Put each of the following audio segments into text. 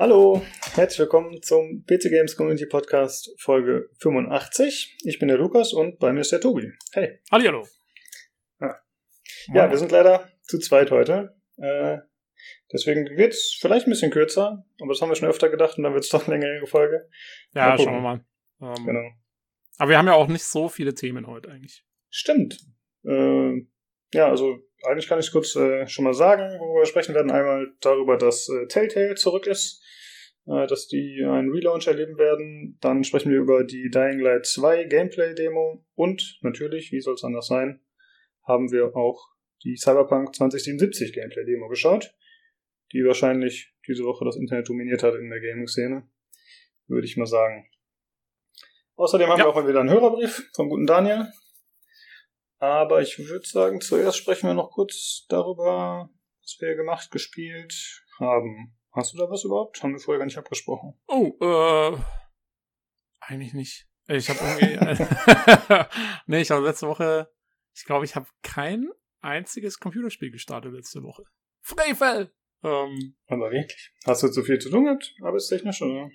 Hallo, herzlich willkommen zum PC Games Community Podcast Folge 85. Ich bin der Lukas und bei mir ist der Tobi. Hey. Hallihallo. Ja, ja wir sind leider zu zweit heute. Äh, deswegen wird es vielleicht ein bisschen kürzer, aber das haben wir schon öfter gedacht und dann wird es doch eine längere Folge. Ja, schauen wir mal. Ähm, Genau. Aber wir haben ja auch nicht so viele Themen heute eigentlich. Stimmt. Äh, ja, also eigentlich kann ich es kurz äh, schon mal sagen, worüber wir sprechen werden. Einmal darüber, dass äh, Telltale zurück ist, dass die einen Relaunch erleben werden. Dann sprechen wir über die Dying Light 2 Gameplay-Demo und natürlich, wie soll es anders sein, haben wir auch die Cyberpunk 2077 Gameplay-Demo geschaut, die wahrscheinlich diese Woche das Internet dominiert hat in der Gaming-Szene, würde ich mal sagen. Außerdem haben Ja. wir auch mal wieder einen Hörerbrief vom guten Daniel. Aber ich würde sagen, zuerst sprechen wir noch kurz darüber, was wir gemacht, gespielt haben. Hast du da was überhaupt? Haben wir vorher gar nicht abgesprochen. Oh, äh, eigentlich nicht. Ich habe irgendwie, nee, ich habe letzte Woche, ich glaube, ich habe kein einziges Computerspiel gestartet letzte Woche. Frevel! Ähm, Aber wirklich. Hast du zu viel zu tun gehabt, arbeitstechnisch, oder?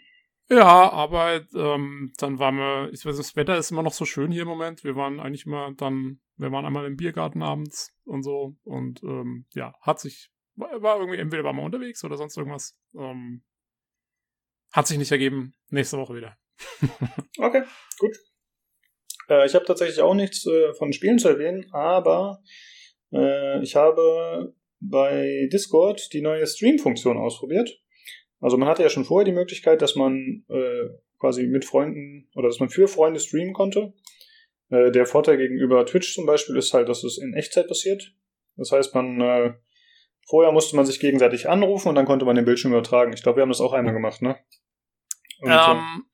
ja, Arbeit, ähm, dann waren wir, ich weiß, das Wetter ist immer noch so schön hier im Moment. Wir waren eigentlich immer dann, wir waren einmal im Biergarten abends und so und ähm, ja, hat sich, war, war irgendwie, entweder war man unterwegs oder sonst irgendwas. Ähm, hat sich nicht ergeben. Nächste Woche wieder. Okay, gut. Äh, ich habe tatsächlich auch nichts äh, von Spielen zu erwähnen, aber äh, ich habe bei Discord die neue Stream-Funktion ausprobiert. Also man hatte ja schon vorher die Möglichkeit, dass man äh, quasi mit Freunden oder dass man für Freunde streamen konnte. Äh, der Vorteil gegenüber Twitch zum Beispiel ist halt, dass es in Echtzeit passiert. Das heißt, man äh, vorher musste man sich gegenseitig anrufen und dann konnte man den Bildschirm übertragen. Ich glaube, wir haben das auch einmal gemacht, ne? Äh, Ähm,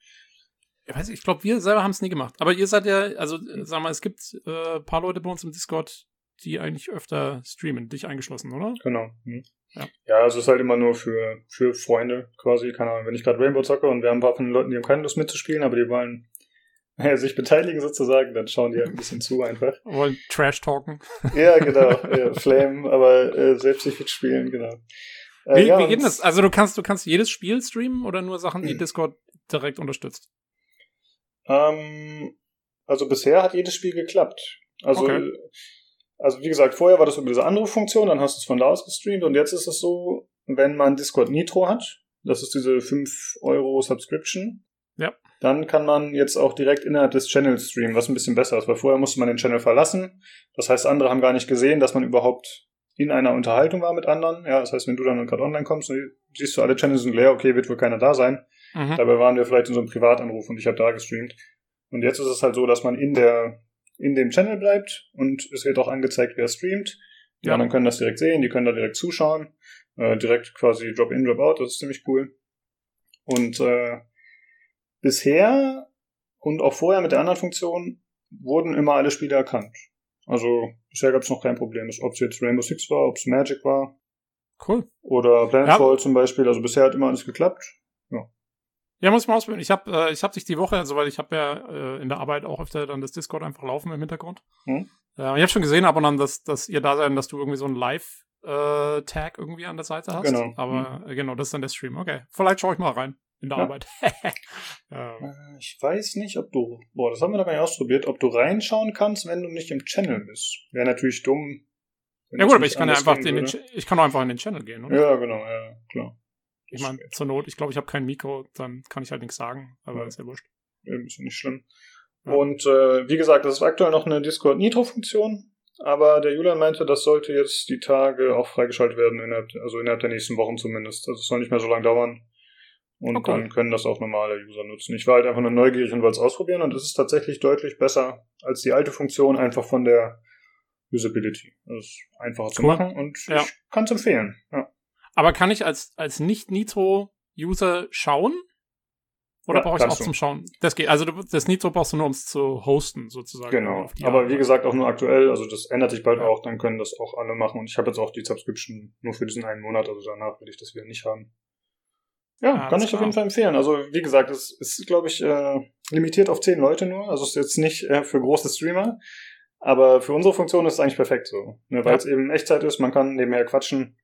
ich weiß nicht, ich glaube, wir selber haben es nie gemacht. Aber ihr seid ja, also äh, sag mal, es gibt äh, ein paar Leute bei uns im Discord, die eigentlich öfter streamen, dich eingeschlossen, oder? Genau. Hm. Ja. ja, also es ist halt immer nur für, für Freunde quasi. Keine Ahnung, wenn ich gerade Rainbow zocke und wir haben ein paar von den Leuten, die haben keine Lust mitzuspielen, aber die wollen äh, sich beteiligen sozusagen, dann schauen die halt ein bisschen zu einfach. Wollen Trash talken. Ja, genau. äh, Flame, aber äh, selbst nicht mitspielen, genau. Äh, Wie, ja, wie geht das? Also du kannst, du kannst jedes Spiel streamen oder nur Sachen, die Mhm. Discord direkt unterstützt? Ähm, also bisher hat jedes Spiel geklappt. Also, Okay. also wie gesagt, vorher war das über diese Anruffunktion, dann hast du es von da aus gestreamt und jetzt ist es so, wenn man Discord Nitro hat, das ist diese 5 Euro Subscription, Ja. dann kann man jetzt auch direkt innerhalb des Channels streamen, was ein bisschen besser ist, weil vorher musste man den Channel verlassen. Das heißt, andere haben gar nicht gesehen, dass man überhaupt in einer Unterhaltung war mit anderen. Ja, das heißt, wenn du dann gerade online kommst, dann siehst du, alle Channels sind leer, okay, wird wohl keiner da sein. Mhm. Dabei waren wir vielleicht in so einem Privatanruf und ich habe da gestreamt. Und jetzt ist es halt so, dass man in der in dem Channel bleibt und es wird auch angezeigt, wer streamt. Die Ja. anderen können das direkt sehen, die können da direkt zuschauen. Äh, direkt quasi Drop-in, Drop-out, das ist ziemlich cool. Und äh, bisher und auch vorher mit der anderen Funktion wurden immer alle Spiele erkannt. Also bisher gab es noch kein Problem, ob es jetzt Rainbow Six war, ob es Magic war Cool. oder Planetfall zum Beispiel. Also bisher hat immer alles geklappt. Ja, muss ich mal ausprobieren. Ich habe äh, ich hab dich die Woche, also weil ich habe ja äh, in der Arbeit auch öfter dann das Discord einfach laufen im Hintergrund. Hm. Ja, ich habe schon gesehen ab und an, dass, dass ihr da seid, dass du irgendwie so einen Live-Tag irgendwie an der Seite hast. Genau. Aber äh, genau, das ist dann der Stream. Okay. Vielleicht schaue ich mal rein in der Ja. Arbeit. ähm, Äh, Ich weiß nicht, ob du, boah, das haben wir noch gar nicht ausprobiert, ob du reinschauen kannst, wenn du nicht im Channel bist. Wäre natürlich dumm. ja gut, aber ich kann ja einfach den, ich kann auch einfach in den Channel gehen, oder? Ja, genau, ja, klar. ich meine, zur Not, ich glaube, ich habe kein Mikro, dann kann ich halt nichts sagen, aber Ja. ist ja wurscht. Ja, ist ja nicht schlimm. Ja. Und äh, wie gesagt, das ist aktuell noch eine Discord-Nitro-Funktion, aber der Julian meinte, das sollte jetzt die Tage auch freigeschaltet werden, innerhalb, also innerhalb der nächsten Wochen zumindest. Also es soll nicht mehr so lange dauern. Und Okay. dann können das auch normale User nutzen. Ich war halt einfach nur neugierig und wollte es ausprobieren und es ist tatsächlich deutlich besser als die alte Funktion, einfach von der Usability. Es ist einfacher zu Cool. machen und Ja. ich kann es empfehlen. Ja. Aber kann ich als, als Nicht-Nitro-User schauen? Oder Ja, brauche ich auch du. zum Schauen? Das geht. Also das Nitro brauchst du nur, um es zu hosten, sozusagen. Genau. Aber wie gesagt, auch nur aktuell. Also das ändert sich bald Ja. auch. Dann können das auch alle machen. Und ich habe jetzt auch die Subscription nur für diesen einen Monat. Also danach will ich das wieder nicht haben. Ja, Alles kann ich auf klar. jeden Fall empfehlen. Also wie gesagt, es ist, glaube ich, äh, limitiert auf zehn Leute nur. Also es ist jetzt nicht äh, für große Streamer. Aber für unsere Funktion ist es eigentlich perfekt so. Ne, weil Ja. es eben Echtzeit ist, man kann nebenher quatschen.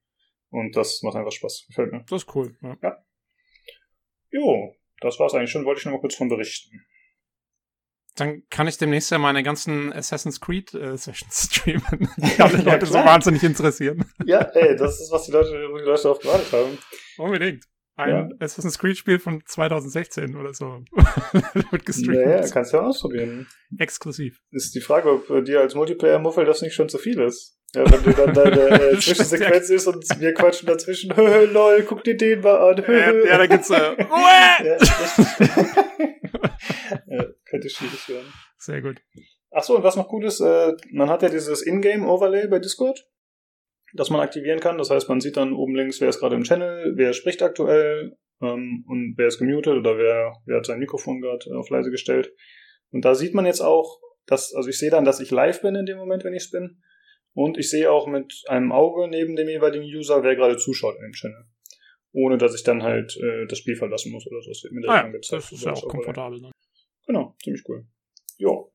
Und das macht einfach Spaß. Gefällt mir. Das ist cool. Ja. Jo, das war's eigentlich schon, wollte ich noch mal kurz von berichten. Dann kann ich demnächst ja meine ganzen Assassin's Creed äh, Sessions streamen, die alle Leute so wahnsinnig interessieren. Ja, ey, das ist, was die Leute, die Leute darauf gewartet haben. Unbedingt. Ein ja. Assassin's Creed Spiel von 2016 oder so. wird gestreamt. Naja, kannst du ja ausprobieren. Exklusiv. Ist die Frage, ob dir als Multiplayer-Muffel das nicht schon zu viel ist. Ja, wenn du dann deine äh, Zwischensequenz ist und wir quatschen dazwischen, lol, guck dir den mal an. ja, ja, da gibt's äh, ja, ja, könnte schwierig werden. Sehr gut. Achso, und was noch cool ist, äh, man hat ja dieses Ingame-Overlay bei Discord das man aktivieren kann. Das heißt, man sieht dann oben links, wer ist gerade im Channel, wer spricht aktuell ähm, und wer ist gemutet oder wer, wer hat sein Mikrofon gerade auf leise gestellt. Und da sieht man jetzt auch, dass, also ich sehe dann, dass ich live bin in dem Moment, wenn ich es bin. Und ich sehe auch mit einem Auge neben dem jeweiligen User, wer gerade zuschaut in dem Channel. Ohne dass ich dann halt äh, das Spiel verlassen muss oder so. Das wird mir ah, ja, Das ist ja auch komfortabel. Dann. Genau, ziemlich cool. Jo.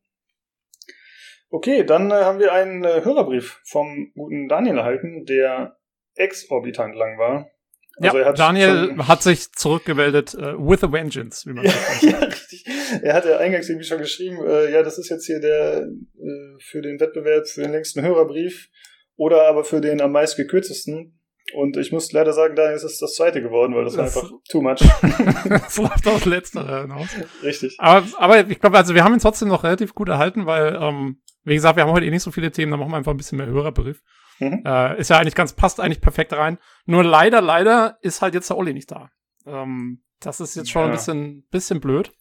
Okay, dann äh, haben wir einen äh, Hörerbrief vom guten Daniel erhalten, der exorbitant lang war. Also ja, hat Daniel hat sich zurückgemeldet uh, with a vengeance, wie man ja, ja, richtig. Er hat ja eingangs irgendwie schon geschrieben, äh, ja, das ist jetzt hier der äh, für den Wettbewerb für den längsten Hörerbrief oder aber für den am meist gekürztesten. Und ich muss leider sagen, Daniel ist es das zweite geworden, weil das, das war einfach too much. das läuft auch letztere hinaus. Richtig. Aber, aber ich glaube, also wir haben ihn trotzdem noch relativ gut erhalten, weil ähm, wie gesagt, wir haben heute eh nicht so viele Themen, dann machen wir einfach ein bisschen mehr Hörerbrief. Mhm. Äh, ist ja eigentlich ganz, passt eigentlich perfekt rein. Nur leider, leider ist halt jetzt der Olli nicht da. Ähm, das ist jetzt schon ja. ein bisschen, bisschen blöd.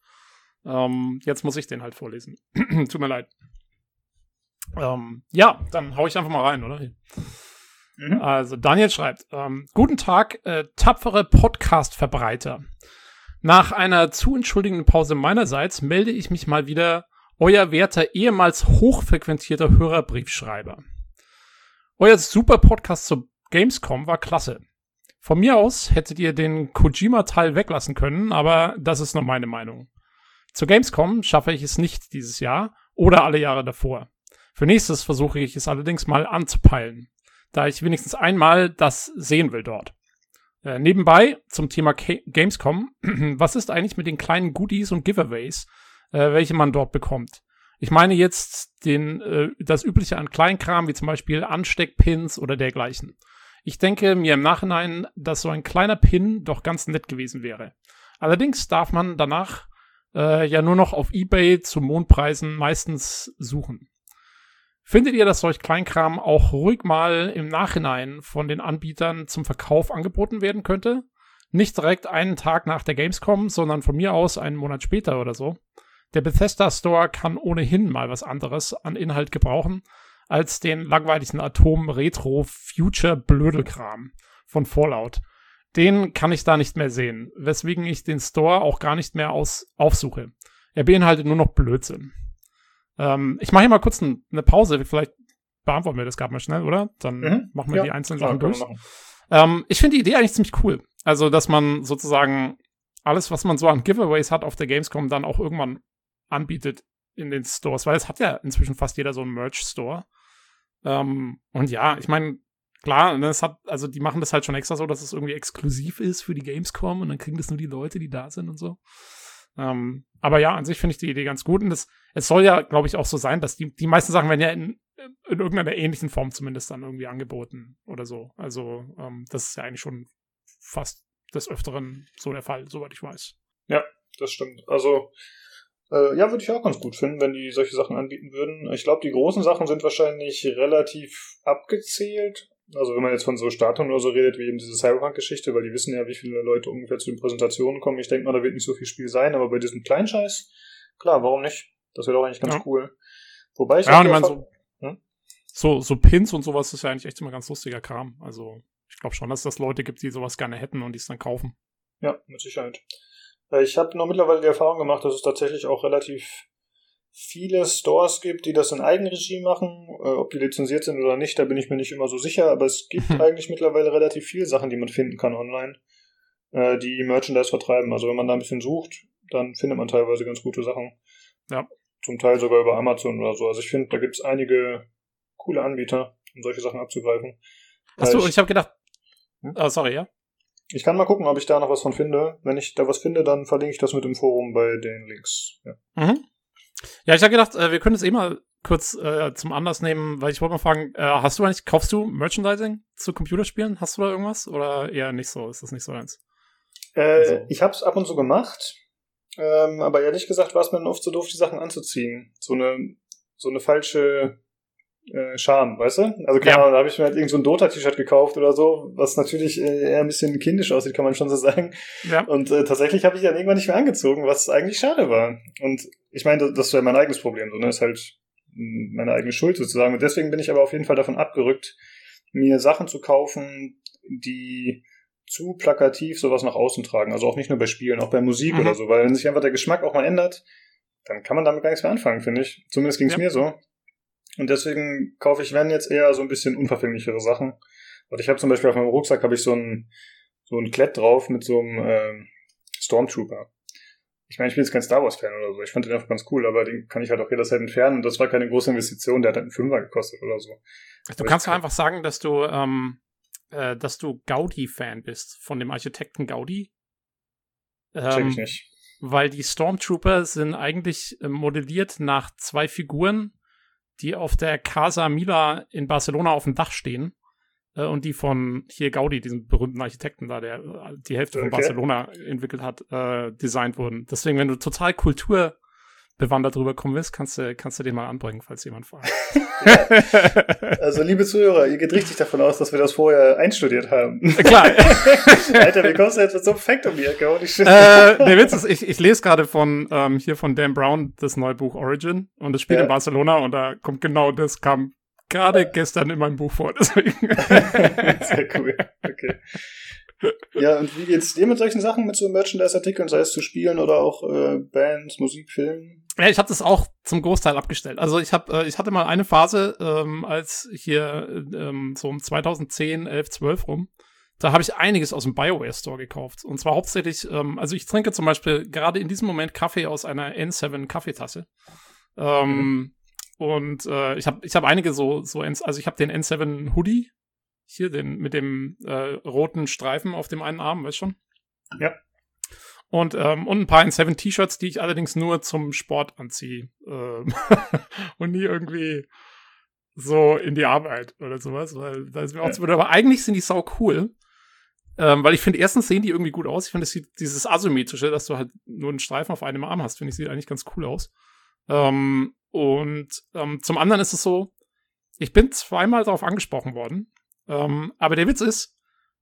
Ähm, jetzt muss ich den halt vorlesen. Tut mir leid. Ähm, ja, dann hau ich einfach mal rein, oder? Mhm. Also, Daniel schreibt: ähm, Guten Tag, äh, tapfere Podcast-Verbreiter. Nach einer zu entschuldigenden Pause meinerseits melde ich mich mal wieder euer werter ehemals hochfrequentierter Hörerbriefschreiber. Euer super Podcast zur Gamescom war klasse. Von mir aus hättet ihr den Kojima-Teil weglassen können, aber das ist nur meine Meinung. Zur Gamescom schaffe ich es nicht dieses Jahr oder alle Jahre davor. Für nächstes versuche ich es allerdings mal anzupeilen, da ich wenigstens einmal das sehen will dort. Äh, nebenbei zum Thema K Gamescom, was ist eigentlich mit den kleinen Goodies und Giveaways, äh, welche man dort bekommt. Ich meine jetzt den, äh, das übliche an Kleinkram, wie zum Beispiel Ansteckpins oder dergleichen. Ich denke mir im Nachhinein, dass so ein kleiner Pin doch ganz nett gewesen wäre. Allerdings darf man danach äh, ja nur noch auf Ebay zu Mondpreisen meistens suchen. Findet ihr, dass solch Kleinkram auch ruhig mal im Nachhinein von den Anbietern zum Verkauf angeboten werden könnte? Nicht direkt einen Tag nach der Gamescom, sondern von mir aus einen Monat später oder so. Der Bethesda Store kann ohnehin mal was anderes an Inhalt gebrauchen als den langweiligen Atom Retro Future Blödelkram von Fallout. Den kann ich da nicht mehr sehen, weswegen ich den Store auch gar nicht mehr aus aufsuche. Er beinhaltet nur noch Blödsinn. Ähm, ich mache hier mal kurz ein, eine Pause, vielleicht beantworten wir das gerade mal schnell, oder? Dann mhm. machen wir ja, die einzelnen Sachen durch. Ähm, ich finde die Idee eigentlich ziemlich cool. Also, dass man sozusagen alles, was man so an Giveaways hat auf der Gamescom, dann auch irgendwann anbietet in den Stores, weil es hat ja inzwischen fast jeder so einen Merch-Store. Ähm, und ja, ich meine, klar, ne, es hat, also die machen das halt schon extra so, dass es irgendwie exklusiv ist für die Gamescom und dann kriegen das nur die Leute, die da sind und so. Ähm, aber ja, an sich finde ich die Idee ganz gut und das, es soll ja, glaube ich, auch so sein, dass die, die meisten Sachen werden ja in, in irgendeiner ähnlichen Form zumindest dann irgendwie angeboten oder so. Also, ähm, das ist ja eigentlich schon fast des Öfteren so der Fall, soweit ich weiß. Ja, das stimmt. Also, äh, ja, würde ich auch ganz gut finden, wenn die solche Sachen anbieten würden. Ich glaube, die großen Sachen sind wahrscheinlich relativ abgezählt. Also wenn man jetzt von so Statuen oder so redet, wie eben diese Cyberpunk-Geschichte, weil die wissen ja, wie viele Leute ungefähr zu den Präsentationen kommen. Ich denke mal, da wird nicht so viel Spiel sein, aber bei diesem kleinen Scheiß, klar, warum nicht? Das wäre doch eigentlich ganz ja. cool. Wobei ich. Ja, und ich meine, so, hm? so, so Pins und sowas ist ja eigentlich echt immer ganz lustiger Kram. Also ich glaube schon, dass es das Leute gibt, die sowas gerne hätten und die es dann kaufen. Ja, mit Sicherheit. Äh, ich habe nur mittlerweile die Erfahrung gemacht, dass es tatsächlich auch relativ viele Stores gibt, die das in Eigenregie machen. Äh, ob die lizenziert sind oder nicht, da bin ich mir nicht immer so sicher, aber es gibt hm. eigentlich mittlerweile relativ viele Sachen, die man finden kann online, äh, die Merchandise vertreiben. Also wenn man da ein bisschen sucht, dann findet man teilweise ganz gute Sachen. Ja. Zum Teil sogar über Amazon oder so. Also ich finde, da gibt es einige coole Anbieter, um solche Sachen abzugreifen. Achso, ich, ich habe gedacht. Hm? Oh, sorry, ja. Ich kann mal gucken, ob ich da noch was von finde. Wenn ich da was finde, dann verlinke ich das mit im Forum bei den Links. Ja, mhm. ja ich habe gedacht, äh, wir können es eh mal kurz äh, zum Anlass nehmen, weil ich wollte mal fragen, äh, hast du eigentlich, kaufst du Merchandising zu Computerspielen? Hast du da irgendwas? Oder eher nicht so? Ist das nicht so eins? Äh, also. Ich habe es ab und zu gemacht, ähm, aber ehrlich gesagt war es mir dann oft so doof, die Sachen anzuziehen. So eine, so eine falsche äh, Charme, weißt du? Also keine ja. Ahnung, da habe ich mir halt irgend so ein Dota-T-Shirt gekauft oder so, was natürlich äh, eher ein bisschen kindisch aussieht, kann man schon so sagen. Ja. Und äh, tatsächlich habe ich dann irgendwann nicht mehr angezogen, was eigentlich schade war. Und ich meine, das ja mein eigenes Problem, so, ne? Das ist halt hm, meine eigene Schuld sozusagen. Und deswegen bin ich aber auf jeden Fall davon abgerückt, mir Sachen zu kaufen, die zu plakativ sowas nach außen tragen. Also auch nicht nur bei Spielen, auch bei Musik mhm. oder so, weil wenn sich einfach der Geschmack auch mal ändert, dann kann man damit gar nichts mehr anfangen, finde ich. Zumindest ging es ja. mir so. Und deswegen kaufe ich, wenn jetzt eher so ein bisschen unverfänglichere Sachen. Und ich habe zum Beispiel auf meinem Rucksack habe ich so ein, so ein Klett drauf mit so einem äh, Stormtrooper. Ich meine, ich bin jetzt kein Star Wars-Fan oder so. Ich fand den einfach ganz cool, aber den kann ich halt auch jederzeit entfernen. Und das war keine große Investition, der hat halt einen Fünfer gekostet oder so. Du kannst doch einfach sagen, dass du, ähm, äh, dass du Gaudi-Fan bist, von dem Architekten Gaudi. Ähm, Check ich nicht. Weil die Stormtrooper sind eigentlich äh, modelliert nach zwei Figuren, die auf der Casa Mila in Barcelona auf dem Dach stehen äh, und die von hier Gaudi, diesem berühmten Architekten da, der äh, die Hälfte okay. von Barcelona entwickelt hat, äh, designt wurden. Deswegen, wenn du total Kultur bewandert drüber kommen willst, kannst du, kannst du den mal anbringen, falls jemand fragt. ja. Also, liebe Zuhörer, ihr geht richtig davon aus, dass wir das vorher einstudiert haben. Klar. Alter, wie kommst du jetzt mit so einem Fact um die Ecke? äh, der Witz ist, ich, ich lese gerade von ähm, hier von Dan Brown das neue Buch Origin und es spielt ja. in Barcelona und da kommt genau das, kam gerade gestern in meinem Buch vor. Deswegen. Sehr cool. Okay. Ja, und wie geht's dir mit solchen Sachen, mit so Merchandise-Artikeln, sei es zu Spielen oder auch äh, Bands, Musik, Filmen? Ja, ich habe das auch zum Großteil abgestellt. Also ich habe, äh, ich hatte mal eine Phase, ähm, als hier ähm, so um 2010, 11, 12 rum, da habe ich einiges aus dem BioWare Store gekauft. Und zwar hauptsächlich, ähm, also ich trinke zum Beispiel gerade in diesem Moment Kaffee aus einer N7 Kaffeetasse. Ähm, mhm. Und äh, ich habe ich hab einige so, so, also ich habe den N7 Hoodie, hier den mit dem äh, roten Streifen auf dem einen Arm, weißt schon? Ja. Und, ähm, und ein paar N7 T-Shirts, die ich allerdings nur zum Sport anziehe. Ähm und nie irgendwie so in die Arbeit oder sowas, weil da ist mir auch zu Aber eigentlich sind die sau cool. Ähm, weil ich finde, erstens sehen die irgendwie gut aus. Ich finde, dieses asymmetrische, dass du halt nur einen Streifen auf einem Arm hast, finde ich, sieht eigentlich ganz cool aus. Ähm, und ähm, zum anderen ist es so, ich bin zweimal darauf angesprochen worden, ähm, aber der Witz ist,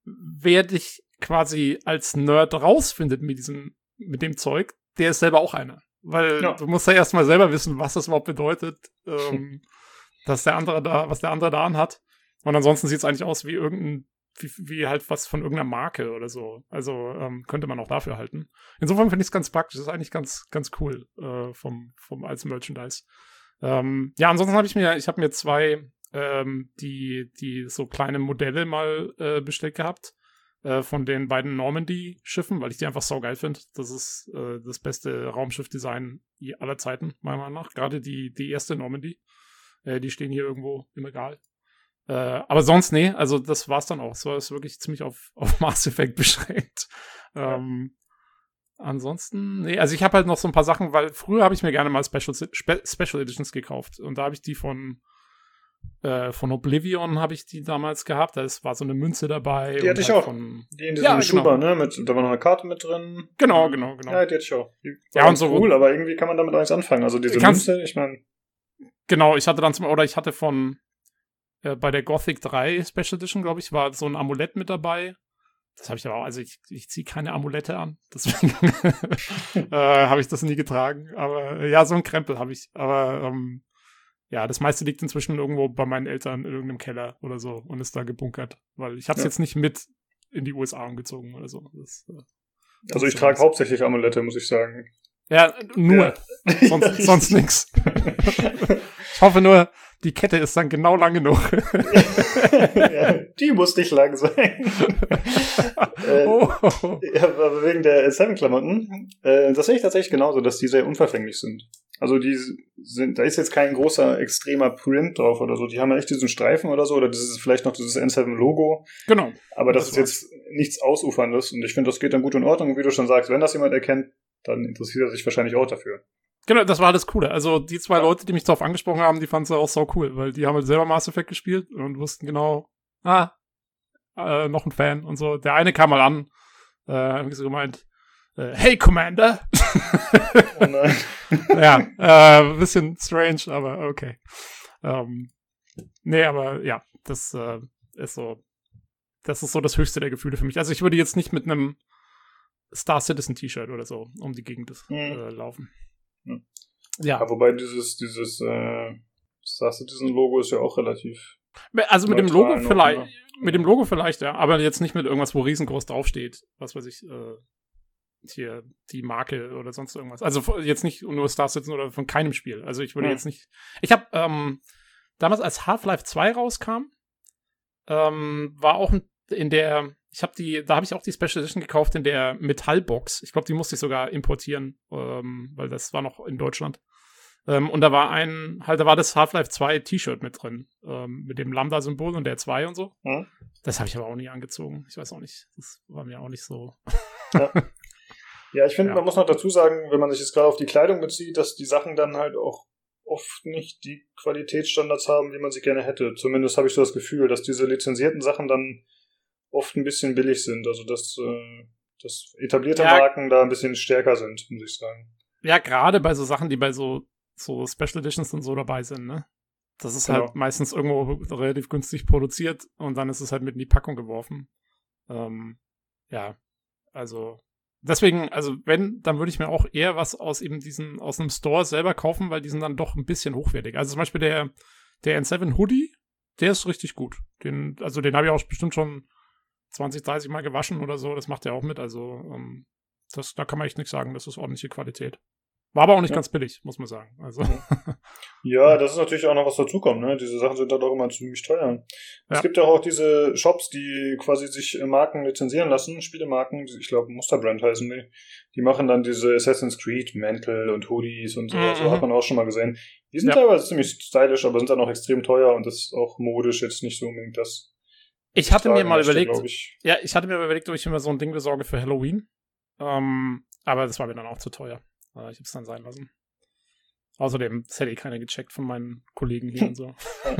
wer dich quasi als Nerd rausfindet mit diesem, mit dem Zeug, der ist selber auch einer. Weil ja. du musst ja erstmal selber wissen, was das überhaupt bedeutet, ähm, dass der andere da, was der andere da anhat. Und ansonsten sieht es eigentlich aus wie irgendein, wie, wie, halt was von irgendeiner Marke oder so. Also ähm, könnte man auch dafür halten. Insofern finde ich es ganz praktisch. Das ist eigentlich ganz, ganz cool äh, vom, vom als Merchandise. Ähm, ja, ansonsten habe ich mir, ich habe mir zwei ähm, die, die so kleine Modelle mal äh, bestellt gehabt äh, von den beiden Normandy-Schiffen, weil ich die einfach so geil finde. Das ist äh, das beste Raumschiff-Design aller Zeiten, meiner Meinung nach. Gerade die, die erste Normandy. Äh, die stehen hier irgendwo im Regal. Äh, aber sonst, nee, also das war's dann auch. So ist wirklich ziemlich auf, auf Mass Effect beschränkt. Ähm, Ansonsten, nee, also ich habe halt noch so ein paar Sachen, weil früher habe ich mir gerne mal Special, Spe Special Editions gekauft und da habe ich die von äh, von Oblivion habe ich die damals gehabt. Da war so eine Münze dabei. Die hatte ich halt auch. Von, die in diesem ja, Schuber, genau. ne? Mit, da war noch eine Karte mit drin. Genau, genau, genau. Ja, die hatte ich auch. Die ja, und so cool, aber irgendwie kann man damit auch nichts anfangen. Also diese Münze, ich meine. Genau, ich hatte dann zum, oder ich hatte von äh, bei der Gothic 3 Special Edition, glaube ich, war so ein Amulett mit dabei. Das habe ich aber auch, also ich, ich ziehe keine Amulette an, deswegen äh, habe ich das nie getragen. Aber ja, so ein Krempel habe ich. Aber ähm, ja, das meiste liegt inzwischen irgendwo bei meinen Eltern in irgendeinem Keller oder so und ist da gebunkert, weil ich habe es ja. jetzt nicht mit in die USA umgezogen oder so. Das, äh, also ich trage hauptsächlich Amulette, muss ich sagen. Ja, nur. Ja. Sonst, sonst nix. ich hoffe nur, die Kette ist dann genau lang genug. ja, die muss nicht lang sein. äh, oh. ja, aber wegen der Seven-Klamotten, äh, das sehe ich tatsächlich genauso, dass die sehr unverfänglich sind. Also die sind, da ist jetzt kein großer extremer Print drauf oder so. Die haben ja echt diesen Streifen oder so, oder dieses vielleicht noch dieses N7-Logo. Genau. Aber das, das ist jetzt nichts Ausuferndes und ich finde, das geht dann gut in Ordnung. Und wie du schon sagst, wenn das jemand erkennt, dann interessiert er sich wahrscheinlich auch dafür. Genau, das war alles Coole. Also die zwei ja. Leute, die mich darauf angesprochen haben, die fanden es auch so cool, weil die haben halt selber Mass Effect gespielt und wussten genau, ah, äh, noch ein Fan und so. Der eine kam mal an, äh, hat so gemeint, äh, hey Commander. Oh nein. ja, äh, bisschen strange, aber okay. Ähm, nee, aber ja, das äh, ist so, das ist so das höchste der Gefühle für mich. Also ich würde jetzt nicht mit einem Star Citizen T-Shirt oder so um die Gegend mhm. äh, laufen. Mhm. Ja. ja. Wobei dieses, dieses äh, Star Citizen Logo ist ja auch relativ. Also mit dem Logo vielleicht, mit dem Logo vielleicht, ja, aber jetzt nicht mit irgendwas, wo riesengroß draufsteht, was weiß ich, äh, hier die Marke oder sonst irgendwas. Also jetzt nicht nur Star Citizen oder von keinem Spiel. Also ich würde hm. jetzt nicht. Ich habe ähm, damals als Half-Life 2 rauskam, ähm, war auch in der. Ich habe die, da habe ich auch die Special Edition gekauft in der Metallbox. Ich glaube, die musste ich sogar importieren, ähm, weil das war noch in Deutschland. Ähm, und da war ein, halt, da war das Half-Life 2 T-Shirt mit drin, ähm, mit dem Lambda-Symbol und der 2 und so. Hm. Das habe ich aber auch nie angezogen. Ich weiß auch nicht. Das war mir auch nicht so. Ja. Ja, ich finde, ja. man muss noch dazu sagen, wenn man sich jetzt gerade auf die Kleidung bezieht, dass die Sachen dann halt auch oft nicht die Qualitätsstandards haben, wie man sie gerne hätte. Zumindest habe ich so das Gefühl, dass diese lizenzierten Sachen dann oft ein bisschen billig sind. Also dass, äh, dass etablierte ja. Marken da ein bisschen stärker sind, muss ich sagen. Ja, gerade bei so Sachen, die bei so, so Special Editions und so dabei sind, ne? Das ist genau. halt meistens irgendwo relativ günstig produziert und dann ist es halt mit in die Packung geworfen. Ähm, ja, also deswegen, also wenn, dann würde ich mir auch eher was aus eben diesen, aus einem Store selber kaufen, weil die sind dann doch ein bisschen hochwertig. Also zum Beispiel der, der N7 Hoodie, der ist richtig gut. Den, also den habe ich auch bestimmt schon 20, 30 Mal gewaschen oder so. Das macht er auch mit. Also ähm, das, da kann man echt nichts sagen. Das ist ordentliche Qualität. War aber auch nicht ja. ganz billig, muss man sagen. Also. Ja, das ist natürlich auch noch was dazukommt, ne? Diese Sachen sind da doch immer ziemlich teuer. Ja. Es gibt ja auch diese Shops, die quasi sich Marken lizenzieren lassen, Spielemarken, ich glaube Musterbrand heißen die. Die machen dann diese Assassin's Creed Mäntel und Hoodies und so, mhm. so hat man auch schon mal gesehen. Die sind ja. teilweise ziemlich stylisch, aber sind dann auch extrem teuer und das ist auch modisch jetzt nicht so unbedingt das. Ich hatte mir mal überlegt, ich. ja, ich hatte mir überlegt, ob ich mir so ein Ding besorge für Halloween. Ähm, aber das war mir dann auch zu teuer. Ich habe es dann sein lassen. Außerdem, das hätte eh keiner gecheckt von meinen Kollegen hier und so.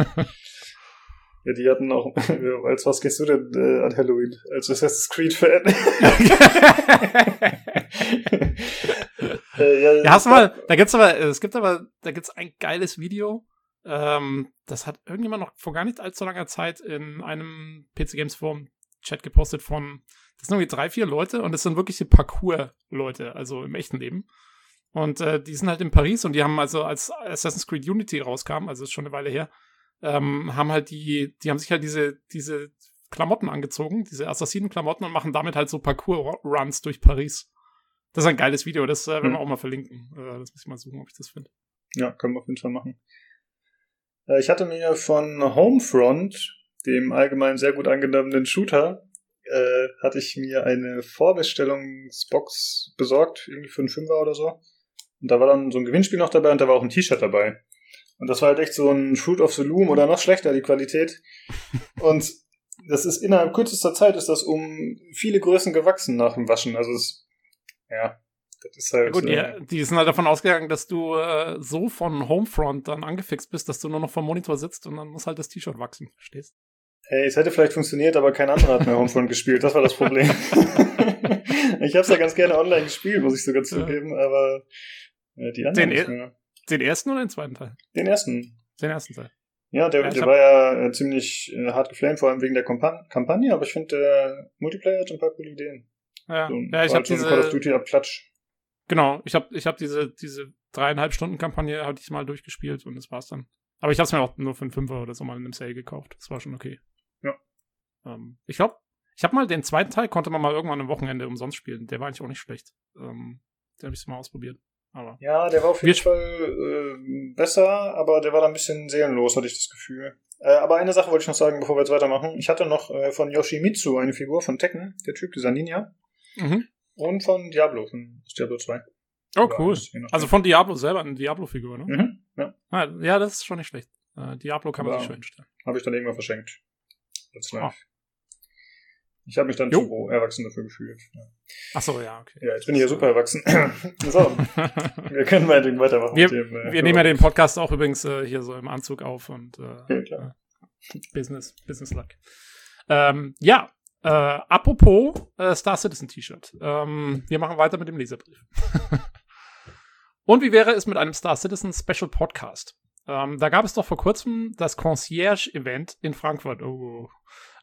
Ja, die hatten auch, als was gehst du denn äh, an Halloween? Als Assassin's Creed-Fan? äh, ja, ja, hast du mal, da gibt's aber, es gibt aber, da gibt's ein geiles Video, ähm, das hat irgendjemand noch vor gar nicht allzu langer Zeit in einem PC Games Forum Chat gepostet von, das sind irgendwie drei, vier Leute und das sind wirkliche Parcours-Leute, also im echten Leben. Und äh, die sind halt in Paris und die haben also, als Assassin's Creed Unity rauskam, also ist schon eine Weile her, ähm, haben halt die, die haben sich halt diese, diese Klamotten angezogen, diese Assassinen-Klamotten und machen damit halt so Parcours-Runs durch Paris. Das ist ein geiles Video, das äh, werden hm. wir auch mal verlinken. Äh, das muss ich mal suchen, ob ich das finde. Ja, können wir auf jeden Fall machen. Äh, ich hatte mir von Homefront, dem allgemein sehr gut angenommenen Shooter, äh, hatte ich mir eine Vorbestellungsbox besorgt, irgendwie für einen Fünfer oder so. Und da war dann so ein Gewinnspiel noch dabei und da war auch ein T-Shirt dabei. Und das war halt echt so ein Fruit of the Loom oder noch schlechter, die Qualität. Und das ist innerhalb kürzester Zeit ist das um viele Größen gewachsen nach dem Waschen. Also es, ja, das ist halt. Ja gut, äh, die, die sind halt davon ausgegangen, dass du äh, so von Homefront dann angefixt bist, dass du nur noch vom Monitor sitzt und dann muss halt das T-Shirt wachsen, verstehst? Hey, es hätte vielleicht funktioniert, aber kein anderer hat mehr Homefront gespielt. Das war das Problem. ich habe es ja ganz gerne online gespielt, muss ich sogar zugeben, aber äh, die anderen den, mehr. Den ersten oder den zweiten Teil? Den ersten. Den ersten Teil. Ja, der, ja, der war ja äh, ziemlich äh, hart geflamed, vor allem wegen der Kompa Kampagne, aber ich finde, der Multiplayer hat ein paar coole Ideen. Ja, so, ja ich habe so diese... Call of Duty Abklatsch. Genau, ich habe ich hab diese, diese dreieinhalb Stunden Kampagne hatte ich mal durchgespielt und das war's dann. Aber ich habe es mir auch nur für einen Fünfer oder so mal in einem Sale gekauft. Das war schon okay. Ja. Ähm, ich glaube, ich habe mal den zweiten Teil, konnte man mal irgendwann am Wochenende umsonst spielen. Der war eigentlich auch nicht schlecht. Ähm, den habe ich mal ausprobiert. Aber ja, der war auf jeden Fall äh, besser, aber der war da ein bisschen seelenlos, hatte ich das Gefühl. Äh, aber eine Sache wollte ich noch sagen, bevor wir jetzt weitermachen. Ich hatte noch äh, von Yoshimitsu eine Figur von Tekken, der Typ, dieser Ninja. Mhm. Und von Diablo, von Diablo 2. Oh, cool. Also von Diablo selber, eine Diablo-Figur, ne? Mhm, ja. Ah, ja, das ist schon nicht schlecht. Äh, Diablo kann man sich schön stellen. Habe ich dann irgendwann verschenkt. That's live. Ich habe mich dann jo. zu erwachsen dafür gefühlt. Ja. Ach so, ja, okay. Ja, jetzt bin ich ja super erwachsen. so, wir können meinetwegen weitermachen. Wir, dem, äh, wir nehmen ja den Podcast auch übrigens äh, hier so im Anzug auf und äh, ja, Business, Business-like. Ähm, ja, äh, apropos äh, Star Citizen T-Shirt. Ähm, wir machen weiter mit dem Leserbrief. und wie wäre es mit einem Star Citizen Special Podcast? Ähm, da gab es doch vor kurzem das Concierge-Event in Frankfurt. Oh.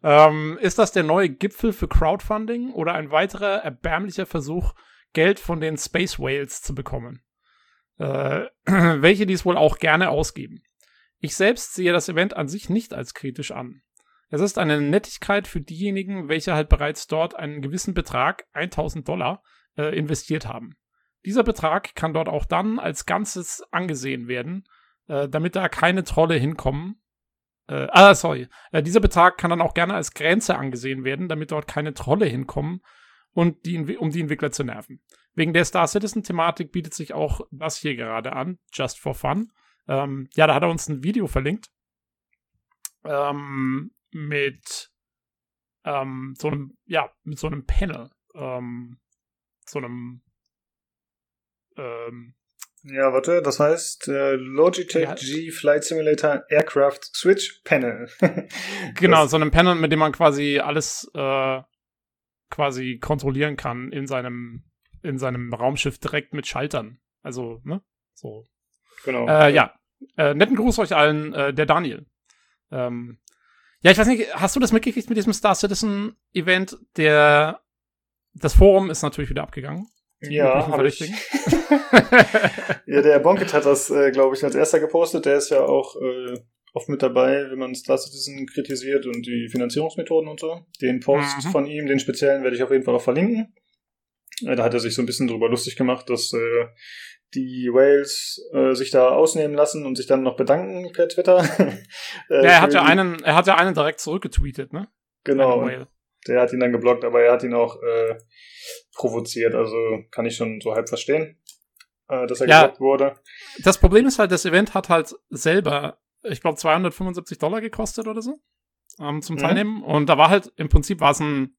Ähm, ist das der neue Gipfel für Crowdfunding oder ein weiterer erbärmlicher Versuch, Geld von den Space Whales zu bekommen? Äh, welche dies wohl auch gerne ausgeben. Ich selbst sehe das Event an sich nicht als kritisch an. Es ist eine Nettigkeit für diejenigen, welche halt bereits dort einen gewissen Betrag, 1000 Dollar, äh, investiert haben. Dieser Betrag kann dort auch dann als Ganzes angesehen werden, äh, damit da keine Trolle hinkommen. Äh, ah, sorry. Äh, dieser Betrag kann dann auch gerne als Grenze angesehen werden, damit dort keine Trolle hinkommen und die, um die Entwickler zu nerven. Wegen der Star Citizen-Thematik bietet sich auch das hier gerade an, just for fun. Ähm, ja, da hat er uns ein Video verlinkt. Ähm, mit ähm, so einem, ja, mit so einem Panel. Ähm, so einem ähm, ja, warte, das heißt äh, Logitech ja. G Flight Simulator Aircraft Switch Panel. genau, das so einem Panel, mit dem man quasi alles äh, quasi kontrollieren kann in seinem in seinem Raumschiff direkt mit Schaltern. Also, ne? So. Genau. Äh, ja. Äh, netten Gruß euch allen, äh, der Daniel. Ähm, ja, ich weiß nicht, hast du das mitgekriegt mit diesem Star Citizen Event? Der, das Forum ist natürlich wieder abgegangen. Ja, habe ich. ja, der Bonket hat das, äh, glaube ich, als erster gepostet. Der ist ja auch äh, oft mit dabei, wenn man Star Citizen kritisiert und die Finanzierungsmethoden und so. Den Post mhm. von ihm, den speziellen, werde ich auf jeden Fall auch verlinken. Äh, da hat er sich so ein bisschen drüber lustig gemacht, dass äh, die Whales äh, sich da ausnehmen lassen und sich dann noch bedanken per Twitter. äh, ja, er hat ja einen, er hat ja einen direkt zurückgetweetet, ne? Genau. Der hat ihn dann geblockt, aber er hat ihn auch äh, provoziert. Also kann ich schon so halb verstehen, äh, dass er ja, geblockt wurde. Das Problem ist halt, das Event hat halt selber, ich glaube, 275 Dollar gekostet oder so ähm, zum mhm. Teilnehmen. Und da war halt, im Prinzip war es ein,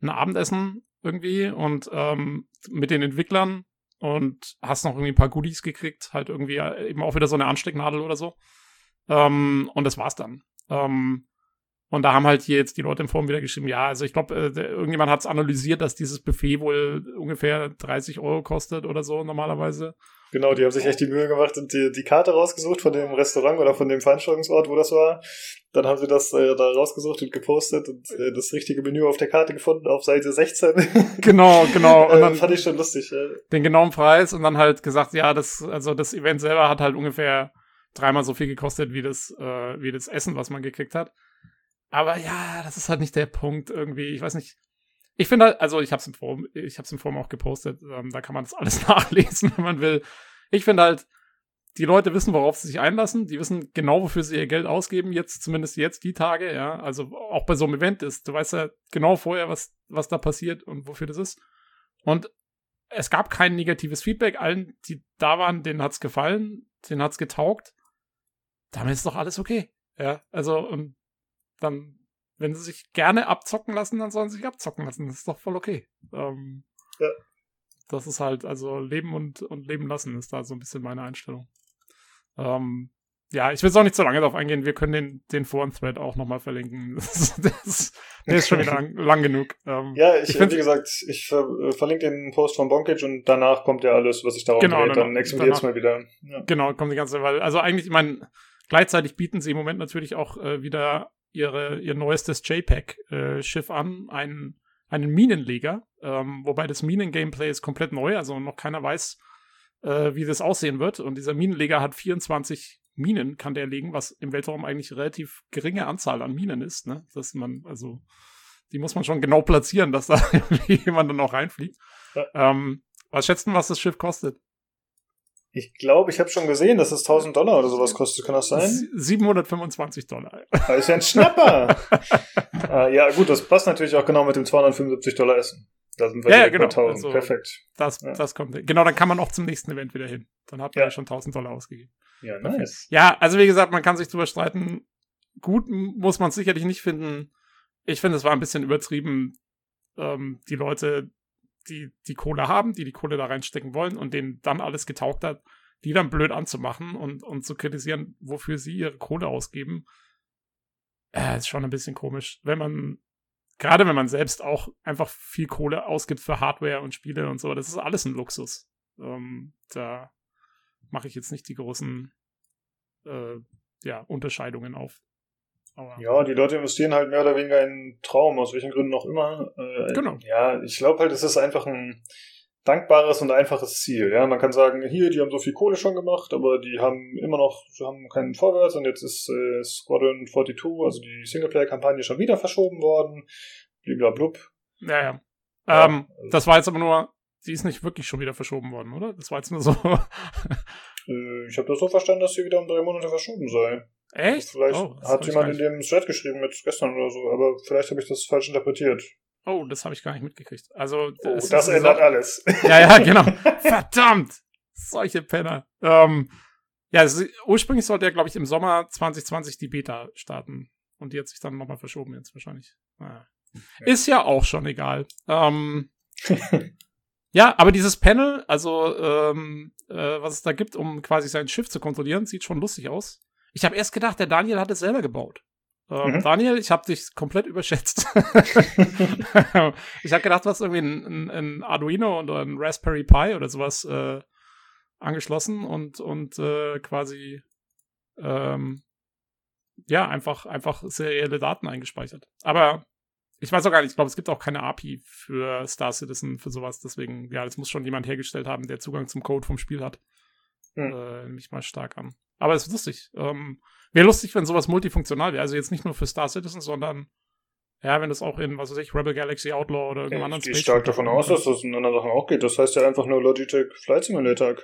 ein Abendessen irgendwie und ähm, mit den Entwicklern und hast noch irgendwie ein paar Goodies gekriegt, halt irgendwie äh, eben auch wieder so eine Anstecknadel oder so. Ähm, und das war's dann. Ähm, und da haben halt hier jetzt die Leute im Forum wieder geschrieben, ja, also ich glaube, äh, irgendjemand hat es analysiert, dass dieses Buffet wohl ungefähr 30 Euro kostet oder so normalerweise. Genau, die haben sich echt die Mühe gemacht und die, die Karte rausgesucht von dem Restaurant oder von dem Veranstaltungsort, wo das war. Dann haben sie das äh, da rausgesucht und gepostet und äh, das richtige Menü auf der Karte gefunden, auf Seite 16. Genau, genau. Und dann äh, fand ich schon lustig. Ja. Den genauen Preis und dann halt gesagt, ja, das, also das Event selber hat halt ungefähr dreimal so viel gekostet wie das, äh, wie das Essen, was man gekriegt hat. Aber ja, das ist halt nicht der Punkt irgendwie. Ich weiß nicht. Ich finde halt, also ich habe es im Forum, ich habe im Forum auch gepostet. Ähm, da kann man das alles nachlesen, wenn man will. Ich finde halt, die Leute wissen, worauf sie sich einlassen. Die wissen genau, wofür sie ihr Geld ausgeben. Jetzt, zumindest jetzt die Tage, ja. Also auch bei so einem Event ist. Du weißt ja genau vorher, was, was da passiert und wofür das ist. Und es gab kein negatives Feedback. Allen, die da waren, denen hat's gefallen, denen hat's getaugt. Damit ist doch alles okay. Ja, also, und dann, wenn sie sich gerne abzocken lassen, dann sollen sie sich abzocken lassen. Das ist doch voll okay. Ähm, ja. Das ist halt, also Leben und, und Leben lassen ist da so ein bisschen meine Einstellung. Ähm, ja, ich will es auch nicht so lange darauf eingehen. Wir können den, den Foren-Thread auch nochmal verlinken. Das, das, der ist schon wieder lang, lang genug. Ähm, ja, ich, ich find, wie gesagt, ich ver äh, verlinke den Post von Bonkage und danach kommt ja alles, was ich darauf genau, dreht. Dann explodiert es mal wieder. Ja. Genau, kommt die ganze Weil, also eigentlich, ich meine, gleichzeitig bieten sie im Moment natürlich auch äh, wieder ihre, ihr neuestes JPEG-Schiff äh, an, einen, einen Minenleger, ähm, wobei das Minen-Gameplay ist komplett neu, also noch keiner weiß, äh, wie das aussehen wird. Und dieser Minenleger hat 24 Minen, kann der legen, was im Weltraum eigentlich relativ geringe Anzahl an Minen ist, ne? Dass man, also, die muss man schon genau platzieren, dass da jemand dann auch reinfliegt. Ja. Ähm, was schätzen, was das Schiff kostet? Ich glaube, ich habe schon gesehen, dass es 1000 Dollar oder sowas kostet. Kann das sein? 725 Dollar. Das ist ja ein Schnapper. äh, ja, gut, das passt natürlich auch genau mit dem 275 Dollar Essen. Da sind wir Ja, genau. 1000. Also- Perfekt. Das, Ja. das kommt. Genau, dann kann man auch zum nächsten Event wieder hin. Dann hat man Ja. ja schon 1000 Dollar ausgegeben. Ja, nice. Ja, also wie gesagt, man kann sich drüber streiten. Gut muss man es sicherlich nicht finden. Ich finde, es war ein bisschen übertrieben, ähm, die Leute, die die Kohle haben, die die Kohle da reinstecken wollen und denen dann alles getaugt hat, die dann blöd anzumachen und, und zu kritisieren, wofür sie ihre Kohle ausgeben. Äh, ist schon ein bisschen komisch, wenn man, gerade wenn man selbst auch einfach viel Kohle ausgibt für Hardware und Spiele und so, das ist alles ein Luxus. Ähm, da mache ich jetzt nicht die großen äh, ja, Unterscheidungen auf. Aber Ja, die Leute investieren halt mehr oder weniger in einen Traum, aus welchen Gründen auch immer. Äh, Genau. Ja, ich glaube halt, es ist einfach ein dankbares und einfaches Ziel. Ja, man kann sagen, hier, die haben so viel Kohle schon gemacht, aber die haben immer noch, sie haben keinen Vorwärts und jetzt ist äh, Squadron 42, also die Singleplayer-Kampagne schon wieder verschoben worden. Bliblablub. ja, ja. Ja, ähm, also- das war jetzt aber nur, die ist nicht wirklich schon wieder verschoben worden, oder? Das war jetzt nur so. Äh, ich habe das so verstanden, dass sie wieder um drei Monate verschoben sei. Echt? Vielleicht Oh, hat jemand in dem Chat geschrieben, jetzt gestern oder so, aber vielleicht habe ich das falsch interpretiert. Oh, das habe ich gar nicht mitgekriegt. Also, Oh, das ändert alles. Ja, ja, genau. Verdammt! Solche Penner. Ähm, ja, ursprünglich sollte er, glaube ich, im Sommer 2020 die Beta starten. Und die hat sich dann nochmal verschoben jetzt wahrscheinlich. Naja. Ja. Ist ja auch schon egal. Ähm, ja, aber dieses Panel, also ähm, äh, was es da gibt, um quasi sein Schiff zu kontrollieren, sieht schon lustig aus. Ich habe erst gedacht, der Daniel hat es selber gebaut. Ähm, Mhm. Daniel, ich habe dich komplett überschätzt. ich habe gedacht, du hast irgendwie ein, ein, ein Arduino und ein Raspberry Pi oder sowas äh, angeschlossen und, und äh, quasi ähm, ja, einfach, einfach serielle Daten eingespeichert. Aber ich weiß auch gar nicht, ich glaube, es gibt auch keine API für Star Citizen, für sowas. Deswegen, ja, das muss schon jemand hergestellt haben, der Zugang zum Code vom Spiel hat. Hm. Äh, nehme ich mal stark an. Aber es ist lustig. Ähm, wäre lustig, wenn sowas multifunktional wäre. Also jetzt nicht nur für Star Citizen, sondern ja, wenn das auch in, was weiß ich, Rebel Galaxy Outlaw oder irgendeinem Ja, anderen ich gehe Space stark davon aus, dass das in anderen Sachen auch geht. Das heißt ja einfach nur Logitech Flight Simulator,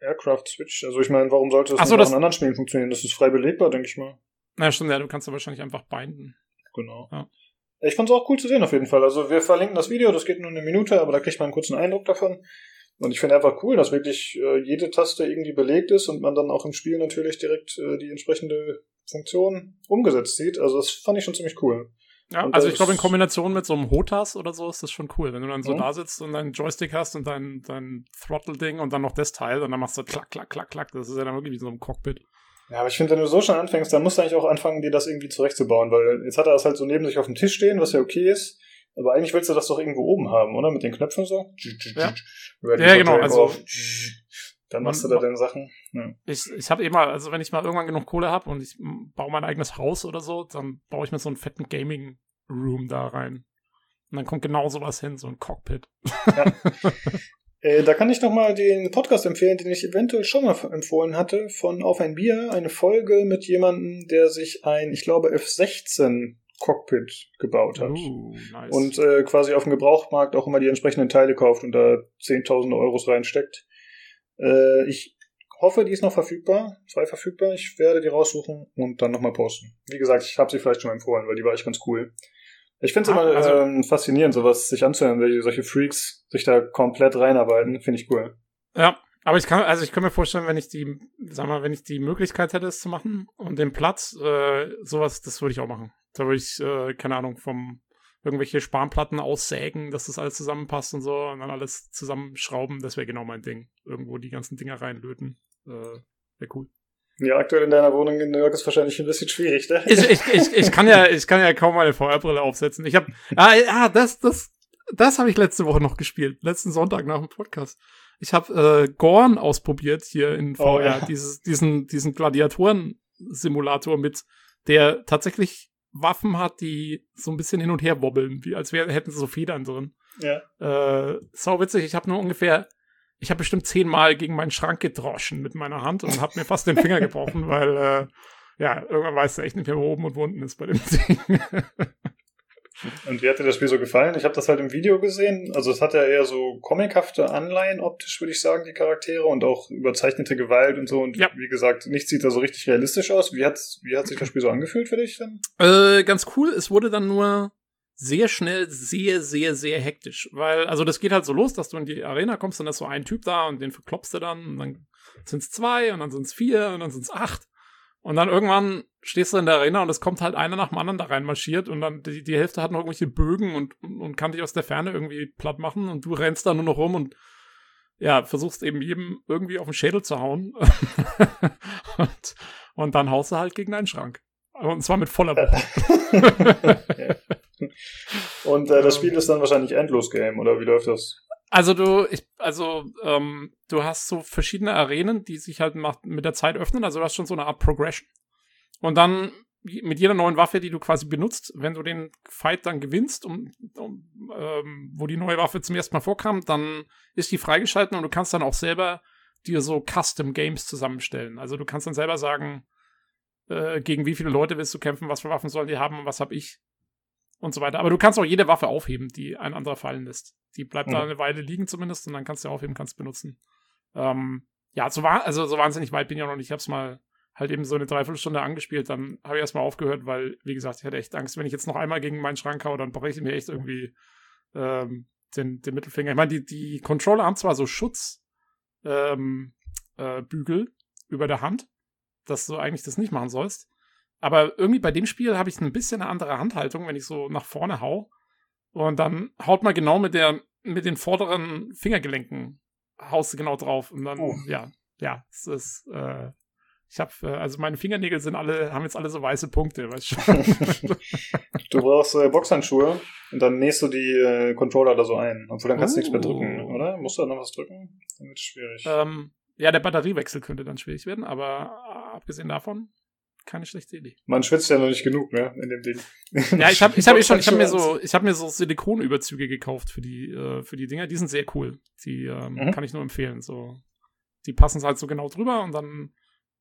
Aircraft Switch. Also ich meine, warum sollte das Ach so, auch das- in anderen Spielen funktionieren? Das ist frei belegbar, denke ich mal. Na stimmt, ja, du kannst da wahrscheinlich einfach binden. Genau. Ja. Ich fand es auch cool zu sehen auf jeden Fall. Also wir verlinken das Video, das geht nur eine Minute, aber da kriegt man einen kurzen Eindruck davon. Und ich finde einfach cool, dass wirklich äh, jede Taste irgendwie belegt ist und man dann auch im Spiel natürlich direkt äh, die entsprechende Funktion umgesetzt sieht. Also das fand ich schon ziemlich cool. Ja, Und also ich glaube, in Kombination mit so einem HOTAS oder so ist das schon cool. Wenn du dann so Mhm. da sitzt und deinen Joystick hast und dein, dein Throttle-Ding und dann noch das Teil und dann machst du klack, klack, klack, klack. Das ist ja dann wirklich wie so ein Cockpit. Ja, aber ich finde, wenn du so schon anfängst, dann musst du eigentlich auch anfangen, dir das irgendwie zurechtzubauen, weil jetzt hat er das halt so neben sich auf dem Tisch stehen, was ja okay ist. Aber eigentlich willst du das doch irgendwo oben haben, oder? Mit den Knöpfen so. Ja. Ja, genau, also- Dann machst du da deine Sachen. Ja. Ich, ich habe immer, also wenn ich mal irgendwann genug Kohle habe und ich baue mein eigenes Haus oder so, dann baue ich mir so einen fetten Gaming-Room da rein. Und dann kommt genau sowas hin, so ein Cockpit. Äh, da kann ich noch mal den Podcast empfehlen, den ich eventuell schon mal empfohlen hatte, von Auf ein Bier. Eine Folge mit jemandem, der sich ein, ich glaube, F-16 Cockpit gebaut hat. Uh, nice. Und äh, quasi auf dem Gebrauchmarkt auch immer die entsprechenden Teile kauft und da zehntausende Euros reinsteckt. Äh, ich hoffe, die ist noch verfügbar, frei verfügbar. Ich werde die raussuchen und dann nochmal posten. Wie gesagt, ich habe sie vielleicht schon mal empfohlen, weil die war echt ganz cool. Ich finde es Ah, immer also- ähm, faszinierend, sowas sich anzuhören, welche solche Freaks sich da komplett reinarbeiten. Finde ich cool. Ja, aber ich kann, also ich kann mir vorstellen, wenn ich die, sag mal, wenn ich die Möglichkeit hätte, es zu machen und den Platz, äh, sowas, das würde ich auch machen. Da würde ich, äh, keine Ahnung, vom irgendwelche Spanplatten aussägen, dass das alles zusammenpasst und so und dann alles zusammenschrauben, das wäre genau mein Ding. Irgendwo die ganzen Dinger reinlöten. Äh, wäre cool. Ja, aktuell in deiner Wohnung in New York ist wahrscheinlich ein bisschen schwierig, ne? Ich, ich, ich, ich kann ja, ich kann ja kaum meine VR-Brille aufsetzen. Ich habe, ah, ja, das, das, das habe ich letzte Woche noch gespielt. Letzten Sonntag nach dem Podcast. Ich habe äh, Gorn ausprobiert hier in VR, Oh, ja. dieses, diesen, diesen Gladiatoren-Simulator mit, der tatsächlich Waffen hat, die so ein bisschen hin und her wobbeln, wie als wär, hätten sie so Federn drin. Ja. Äh, sau witzig, ich habe nur ungefähr, ich habe bestimmt zehnmal gegen meinen Schrank gedroschen mit meiner Hand und habe mir fast den Finger gebrochen, weil, äh, ja, irgendwann weißt du echt nicht mehr, wo oben und unten ist bei dem Ding. Und wie hat dir das Spiel so gefallen? Ich habe das halt im Video gesehen. Also es hat ja eher so comichafte Anleihen optisch, würde ich sagen, die Charaktere und auch überzeichnete Gewalt und so. Und Ja. wie gesagt, nichts sieht da so richtig realistisch aus. Wie hat, wie hat sich das Spiel so angefühlt für dich dann? äh, ganz cool, es wurde dann nur, sehr schnell sehr, sehr, sehr hektisch. Weil, also das geht halt so los, dass du in die Arena kommst, dann ist so ein Typ da und den verklopst du dann und dann sind es zwei und dann sind es vier und dann sind es acht. Und dann irgendwann stehst du in der Arena und es kommt halt einer nach dem anderen da reinmarschiert und dann die, die Hälfte hat noch irgendwelche Bögen und, und kann dich aus der Ferne irgendwie platt machen und du rennst da nur noch rum und ja, versuchst eben jedem irgendwie auf den Schädel zu hauen. und, und dann haust du halt gegen einen Schrank. Und zwar mit voller Wucht. Und äh, das Spiel ist dann wahrscheinlich Endlos-Game, oder wie läuft das? Also du, ich, also ähm, du hast so verschiedene Arenen, die sich halt mit der Zeit öffnen. Also du hast schon so eine Art Progression. Und dann mit jeder neuen Waffe, die du quasi benutzt, wenn du den Fight dann gewinnst, um, um ähm, wo die neue Waffe zum ersten Mal vorkam, dann ist die freigeschalten und du kannst dann auch selber dir so Custom Games zusammenstellen. Also du kannst dann selber sagen, äh, gegen wie viele Leute willst du kämpfen, was für Waffen sollen die haben und was habe ich und so weiter. Aber du kannst auch jede Waffe aufheben, die ein anderer fallen lässt. Die bleibt mhm. da eine Weile liegen zumindest und dann kannst du aufheben, kannst benutzen. Ähm, ja, so war, also so wahnsinnig weit bin ich auch noch nicht. Ich hab's mal halt eben so eine Dreiviertelstunde angespielt, dann habe ich erstmal aufgehört, weil, wie gesagt, ich hatte echt Angst, wenn ich jetzt noch einmal gegen meinen Schrank hau, dann breche ich mir echt irgendwie ähm, den, den Mittelfinger. Ich meine, die, die Controller haben zwar so Schutzbügel ähm, äh, über der Hand, dass du eigentlich das nicht machen sollst. Aber irgendwie bei dem Spiel habe ich ein bisschen eine andere Handhaltung, wenn ich so nach vorne hau. Und dann haut man genau mit der, mit den vorderen Fingergelenken haust du genau drauf. Und dann, oh. ja, ja, es ist, äh, ich habe, äh, also meine Fingernägel sind alle, haben jetzt alle so weiße Punkte, weißt du. du brauchst äh, Boxhandschuhe und dann nähst du die äh, Controller da so ein. Obwohl dann kannst du uh. nichts mehr drücken, oh. oder? Musst du da noch was drücken? Dann wird es schwierig. Ähm, ja, der Batteriewechsel könnte dann schwierig werden, aber äh, abgesehen davon, keine schlechte Idee. Man schwitzt ja noch nicht genug, ne, in dem Ding. Ja, ich habe ich hab, ich schon, ich hab mir so, ich habe mir so Silikonüberzüge gekauft für die, äh, für die Dinger. Die sind sehr cool. Die ähm, mhm. kann ich nur empfehlen. So, die passen halt so genau drüber und dann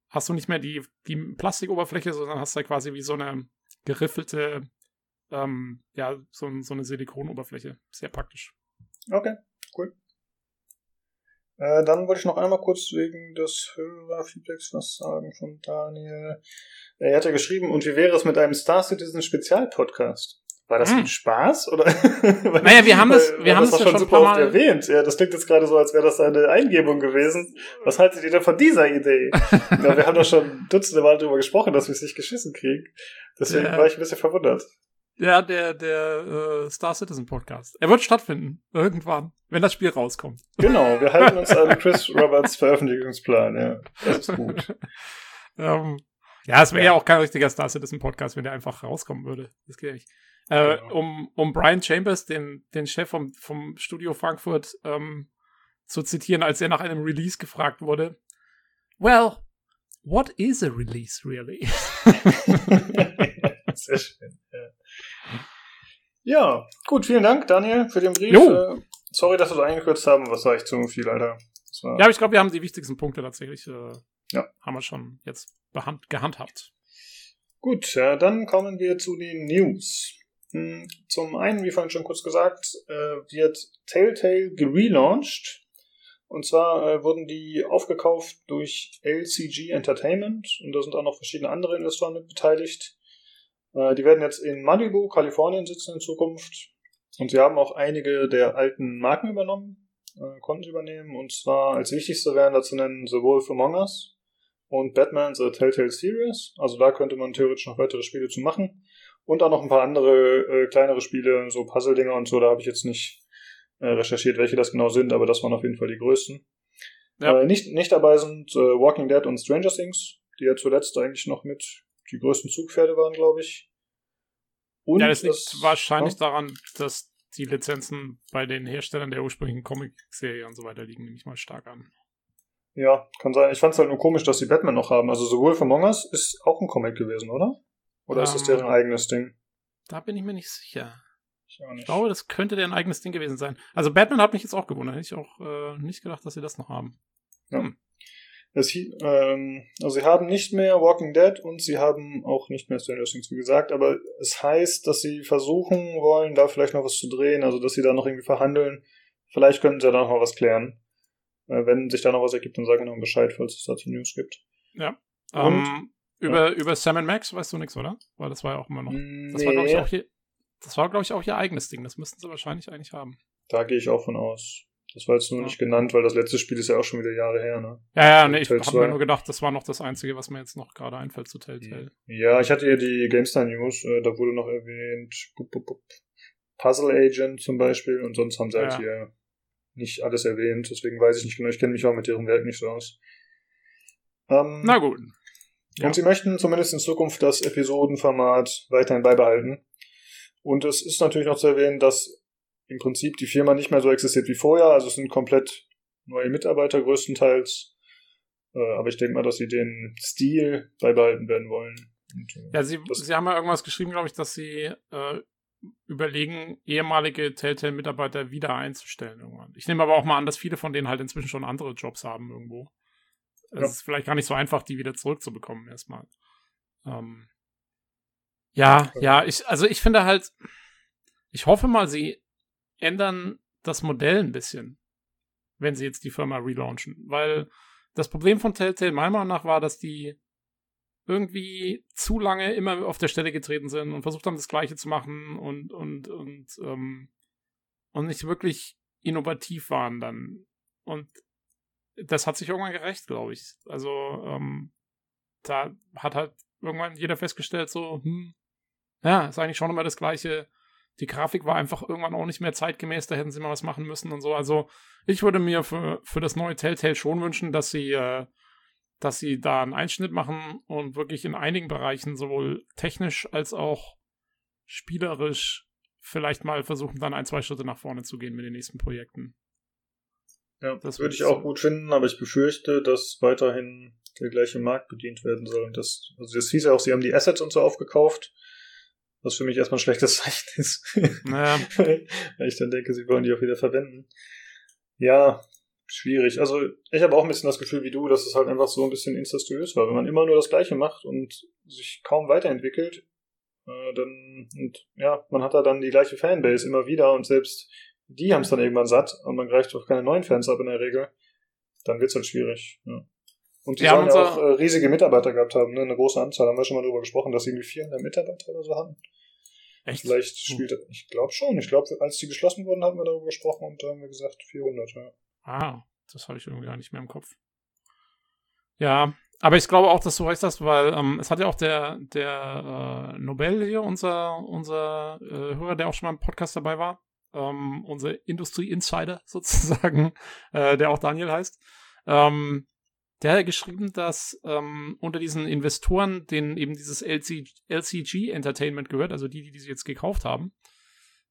hast du nicht mehr die, die Plastikoberfläche, sondern hast halt quasi wie so eine geriffelte, ähm, ja, so, so eine Silikonoberfläche. Sehr praktisch. Okay, cool. Äh, dann wollte ich noch einmal kurz wegen des Hörerfeedbacks was sagen von Daniel. Er hat ja geschrieben, und wie wäre es mit einem Star Citizen Spezialpodcast? War das hm. ein Spaß? Oder? naja, wir haben das, wir haben das, das ja schon super oft erwähnt. Ja, das klingt jetzt gerade so, als wäre das eine Eingebung gewesen. Was haltet ihr denn von dieser Idee? ja, wir haben doch schon dutzende Mal darüber gesprochen, dass wir es nicht geschissen kriegen. Deswegen ja. war ich ein bisschen verwundert. Ja, der, der äh, Star Citizen Podcast. Er wird stattfinden. Irgendwann. Wenn das Spiel rauskommt. Genau, wir halten uns an Chris Roberts Veröffentlichungsplan, ja. Das ist gut. ähm, ja, es wäre ja. ja. auch kein richtiger Star Citizen Podcast, wenn der einfach rauskommen würde. Das geht ja nicht. Äh, genau. um, um Brian Chambers, den, den Chef vom, vom Studio Frankfurt, ähm, zu zitieren, als er nach einem Release gefragt wurde. Well, what is a release really? Sehr schön. Ja. Ja. gut, vielen Dank, Daniel, für den Brief. Äh, sorry, dass wir so eingekürzt haben. Was war ich zu viel, Alter? Ja, aber ich glaube, wir haben die wichtigsten Punkte tatsächlich. Äh, ja. Haben wir schon jetzt gehandhabt. Gut, ja, dann kommen wir zu den News. Hm, zum einen, wie vorhin schon kurz gesagt, äh, wird Telltale gelauncht. Und zwar äh, wurden die aufgekauft durch LCG Entertainment und da sind auch noch verschiedene andere Investoren mit beteiligt. Äh, die werden jetzt in Malibu, Kalifornien sitzen in Zukunft. Und sie haben auch einige der alten Marken übernommen, äh, konnten sie übernehmen. Und zwar als wichtigste wären dazu nennen The Wolf Among Us und Batman The Telltale Series. Also da könnte man theoretisch noch weitere Spiele zu machen. Und auch noch ein paar andere äh, kleinere Spiele, so Puzzle-Dinger und so. Da habe ich jetzt nicht äh, recherchiert, welche das genau sind, aber das waren auf jeden Fall die größten. Ja. Äh, nicht, nicht dabei sind äh, Walking Dead und Stranger Things, die ja zuletzt eigentlich noch mit die größten Zugpferde waren, glaube ich. Und ja, das liegt das, wahrscheinlich ja. daran, dass die Lizenzen bei den Herstellern der ursprünglichen Comic-Serie und so weiter liegen, nämlich mal stark an. Ja, kann sein. Ich fand es halt nur komisch, dass die Batman noch haben. Also sowohl für Us ist auch ein Comic gewesen, oder? Oder um, ist das deren ähm, eigenes Ding? Da bin ich mir nicht sicher. Ich, ich glaube, das könnte deren eigenes Ding gewesen sein. Also Batman hat mich jetzt auch gewundert. Hätte ich auch äh, nicht gedacht, dass sie das noch haben. Ja. Hm. Es, ähm, also sie haben nicht mehr Walking Dead und sie haben auch nicht mehr Stranger Things, wie gesagt, aber es heißt, dass sie versuchen wollen, da vielleicht noch was zu drehen, also dass sie da noch irgendwie verhandeln. Vielleicht könnten sie da noch mal was klären. Äh, wenn sich da noch was ergibt, dann sagen wir noch Bescheid, falls es dazu News gibt. Ja. Und, um, ähm, über, ja. über Sam Max weißt du nichts, oder? Weil das war ja auch immer noch. Das nee. war, glaube ich, auch hier. das war, glaube ich, auch ihr eigenes Ding. Das müssten sie wahrscheinlich eigentlich haben. Da gehe ich auch von aus. Das war jetzt nur ja. nicht genannt, weil das letzte Spiel ist ja auch schon wieder Jahre her, ne? Ja, ja, nee, ich habe mir nur gedacht, das war noch das Einzige, was mir jetzt noch gerade einfällt zu Telltale. Ja, ich hatte hier die GameStar News, äh, da wurde noch erwähnt bup, bup, bup. Puzzle Agent zum Beispiel und sonst haben sie halt ja. halt hier nicht alles erwähnt, deswegen weiß ich nicht genau, ich kenne mich auch mit ihrem Werk nicht so aus. Ähm, Na gut. Ja. Und sie möchten zumindest in Zukunft das Episodenformat weiterhin beibehalten. Und es ist natürlich noch zu erwähnen, dass im Prinzip die Firma nicht mehr so existiert wie vorher. Also es sind komplett neue Mitarbeiter größtenteils. Äh, aber ich denke mal, dass sie den Stil beibehalten werden wollen. Und, äh, ja, sie, sie haben ja irgendwas geschrieben, glaube ich, dass sie äh, überlegen, ehemalige Telltale-Mitarbeiter wieder einzustellen irgendwann. Ich nehme aber auch mal an, dass viele von denen halt inzwischen schon andere Jobs haben irgendwo. Es ja. ist vielleicht gar nicht so einfach, die wieder zurückzubekommen erstmal. Ähm, ja, ja, ich, also ich finde halt, ich hoffe mal, sie ändern das Modell ein bisschen, wenn sie jetzt die Firma relaunchen. Weil das Problem von Telltale meiner Meinung nach war, dass die irgendwie zu lange immer auf der Stelle getreten sind und versucht haben, das Gleiche zu machen und, und, und, ähm, und nicht wirklich innovativ waren dann. Und das hat sich irgendwann gerecht, glaube ich. Also, ähm, da hat halt irgendwann jeder festgestellt, so, hm, ja, ist eigentlich schon immer das Gleiche. Die Grafik war einfach irgendwann auch nicht mehr zeitgemäß, da hätten sie mal was machen müssen und so. Also ich würde mir für, für das neue Telltale schon wünschen, dass sie, äh, dass sie da einen Einschnitt machen und wirklich in einigen Bereichen sowohl technisch als auch spielerisch vielleicht mal versuchen, dann ein, zwei Schritte nach vorne zu gehen mit den nächsten Projekten. Ja, das würde ich auch gut finden, aber ich befürchte, dass weiterhin der gleiche Markt bedient werden soll. Das, also das hieß ja auch, sie haben die Assets und so aufgekauft. Was für mich erstmal ein schlechtes Zeichen ist. Naja. Weil ich dann denke, sie wollen die auch wieder verwenden. Ja, schwierig. Also ich habe auch ein bisschen das Gefühl wie du, dass es halt einfach so ein bisschen incestuös war. Wenn man immer nur das Gleiche macht und sich kaum weiterentwickelt, äh, dann, und ja, man hat da dann die gleiche Fanbase immer wieder und selbst die haben es dann irgendwann satt und man greift auf keine neuen Fans ab in der Regel, dann wird's halt schwierig. Ja. Und die sollen ja auch äh, riesige Mitarbeiter gehabt haben, ne? eine große Anzahl. Haben wir schon mal darüber gesprochen, dass sie irgendwie 400 Mitarbeiter oder so haben. Echt? Vielleicht hm. spielt er, ich glaube schon. Ich glaube, als die geschlossen wurden, haben wir darüber gesprochen und da haben wir gesagt 400, ja. Ah, das habe ich irgendwie gar nicht mehr im Kopf. Ja, aber ich glaube auch, dass du recht hast, weil ähm, es hat ja auch der, der äh, Nobel hier, unser, unser äh, Hörer, der auch schon mal im Podcast dabei war, ähm, unser Industrie-Insider sozusagen, äh, der auch Daniel heißt, ähm, der hat geschrieben, dass ähm, unter diesen Investoren, denen eben dieses LC, LCG Entertainment gehört, also die, die sie jetzt gekauft haben,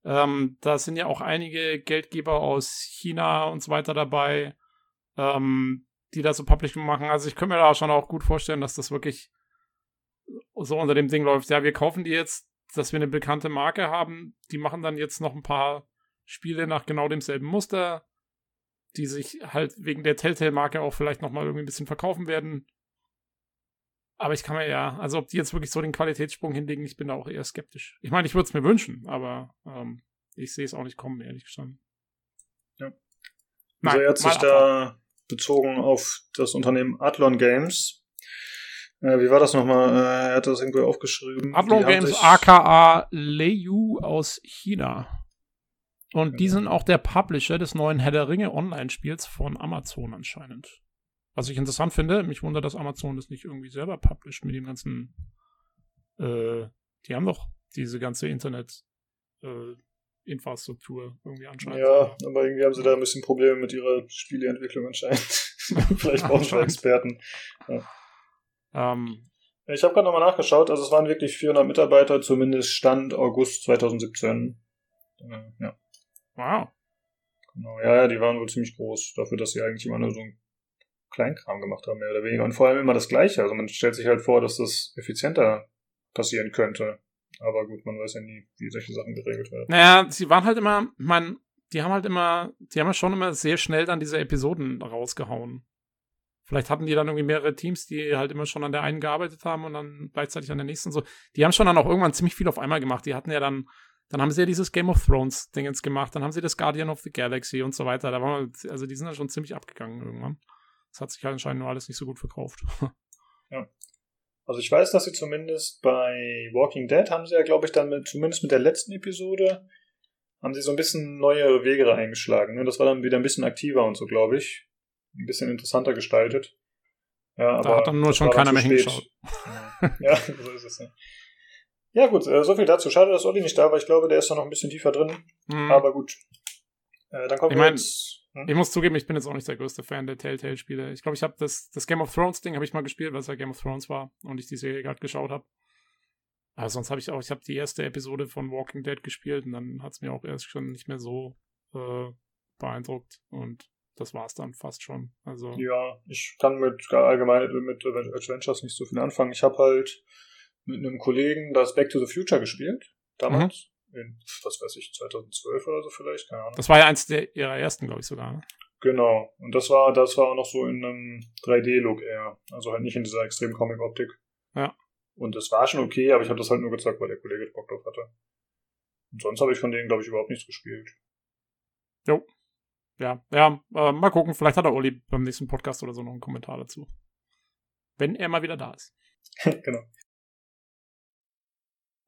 ähm, da sind ja auch einige Geldgeber aus China und so weiter dabei, ähm, die da so Publishing machen. Also ich könnte mir da schon auch gut vorstellen, dass das wirklich so unter dem Ding läuft. Ja, wir kaufen die jetzt, dass wir eine bekannte Marke haben. Die machen dann jetzt noch ein paar Spiele nach genau demselben Muster die sich halt wegen der Telltale-Marke auch vielleicht nochmal irgendwie ein bisschen verkaufen werden. Aber ich kann mir ja, also ob die jetzt wirklich so den Qualitätssprung hinlegen, ich bin da auch eher skeptisch. Ich meine, ich würde es mir wünschen, aber ähm, ich sehe es auch nicht kommen, ehrlich gesagt. Ja. Also er hat sich da bezogen auf das Unternehmen Adlon Games. Äh, wie war das nochmal? Äh, er hat das irgendwie aufgeschrieben. Adlon Games, aka Leiyu aus China. Und die sind auch der Publisher des neuen Herr der Ringe Online-Spiels von Amazon anscheinend. Was ich interessant finde, mich wundert, dass Amazon das nicht irgendwie selber publisht mit dem ganzen. Äh, die haben doch diese ganze Internet-Infrastruktur äh, irgendwie anscheinend. Ja, aber irgendwie haben sie da ein bisschen Probleme mit ihrer Spieleentwicklung anscheinend. Vielleicht brauchen sie Experten. Ja. Ähm, ich habe gerade nochmal nachgeschaut, also es waren wirklich 400 Mitarbeiter, zumindest Stand August 2017. Äh, ja. Wow. Genau, ja, die waren wohl ziemlich groß, dafür, dass sie eigentlich immer nur so einen Kleinkram gemacht haben, mehr oder weniger. Und vor allem immer das Gleiche. Also man stellt sich halt vor, dass das effizienter passieren könnte. Aber gut, man weiß ja nie, wie solche Sachen geregelt werden. Naja, sie waren halt immer, man, die haben halt immer, die haben ja schon immer sehr schnell dann diese Episoden rausgehauen. Vielleicht hatten die dann irgendwie mehrere Teams, die halt immer schon an der einen gearbeitet haben und dann gleichzeitig an der nächsten so. Die haben schon dann auch irgendwann ziemlich viel auf einmal gemacht. Die hatten ja dann dann haben sie ja dieses Game of Thrones Dingens gemacht, dann haben sie das Guardian of the Galaxy und so weiter. Da war man, also die sind dann schon ziemlich abgegangen irgendwann. Das hat sich halt anscheinend nur alles nicht so gut verkauft. ja. Also ich weiß, dass sie zumindest bei Walking Dead haben sie ja, glaube ich, dann mit, zumindest mit der letzten Episode, haben sie so ein bisschen neue Wege eingeschlagen. Ne? Das war dann wieder ein bisschen aktiver und so, glaube ich. Ein bisschen interessanter gestaltet. Ja, aber da hat dann nur schon keiner mehr hingeschaut. ja, so ist es. Ja. Ja, gut, äh, so viel dazu. Schade, dass Olli nicht da war. Ich glaube, der ist da noch ein bisschen tiefer drin. Mhm. Aber gut. Äh, dann kommt ich mein, jetzt. Hm? Ich muss zugeben, ich bin jetzt auch nicht der größte Fan der Telltale-Spiele. Ich glaube, ich habe das, das Game of Thrones-Ding habe ich mal gespielt, weil es ja Game of Thrones war und ich die Serie gerade geschaut habe. Aber sonst habe ich auch, ich habe die erste Episode von Walking Dead gespielt und dann hat es mir auch erst schon nicht mehr so äh, beeindruckt und das war es dann fast schon. Also ja, ich kann mit allgemein mit Adventures nicht so viel anfangen. Ich habe halt mit einem Kollegen das Back to the Future gespielt, damals. Mhm. In, was weiß ich, 2012 oder so vielleicht, keine Ahnung. Das war ja eins der ihrer ersten, glaube ich sogar. Ne? Genau. Und das war, das war auch noch so in einem 3D-Look eher. Also halt nicht in dieser extremen Comic-Optik. Ja. Und es war schon okay, aber ich habe das halt nur gezeigt, weil der Kollege Bock drauf hatte. Und sonst habe ich von denen, glaube ich, überhaupt nichts gespielt. Jo. Ja, ja, äh, mal gucken, vielleicht hat der Uli beim nächsten Podcast oder so noch einen Kommentar dazu. Wenn er mal wieder da ist. genau.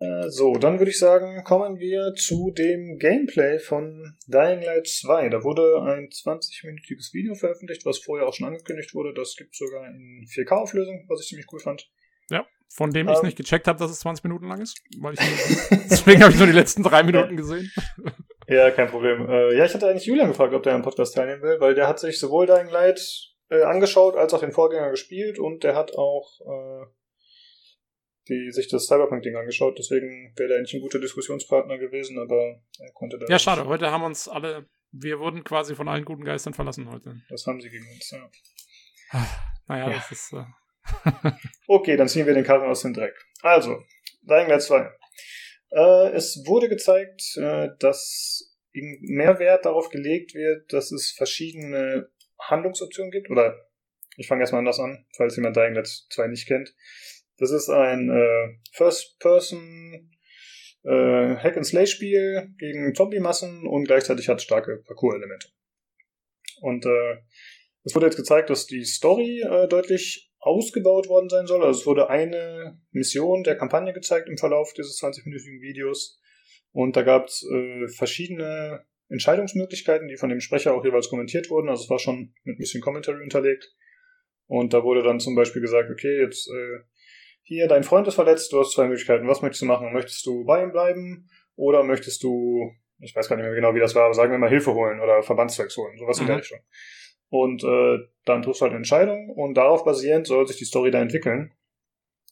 Äh, so, dann würde ich sagen, kommen wir zu dem Gameplay von Dying Light 2. Da wurde ein 20-minütiges Video veröffentlicht, was vorher auch schon angekündigt wurde. Das gibt es sogar in 4K-Auflösung, was ich ziemlich cool fand. Ja, von dem ich ähm, nicht gecheckt habe, dass es 20 Minuten lang ist. Weil ich deswegen habe ich nur die letzten drei Minuten gesehen. Ja, kein Problem. Äh, ja, ich hatte eigentlich Julian gefragt, ob der am Podcast teilnehmen will, weil der hat sich sowohl Dying Light äh, angeschaut, als auch den Vorgänger gespielt und der hat auch äh, die sich das Cyberpunk-Ding angeschaut, deswegen wäre der eigentlich ein guter Diskussionspartner gewesen, aber er konnte da. Ja, schade. Heute haben uns alle, wir wurden quasi von allen guten Geistern verlassen heute. Das haben sie gegen uns, ja. naja, ja. das ist. Äh okay, dann ziehen wir den Karren aus dem Dreck. Also, Dying Light 2. Äh, es wurde gezeigt, äh, dass mehr Wert darauf gelegt wird, dass es verschiedene Handlungsoptionen gibt, oder ich fange erstmal anders an, falls jemand Dying Light 2 nicht kennt. Das ist ein äh, First-Person äh, Hack-and-Slay-Spiel gegen Zombie-Massen und gleichzeitig hat es starke Parcours-Elemente. Und äh, es wurde jetzt gezeigt, dass die Story äh, deutlich ausgebaut worden sein soll. Also es wurde eine Mission der Kampagne gezeigt im Verlauf dieses 20-minütigen Videos. Und da gab es äh, verschiedene Entscheidungsmöglichkeiten, die von dem Sprecher auch jeweils kommentiert wurden. Also es war schon mit ein bisschen Commentary unterlegt. Und da wurde dann zum Beispiel gesagt, okay, jetzt äh, hier, dein Freund ist verletzt, du hast zwei Möglichkeiten. Was möchtest du machen? Möchtest du bei ihm bleiben oder möchtest du, ich weiß gar nicht mehr genau, wie das war, aber sagen wir mal Hilfe holen oder Verbandszeugs holen, sowas mhm. in der mhm. Richtung. Und äh, dann triffst du halt eine Entscheidung und darauf basierend soll sich die Story da entwickeln.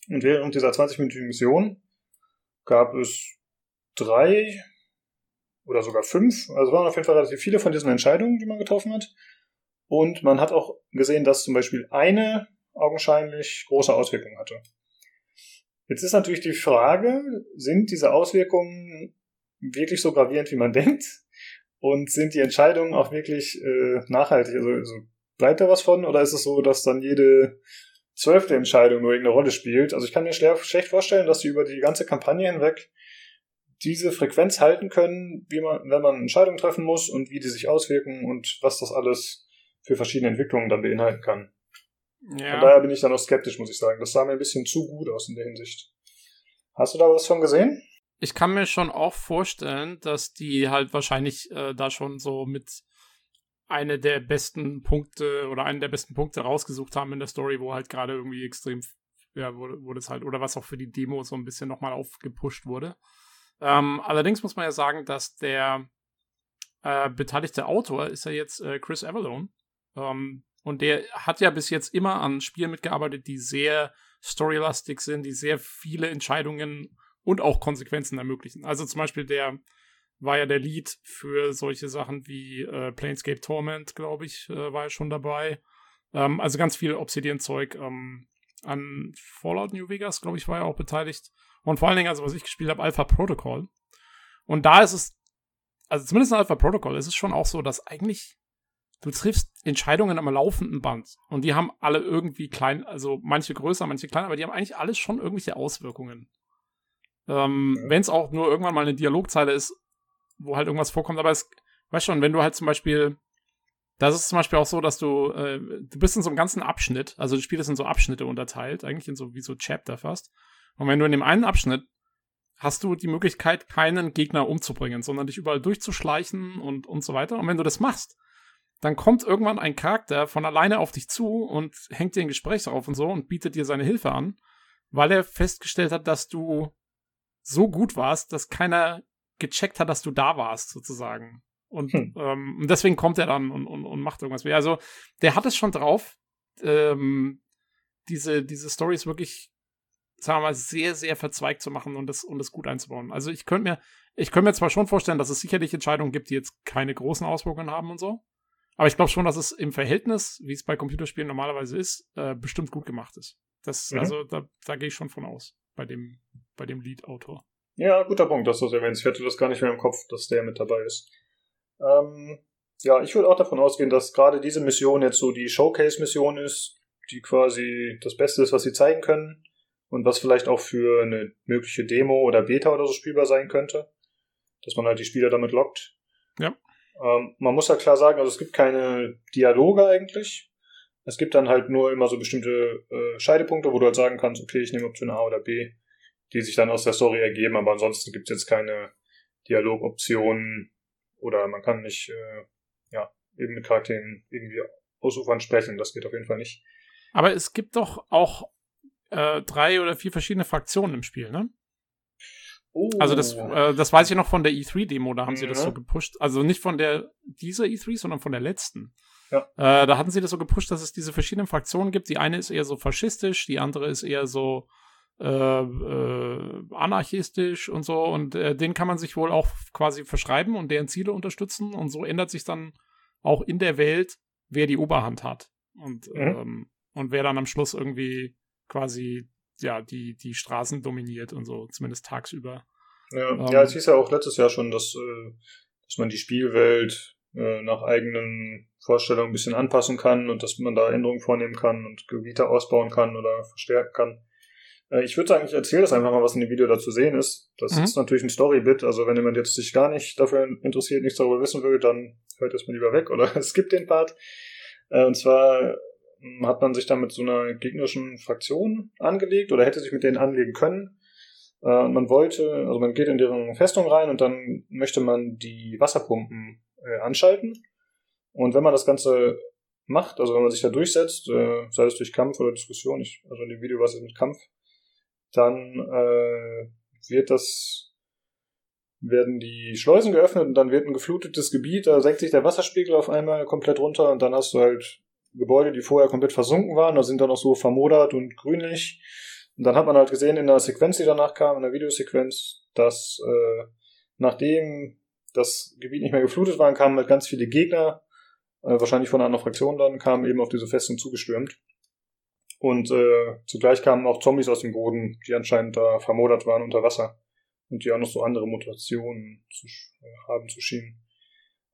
Und während dieser 20-minütigen Mission gab es drei oder sogar fünf, also waren auf jeden Fall relativ viele von diesen Entscheidungen, die man getroffen hat. Und man hat auch gesehen, dass zum Beispiel eine augenscheinlich große Auswirkungen hatte. Jetzt ist natürlich die Frage, sind diese Auswirkungen wirklich so gravierend, wie man denkt? Und sind die Entscheidungen auch wirklich äh, nachhaltig? Also, also bleibt da was von? Oder ist es so, dass dann jede zwölfte Entscheidung nur irgendeine Rolle spielt? Also ich kann mir schlecht vorstellen, dass sie über die ganze Kampagne hinweg diese Frequenz halten können, wie man, wenn man Entscheidungen treffen muss und wie die sich auswirken und was das alles für verschiedene Entwicklungen dann beinhalten kann. Ja. Von daher bin ich da noch skeptisch, muss ich sagen. Das sah mir ein bisschen zu gut aus in der Hinsicht. Hast du da was von gesehen? Ich kann mir schon auch vorstellen, dass die halt wahrscheinlich äh, da schon so mit eine der besten Punkte oder einen der besten Punkte rausgesucht haben in der Story, wo halt gerade irgendwie extrem, ja, wurde, wurde es halt, oder was auch für die Demo so ein bisschen nochmal aufgepusht wurde. Ähm, allerdings muss man ja sagen, dass der äh, beteiligte Autor ist ja jetzt äh, Chris Avalone. Ähm, und der hat ja bis jetzt immer an Spielen mitgearbeitet, die sehr storylastig sind, die sehr viele Entscheidungen und auch Konsequenzen ermöglichen. Also zum Beispiel der war ja der Lead für solche Sachen wie äh, Planescape Torment, glaube ich, äh, war er schon dabei. Ähm, also ganz viel Obsidian-Zeug. Ähm, an Fallout New Vegas, glaube ich, war er auch beteiligt. Und vor allen Dingen, also was ich gespielt habe, Alpha Protocol. Und da ist es, also zumindest in Alpha Protocol ist es schon auch so, dass eigentlich du triffst Entscheidungen am laufenden Band. Und die haben alle irgendwie klein, also manche größer, manche kleiner, aber die haben eigentlich alles schon irgendwelche Auswirkungen. Ähm, ja. Wenn es auch nur irgendwann mal eine Dialogzeile ist, wo halt irgendwas vorkommt, aber es, weißt schon, wenn du halt zum Beispiel Das ist zum Beispiel auch so, dass du, äh, du bist in so einem ganzen Abschnitt, also das Spiel ist in so Abschnitte unterteilt, eigentlich in so wie so Chapter fast. Und wenn du in dem einen Abschnitt hast du die Möglichkeit, keinen Gegner umzubringen, sondern dich überall durchzuschleichen und, und so weiter. Und wenn du das machst, dann kommt irgendwann ein Charakter von alleine auf dich zu und hängt dir ein Gespräch auf und so und bietet dir seine Hilfe an, weil er festgestellt hat, dass du so gut warst, dass keiner gecheckt hat, dass du da warst, sozusagen. Und hm. ähm, deswegen kommt er dann und, und, und macht irgendwas. Also, der hat es schon drauf. Ähm, diese, diese Story ist wirklich sagen wir mal, sehr, sehr verzweigt zu machen und das, und das gut einzubauen. Also ich könnte mir, ich könnte mir zwar schon vorstellen, dass es sicherlich Entscheidungen gibt, die jetzt keine großen Auswirkungen haben und so. Aber ich glaube schon, dass es im Verhältnis, wie es bei Computerspielen normalerweise ist, äh, bestimmt gut gemacht ist. Das, mhm. also da, da gehe ich schon von aus, bei dem, bei dem Lead-Autor. Ja, guter Punkt, dass du das erwähnst. Ich hatte das gar nicht mehr im Kopf, dass der mit dabei ist. Ähm, ja, ich würde auch davon ausgehen, dass gerade diese Mission jetzt so die Showcase-Mission ist, die quasi das Beste ist, was sie zeigen können und was vielleicht auch für eine mögliche Demo oder Beta oder so spielbar sein könnte, dass man halt die Spieler damit lockt. Ja. Ähm, man muss ja klar sagen, also es gibt keine Dialoge eigentlich. Es gibt dann halt nur immer so bestimmte äh, Scheidepunkte, wo du halt sagen kannst, okay, ich nehme Option A oder B, die sich dann aus der Story ergeben, aber ansonsten gibt es jetzt keine Dialogoptionen oder man kann nicht, äh, ja, eben mit Charakteren irgendwie ausufern sprechen, das geht auf jeden Fall nicht. Aber es gibt doch auch äh, drei oder vier verschiedene Fraktionen im Spiel, ne? Oh. Also das, äh, das weiß ich noch von der E3-Demo, da haben ja. sie das so gepusht. Also nicht von der dieser E3, sondern von der letzten. Ja. Äh, da hatten sie das so gepusht, dass es diese verschiedenen Fraktionen gibt. Die eine ist eher so faschistisch, die andere ist eher so äh, äh, anarchistisch und so. Und äh, den kann man sich wohl auch quasi verschreiben und deren Ziele unterstützen. Und so ändert sich dann auch in der Welt, wer die Oberhand hat. Und, mhm. ähm, und wer dann am Schluss irgendwie quasi ja die, die Straßen dominiert und so, zumindest tagsüber. Ja, ähm, ja es hieß ja auch letztes Jahr schon, dass, äh, dass man die Spielwelt äh, nach eigenen Vorstellungen ein bisschen anpassen kann und dass man da Änderungen vornehmen kann und Gebiete ausbauen kann oder verstärken kann. Äh, ich würde sagen, ich erzähle das einfach mal, was in dem Video dazu sehen ist. Das mhm. ist natürlich ein Story-Bit, also wenn jemand jetzt sich gar nicht dafür interessiert, nichts darüber wissen will, dann hört es mal lieber weg oder es gibt den Part. Und zwar hat man sich dann mit so einer gegnerischen Fraktion angelegt oder hätte sich mit denen anlegen können. Äh, man wollte, also man geht in deren Festung rein und dann möchte man die Wasserpumpen äh, anschalten. Und wenn man das Ganze macht, also wenn man sich da durchsetzt, äh, sei es durch Kampf oder Diskussion, ich, also in dem Video war es mit Kampf, dann äh, wird das werden die Schleusen geöffnet und dann wird ein geflutetes Gebiet, da senkt sich der Wasserspiegel auf einmal komplett runter und dann hast du halt Gebäude, die vorher komplett versunken waren, da sind dann noch so vermodert und grünlich. Und dann hat man halt gesehen in der Sequenz, die danach kam, in der Videosequenz, dass äh, nachdem das Gebiet nicht mehr geflutet war, kamen halt ganz viele Gegner, äh, wahrscheinlich von einer anderen Fraktion dann, kamen eben auf diese Festung zugestürmt. Und äh, zugleich kamen auch Zombies aus dem Boden, die anscheinend da vermodert waren unter Wasser. Und die auch noch so andere Mutationen zu, äh, haben zu schienen.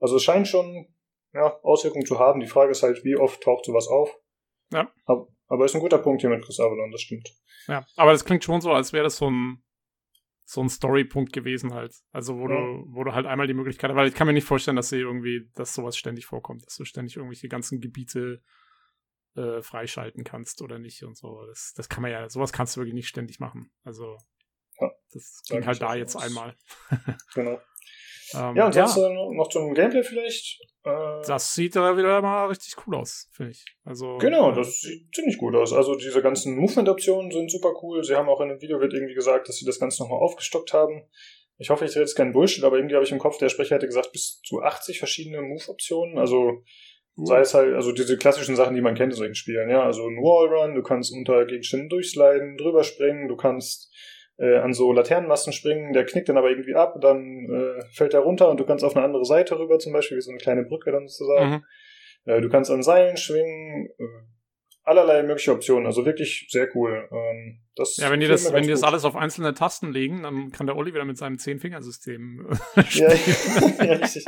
Also es scheint schon ja, Auswirkungen zu haben. Die Frage ist halt, wie oft taucht sowas auf? Ja. Aber, aber ist ein guter Punkt hier mit Chris Avalon, das stimmt. Ja, aber das klingt schon so, als wäre das so ein so ein Story-Punkt gewesen halt. Also wo ja. du, wo du halt einmal die Möglichkeit, weil ich kann mir nicht vorstellen, dass sie irgendwie, dass sowas ständig vorkommt, dass du ständig irgendwelche ganzen Gebiete äh, freischalten kannst oder nicht und so. Das, das kann man ja, sowas kannst du wirklich nicht ständig machen. Also ja, das ging halt da jetzt einmal. genau. Ähm, ja, und sonst ja. noch zum Gameplay vielleicht. Äh, das sieht da wieder mal richtig cool aus, finde ich. Also, genau, das sieht ziemlich gut aus. Also diese ganzen Movement-Optionen sind super cool. Sie haben auch in dem Video wird irgendwie gesagt, dass sie das Ganze nochmal aufgestockt haben. Ich hoffe, ich rede jetzt keinen Bullshit, aber irgendwie habe ich im Kopf, der Sprecher hätte gesagt, bis zu 80 verschiedene Move-Optionen. Also sei es halt, also diese klassischen Sachen, die man kennt in solchen Spielen, ja. Also ein Wallrun, du kannst unter Gegenständen durchsliden, drüber springen, du kannst äh, an so Laternenmasten springen, der knickt dann aber irgendwie ab, dann äh, fällt er runter und du kannst auf eine andere Seite rüber, zum Beispiel, wie so eine kleine Brücke dann sozusagen. Mhm. Äh, du kannst an Seilen schwingen, äh, allerlei mögliche Optionen, also wirklich sehr cool. Ähm, das ja, wenn die das, wenn die das alles auf einzelne Tasten legen, dann kann der Olli wieder mit seinem Zehn-Fingersystem äh, ja, ja, richtig.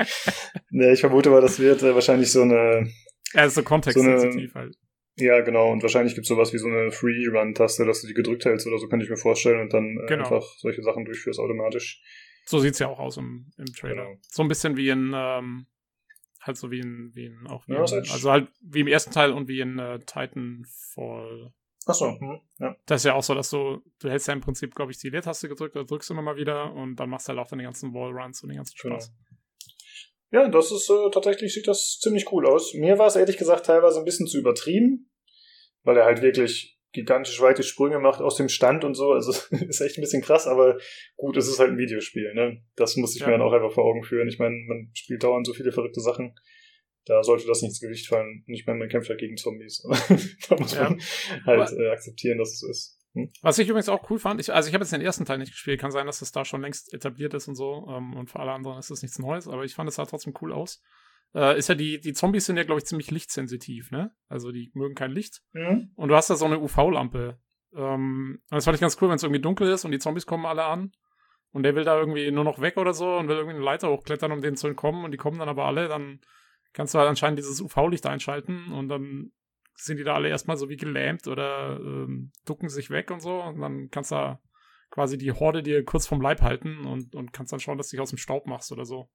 Nee, ich vermute mal, das wird äh, wahrscheinlich so eine. Ja, ist so kontextsensitiv so halt. Ja, genau. Und wahrscheinlich gibt es sowas wie so eine Free-Run-Taste, dass du die gedrückt hältst oder so, kann ich mir vorstellen und dann äh, genau. einfach solche Sachen durchführst automatisch. So sieht es ja auch aus im, im Trailer. Genau. So ein bisschen wie in, ähm, Halt so wie in, wie in auch wie Ja, in, also halt wie im ersten Teil und wie in äh, Titanfall. Achso, hm, ja. Das ist ja auch so, dass du, du hältst ja im Prinzip, glaube ich, die Leertaste gedrückt oder drückst immer mal wieder und dann machst du halt auch deine ganzen Wallruns und den ganzen Genau. Ja, das ist äh, tatsächlich sieht das ziemlich cool aus. Mir war es ehrlich gesagt teilweise ein bisschen zu übertrieben, weil er halt wirklich gigantisch weite Sprünge macht aus dem Stand und so. Also ist echt ein bisschen krass, aber gut, es ist halt ein Videospiel. Ne? Das muss ich Ja. mir dann auch einfach vor Augen führen. Ich meine, man spielt dauernd so viele verrückte Sachen. Da sollte das nicht ins Gewicht fallen. Und ich meine, man kämpft halt gegen Zombies. da muss Ja. man halt äh, akzeptieren, dass es so ist. Hm? Was ich übrigens auch cool fand, ich, also ich habe jetzt den ersten Teil nicht gespielt, kann sein, dass das da schon längst etabliert ist und so, ähm, und für alle anderen ist das nichts Neues, aber ich fand es sah trotzdem cool aus. Äh, ist ja die, die Zombies sind ja, glaube ich, ziemlich lichtsensitiv, ne? Also die mögen kein Licht. Mhm. Und du hast da so eine UV-Lampe. Ähm, und das fand ich ganz cool, wenn es irgendwie dunkel ist und die Zombies kommen alle an. Und der will da irgendwie nur noch weg oder so und will irgendwie eine Leiter hochklettern, um denen zu entkommen. Und die kommen dann aber alle, dann kannst du halt anscheinend dieses UV-Licht einschalten und dann sind die da alle erstmal so wie gelähmt oder ähm, ducken sich weg und so. Und dann kannst du da quasi die Horde dir kurz vom Leib halten und, und kannst dann schauen, dass du dich aus dem Staub machst oder so.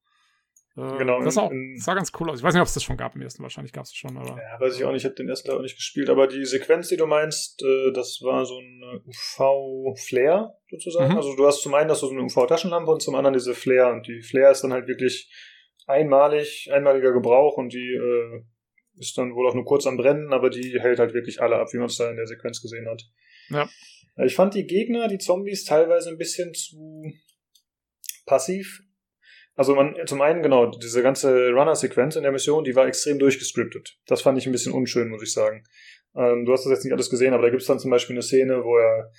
Äh, Genau, Das sah, auch, sah ganz cool aus. Ich weiß nicht, ob es das schon gab im ersten. Wahrscheinlich gab es es schon, aber. Ja, weiß ich auch nicht, ich habe den ersten auch nicht gespielt, aber die Sequenz, die du meinst, äh, das war so ein UV-Flare sozusagen. Mhm. Also du hast zum einen hast du so eine UV-Taschenlampe und zum anderen diese Flare. Und die Flare ist dann halt wirklich einmalig, einmaliger Gebrauch und die äh, ist dann wohl auch nur kurz am Brennen, aber die hält halt wirklich alle ab, wie man es da in der Sequenz gesehen hat. Ja. Äh, Ich fand die Gegner, die Zombies, teilweise ein bisschen zu passiv. Also man, zum einen, genau, diese ganze Runner-Sequenz in der Mission, die war extrem durchgescriptet. Das fand ich ein bisschen unschön, muss ich sagen. Ähm, du hast das jetzt nicht alles gesehen, aber da gibt's dann zum Beispiel eine Szene, wo er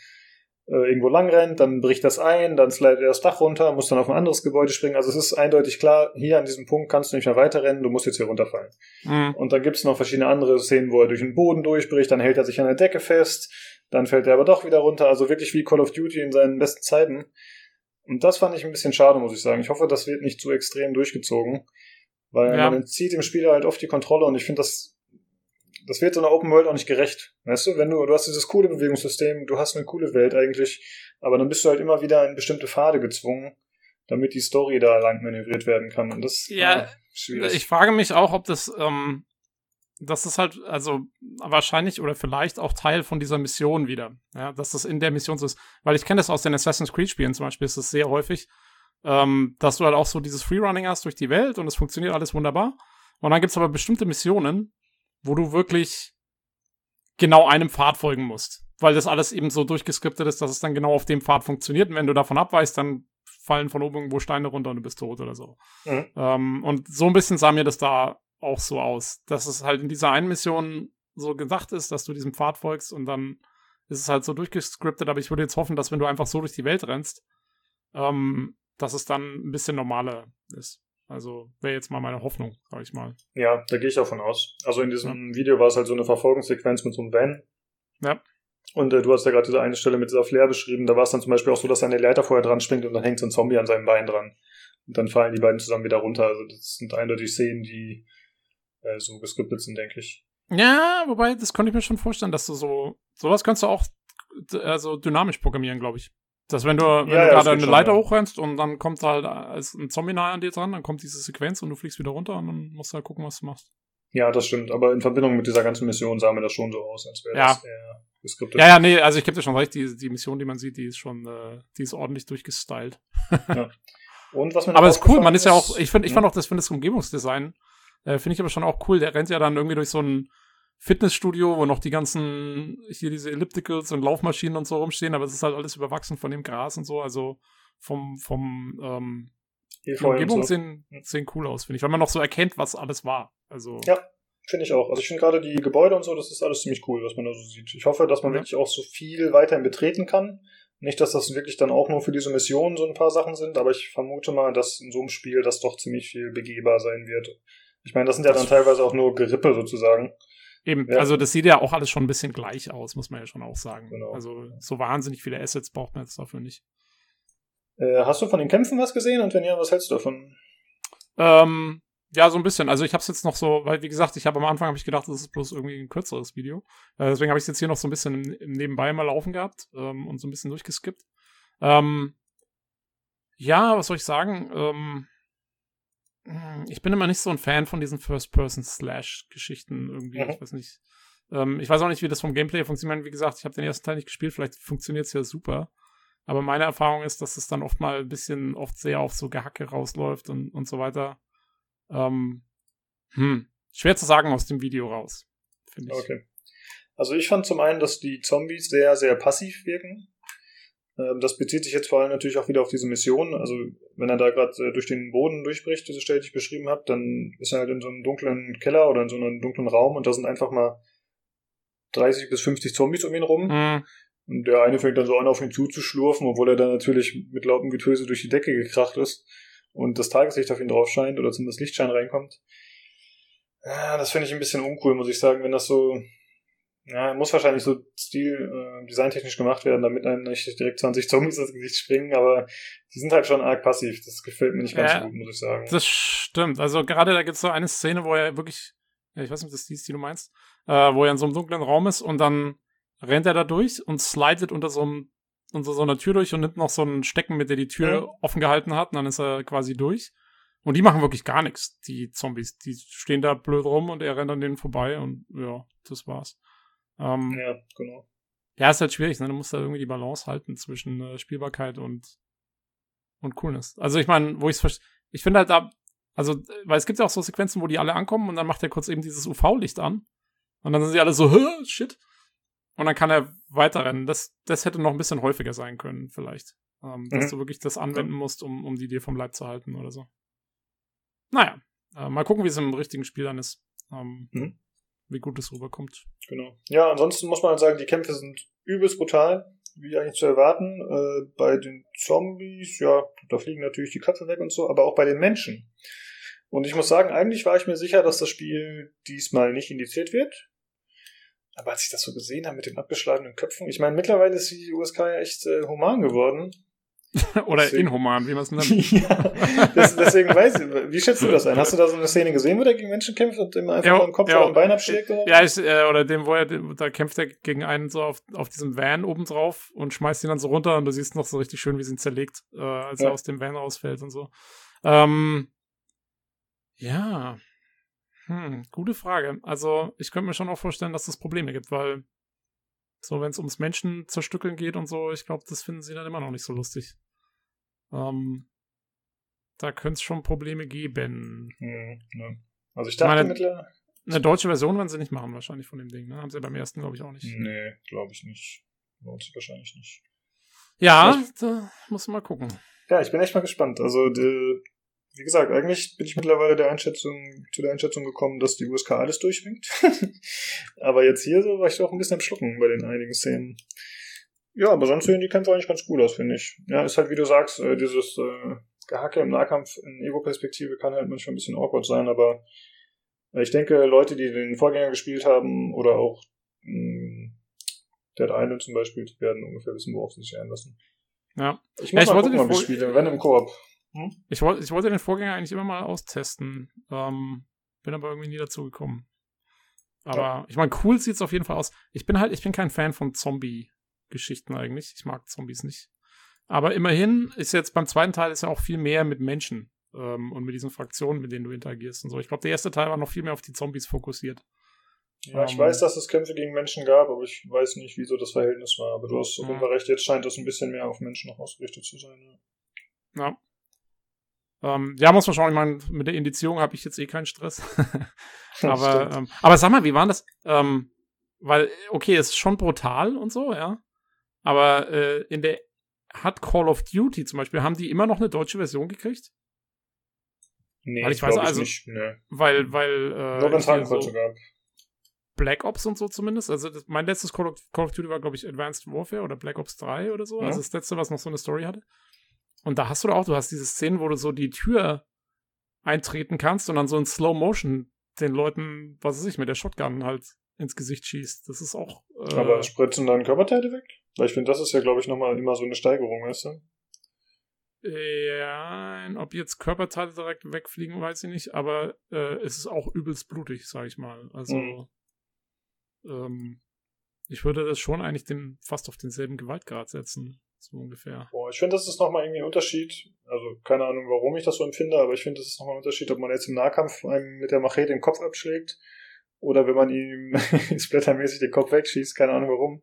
irgendwo lang rennt, dann bricht das ein, dann slidet er das Dach runter, muss dann auf ein anderes Gebäude springen. Also es ist eindeutig klar, hier an diesem Punkt kannst du nicht mehr weiterrennen, du musst jetzt hier runterfallen. Mhm. Und dann gibt's noch verschiedene andere Szenen, wo er durch den Boden durchbricht, dann hält er sich an der Decke fest, dann fällt er aber doch wieder runter. Also wirklich wie Call of Duty in seinen besten Zeiten. Und das fand ich ein bisschen schade, muss ich sagen. Ich hoffe, das wird nicht zu extrem durchgezogen, weil Ja. man entzieht dem Spieler halt oft die Kontrolle und ich finde, das, das wird so einer Open World auch nicht gerecht. Weißt du, wenn du, du hast dieses coole Bewegungssystem, du hast eine coole Welt eigentlich, aber dann bist du halt immer wieder in bestimmte Pfade gezwungen, damit die Story da lang manövriert werden kann. Und das Ja, ah, schwierig. Ich frage mich auch, ob das, ähm, das ist halt, also wahrscheinlich oder vielleicht auch Teil von dieser Mission wieder. Ja, dass das in der Mission so ist. Weil ich kenne das aus den Assassin's Creed-Spielen zum Beispiel, ist das sehr häufig, ähm, dass du halt auch so dieses Freerunning hast durch die Welt und es funktioniert alles wunderbar. Und dann gibt es aber bestimmte Missionen, wo du wirklich genau einem Pfad folgen musst. Weil das alles eben so durchgeskriptet ist, dass es dann genau auf dem Pfad funktioniert. Und wenn du davon abweichst, dann fallen von oben irgendwo Steine runter und du bist tot oder so. Mhm. Ähm, und so ein bisschen sah mir das da auch so aus, dass es halt in dieser einen Mission so gedacht ist, dass du diesem Pfad folgst und dann ist es halt so durchgescriptet, aber ich würde jetzt hoffen, dass wenn du einfach so durch die Welt rennst, ähm, dass es dann ein bisschen normaler ist. Also wäre jetzt mal meine Hoffnung, sag ich mal. Ja, da gehe ich auch von aus. Also in diesem Video war es halt so eine Verfolgungssequenz mit so einem Van. Ja. Und äh, du hast ja gerade diese eine Stelle mit dieser Flair beschrieben. Da war es dann zum Beispiel auch so, dass eine Leiter vorher dran springt und dann hängt so ein Zombie an seinem Bein dran. Und dann fallen die beiden zusammen wieder runter. Also das sind eindeutig Szenen, die äh, so geskriptet sind, denke ich. Ja, wobei, das könnte ich mir schon vorstellen, dass du so, sowas kannst du auch also dynamisch programmieren, glaube ich. Dass wenn du, wenn Ja, ja, du gerade eine schon, Leiter ja. hochrennst und dann kommt halt als ein Zombie nahe an dir dran, dann kommt diese Sequenz und du fliegst wieder runter und dann musst du halt gucken, was du machst. Ja, das stimmt. Aber in Verbindung mit dieser ganzen Mission sah mir das schon so aus, als wäre Ja. das eher geskriptet. Ja, ja, nee, also ich gebe dir schon recht, die, die Mission, die man sieht, die ist schon, äh, die ist ordentlich durchgestylt. Und was mir Aber ist cool, man ist ja auch, ich finde, ich Ja. fand auch das, finde das Umgebungsdesign, äh, finde ich aber schon auch cool. Der rennt ja dann irgendwie durch so ein Fitnessstudio, wo noch die ganzen, hier diese Ellipticals und Laufmaschinen und so rumstehen, aber es ist halt alles überwachsen von dem Gras und so, also vom, vom, ähm, die Umgebung so. sehen, sehen cool aus, finde ich, weil man noch so erkennt, was alles war. Also, Ja. Finde ich auch. Also ich finde gerade die Gebäude und so, das ist alles ziemlich cool, was man da so sieht. Ich hoffe, dass man Ja. wirklich auch so viel weiterhin betreten kann. Nicht, dass das wirklich dann auch nur für diese Mission so ein paar Sachen sind, aber ich vermute mal, dass in so einem Spiel das doch ziemlich viel begehbar sein wird. Ich meine, das sind ja dann teilweise auch nur Gerippe sozusagen. Eben, Ja. also das sieht ja auch alles schon ein bisschen gleich aus, muss man ja schon auch sagen. Genau. Also so wahnsinnig viele Assets braucht man jetzt dafür nicht. Äh, hast du von den Kämpfen was gesehen und wenn ja, was hältst du davon? Ähm, ja, so ein bisschen. Also ich habe es jetzt noch so, weil wie gesagt, ich habe am Anfang habe ich gedacht, das ist bloß irgendwie ein kürzeres Video. Äh, deswegen habe ich es jetzt hier noch so ein bisschen im, im Nebenbei mal laufen gehabt ähm, und so ein bisschen durchgeskippt. Ähm, ja, was soll ich sagen? Ähm, hm, ich bin immer nicht so ein Fan von diesen First-Person-Slash-Geschichten irgendwie. Mhm. Ich weiß nicht. Ähm, ich weiß auch nicht, wie das vom Gameplay funktioniert. Wie gesagt, ich habe den ersten Teil nicht gespielt. Vielleicht funktioniert es ja super. Aber meine Erfahrung ist, dass es dann oft mal ein bisschen, oft sehr auf so Gehacke rausläuft und, und so weiter. Ähm, hm, schwer zu sagen aus dem Video raus, finde ich. Okay. Also ich fand zum einen, dass die Zombies sehr, sehr passiv wirken. Ähm, das bezieht sich jetzt vor allem natürlich auch wieder auf diese Mission. Also wenn er da gerade äh, durch den Boden durchbricht, diese Stelle, die ich beschrieben habe, dann ist er halt in so einem dunklen Keller oder in so einem dunklen Raum und da sind einfach mal 30 bis 50 Zombies um ihn rum. Mhm. Und der eine fängt dann so an, auf ihn zuzuschlurfen, obwohl er dann natürlich mit lautem Getöse durch die Decke gekracht ist und das Tageslicht auf ihn drauf scheint oder zumindest Lichtschein reinkommt. Ja, das finde ich ein bisschen uncool, muss ich sagen, wenn das so ja, muss wahrscheinlich so Stil, äh, designtechnisch gemacht werden, damit einem nicht direkt 20 Zombies ins Gesicht springen, aber die sind halt schon arg passiv. Das gefällt mir nicht ganz ja, so gut, muss ich sagen. Das stimmt. Also gerade da gibt es so eine Szene, wo er wirklich, ich weiß nicht, ob das die ist, die du meinst, äh, wo er in so einem dunklen Raum ist und dann rennt er da durch und slidet unter so einem unter so einer Tür durch und nimmt noch so ein Stecken, mit der die Tür mhm. offen gehalten hat, und dann ist er quasi durch. Und die machen wirklich gar nichts, die Zombies. Die stehen da blöd rum und er rennt an denen vorbei und ja, das war's. Ähm, ja, genau. Ja, ist halt schwierig, ne? Du musst da irgendwie die Balance halten zwischen äh, Spielbarkeit und, und Coolness. Also ich meine, wo ich es ich finde halt da, also, weil es gibt ja auch so Sequenzen, wo die alle ankommen und dann macht er kurz eben dieses UV-Licht an. Und dann sind sie alle so, Hö, shit. Und dann kann er weiterrennen. Das, das hätte noch ein bisschen häufiger sein können, vielleicht. Ähm, mhm. Dass du wirklich das anwenden musst, um, um die dir vom Leib zu halten oder so. Naja, äh, mal gucken, wie es im richtigen Spiel dann ist. Ähm, mhm wie gut es rüberkommt. Genau. Ja, ansonsten muss man halt sagen, die Kämpfe sind übelst brutal, wie eigentlich zu erwarten. Äh, bei den Zombies, ja, da fliegen natürlich die Köpfe weg und so, aber auch bei den Menschen. Und ich muss sagen, eigentlich war ich mir sicher, dass das Spiel diesmal nicht indiziert wird. Aber als ich das so gesehen habe mit den abgeschlagenen Köpfen, ich meine, mittlerweile ist die USK ja echt äh, human geworden. Oder deswegen, inhuman, wie man es nennt. ja, das, deswegen weiß ich, wie schätzt du das ein? Hast du da so eine Szene gesehen, wo der gegen Menschen kämpft und ihm einfach ja, den Kopf ja, oder ein Bein abschlägt? Oder? Ja, ich, äh, oder dem, wo er, da kämpft er gegen einen so auf, auf diesem Van oben drauf und schmeißt ihn dann so runter und du siehst noch so richtig schön, wie sie ihn zerlegt, äh, als ja. er aus dem Van rausfällt und so. Ähm, ja. Hm, gute Frage. Also, ich könnte mir schon auch vorstellen, dass es Probleme gibt, weil so, wenn es ums Menschen zerstückeln geht und so, ich glaube, das finden sie dann immer noch nicht so lustig. Ähm, da könnte es schon Probleme geben. Hm, ne. Also ich dachte mittlerweile. Eine deutsche Version werden sie nicht machen, wahrscheinlich von dem Ding, ne? Haben sie beim ersten, glaube ich, auch nicht. Nee, glaube ich nicht. Lohnt sich wahrscheinlich nicht. Ja, ich, da muss man mal gucken. Ja, ich bin echt mal gespannt. Also, die, wie gesagt, eigentlich bin ich mittlerweile der Einschätzung, zu der Einschätzung gekommen, dass die USK alles durchwinkt. Aber jetzt hier so war ich auch ein bisschen am Schlucken bei den einigen Szenen. Ja, aber sonst sehen die Kämpfe eigentlich ganz gut aus, finde ich. Ja, ist halt, wie du sagst, äh, dieses äh, Gehacke im Nahkampf in Ego-Perspektive kann halt manchmal ein bisschen awkward sein, aber äh, ich denke, Leute, die den Vorgänger gespielt haben oder auch mh, hm, Dead Island zum Beispiel, die werden ungefähr wissen, worauf sie sich einlassen. Ja. Ich muss ja, ich mal gucken, ob ich spiele, wenn im Koop. Hm? Ich, wollte, ich wollte den Vorgänger eigentlich immer mal austesten, ähm, bin aber irgendwie nie dazu gekommen. Aber ja. ich meine, cool sieht es auf jeden Fall aus. Ich bin halt, ich bin kein Fan von Zombie Geschichten eigentlich. Ich mag Zombies nicht. Aber immerhin ist jetzt beim zweiten Teil ist ja auch viel mehr mit Menschen ähm, und mit diesen Fraktionen, mit denen du interagierst und so. Ich glaube, der erste Teil war noch viel mehr auf die Zombies fokussiert. Ja, ich ähm, weiß, dass es Kämpfe gegen Menschen gab, aber ich weiß nicht, wieso das Verhältnis war. Aber du hast jeden Fall recht, jetzt scheint das ein bisschen mehr auf Menschen noch ausgerichtet zu sein. Ja. ja. Ähm, ja, muss man schauen. Ich meine, mit der Indizierung habe ich jetzt eh keinen Stress. aber, ähm, aber sag mal, wie war das? Ähm, weil, okay, es ist schon brutal und so, ja. Aber äh, in der hat Call of Duty zum Beispiel, haben die immer noch eine deutsche Version gekriegt? Nee, weil ich weiß also, nicht. Nee. Weil, weil, äh, Nur wenn es Hakenkreuz gab. Black Ops und so zumindest. Also das, mein letztes Call of, Call of, Duty war, glaube ich, Advanced Warfare oder Black Ops 3 oder so. Ja. Also das letzte, was noch so eine Story hatte. Und da hast du auch, du hast diese Szenen, wo du so die Tür eintreten kannst und dann so in Slow Motion den Leuten, was weiß ich, mit der Shotgun halt ins Gesicht schießt. Das ist auch. Äh, Aber spritzen dann Körperteile weg? Weil ich finde, das ist ja, glaube ich, nochmal immer so eine Steigerung, weißt du? Ja, ob jetzt Körperteile direkt wegfliegen, weiß ich nicht, aber äh, es ist auch übelst blutig, sag ich mal. Also, mhm. ähm, ich würde das schon eigentlich den, fast auf denselben Gewaltgrad setzen. So ungefähr. Boah, ich finde, das ist nochmal irgendwie ein Unterschied. Also keine Ahnung, warum ich das so empfinde, aber ich finde, das ist nochmal ein Unterschied, ob man jetzt im Nahkampf einem mit der Machete den Kopf abschlägt oder wenn man ihm splattermäßig den Kopf wegschießt, keine Ahnung warum.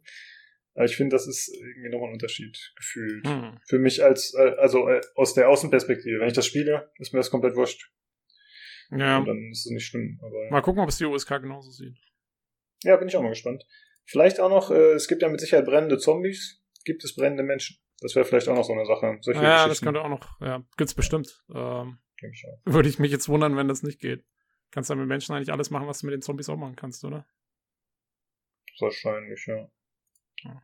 Aber ich finde, das ist irgendwie nochmal ein Unterschied gefühlt. Hm. Für mich als, äh, also äh, aus der Außenperspektive. Wenn ich das spiele, ist mir das komplett wurscht. Ja. Und dann ist es nicht schlimm. Aber, Mal gucken, ob es die USK genauso sieht. Ja, bin ich auch mal gespannt. Vielleicht auch noch, äh, es gibt ja mit Sicherheit brennende Zombies. Gibt es brennende Menschen? Das wäre vielleicht auch noch so eine Sache. Solche ja, das könnte auch noch, ja, gibt's bestimmt. Ähm, ich würde ich mich jetzt wundern, wenn das nicht geht. Kannst du mit Menschen eigentlich alles machen, was du mit den Zombies auch machen kannst, oder? Wahrscheinlich, ja. Ja,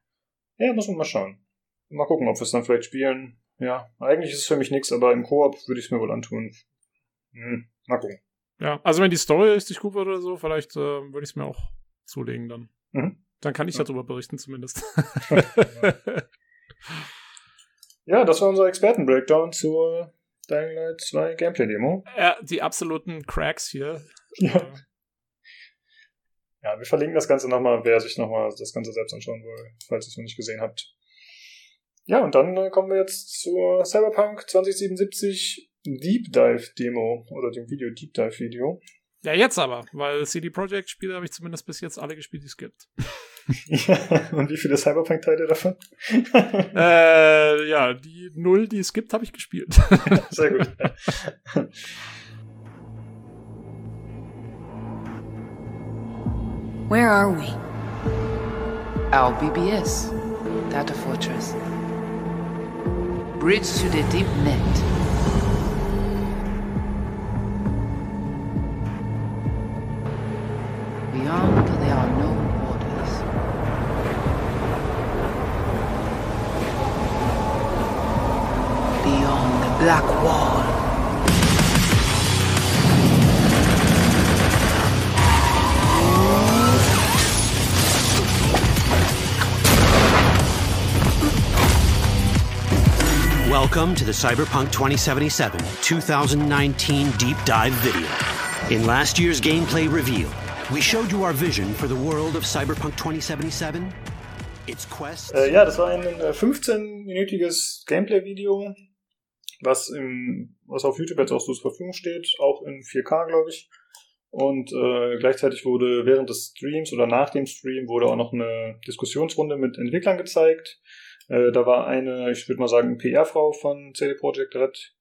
ja muss man mal schauen. Mal gucken, ob wir es dann vielleicht spielen. Ja, eigentlich ist es für mich nichts, aber im Koop würde ich es mir wohl antun. Hm, mal gucken. Ja, also wenn die Story richtig gut wird oder so, vielleicht äh, würde ich es mir auch zulegen dann. Mhm. Dann kann ich ja. darüber berichten zumindest. ja, das war unser Experten-Breakdown zur Dying Light 2 Gameplay-Demo. Ja, die absoluten Cracks hier. Ja. Ja, wir verlinken das Ganze nochmal, wer sich nochmal das Ganze selbst anschauen will, falls ihr es noch nicht gesehen habt. Ja, und dann äh, kommen wir jetzt zur Cyberpunk 2077 Deep Dive Demo oder dem Video Deep Dive Video. Ja, jetzt aber, weil CD Projekt Spiele habe ich zumindest bis jetzt alle gespielt, die es gibt. ja, und wie viele Cyberpunk-Teile davon? äh, ja, die null, die es gibt, habe ich gespielt. Sehr gut. Where are we? Our BBS, Data Fortress. Bridge to the deep net. Welcome to the Cyberpunk 2077 2019 Deep Dive video. In last year's gameplay reveal, We showed you our vision for the world of Cyberpunk 2077. Its quest. Äh, ja, das war ein äh, 15-minütiges Gameplay-Video, was, was auf YouTube jetzt auch so zur Verfügung steht, auch in 4K, glaube ich. Und äh, gleichzeitig wurde während des Streams oder nach dem Stream wurde auch noch eine Diskussionsrunde mit Entwicklern gezeigt. Äh, da war eine, ich würde mal sagen, PR-Frau von CD Projekt Red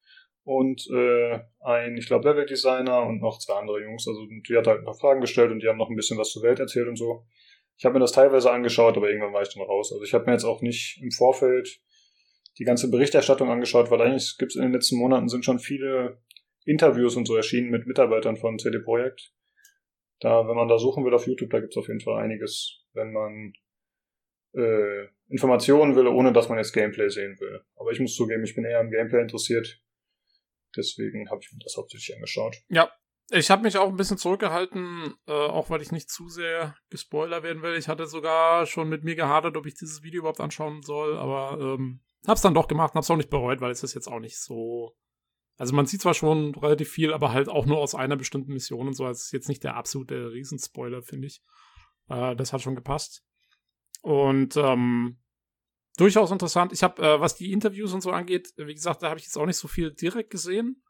und äh, ein, ich glaube, Level-Designer und noch zwei andere Jungs. Also die hat halt ein paar Fragen gestellt und die haben noch ein bisschen was zur Welt erzählt und so. Ich habe mir das teilweise angeschaut, aber irgendwann war ich dann raus. Also ich habe mir jetzt auch nicht im Vorfeld die ganze Berichterstattung angeschaut, weil eigentlich gibt es in den letzten Monaten sind schon viele Interviews und so erschienen mit Mitarbeitern von CD Projekt. Da, wenn man da suchen will auf YouTube, da gibt es auf jeden Fall einiges, wenn man äh, Informationen will, ohne dass man jetzt Gameplay sehen will. Aber ich muss zugeben, ich bin eher am Gameplay interessiert. Deswegen habe ich mir das hauptsächlich angeschaut. Ja, ich habe mich auch ein bisschen zurückgehalten, äh, auch weil ich nicht zu sehr gespoilert werden will. Ich hatte sogar schon mit mir gehadert, ob ich dieses Video überhaupt anschauen soll, aber ähm, hab's dann doch gemacht und hab's auch nicht bereut, weil es ist jetzt auch nicht so. Also man sieht zwar schon relativ viel, aber halt auch nur aus einer bestimmten Mission und so. Also es ist jetzt nicht der absolute Riesenspoiler, finde ich. Äh, das hat schon gepasst. Und ähm, durchaus interessant. Ich habe, äh, was die Interviews und so angeht, wie gesagt, da habe ich jetzt auch nicht so viel direkt gesehen.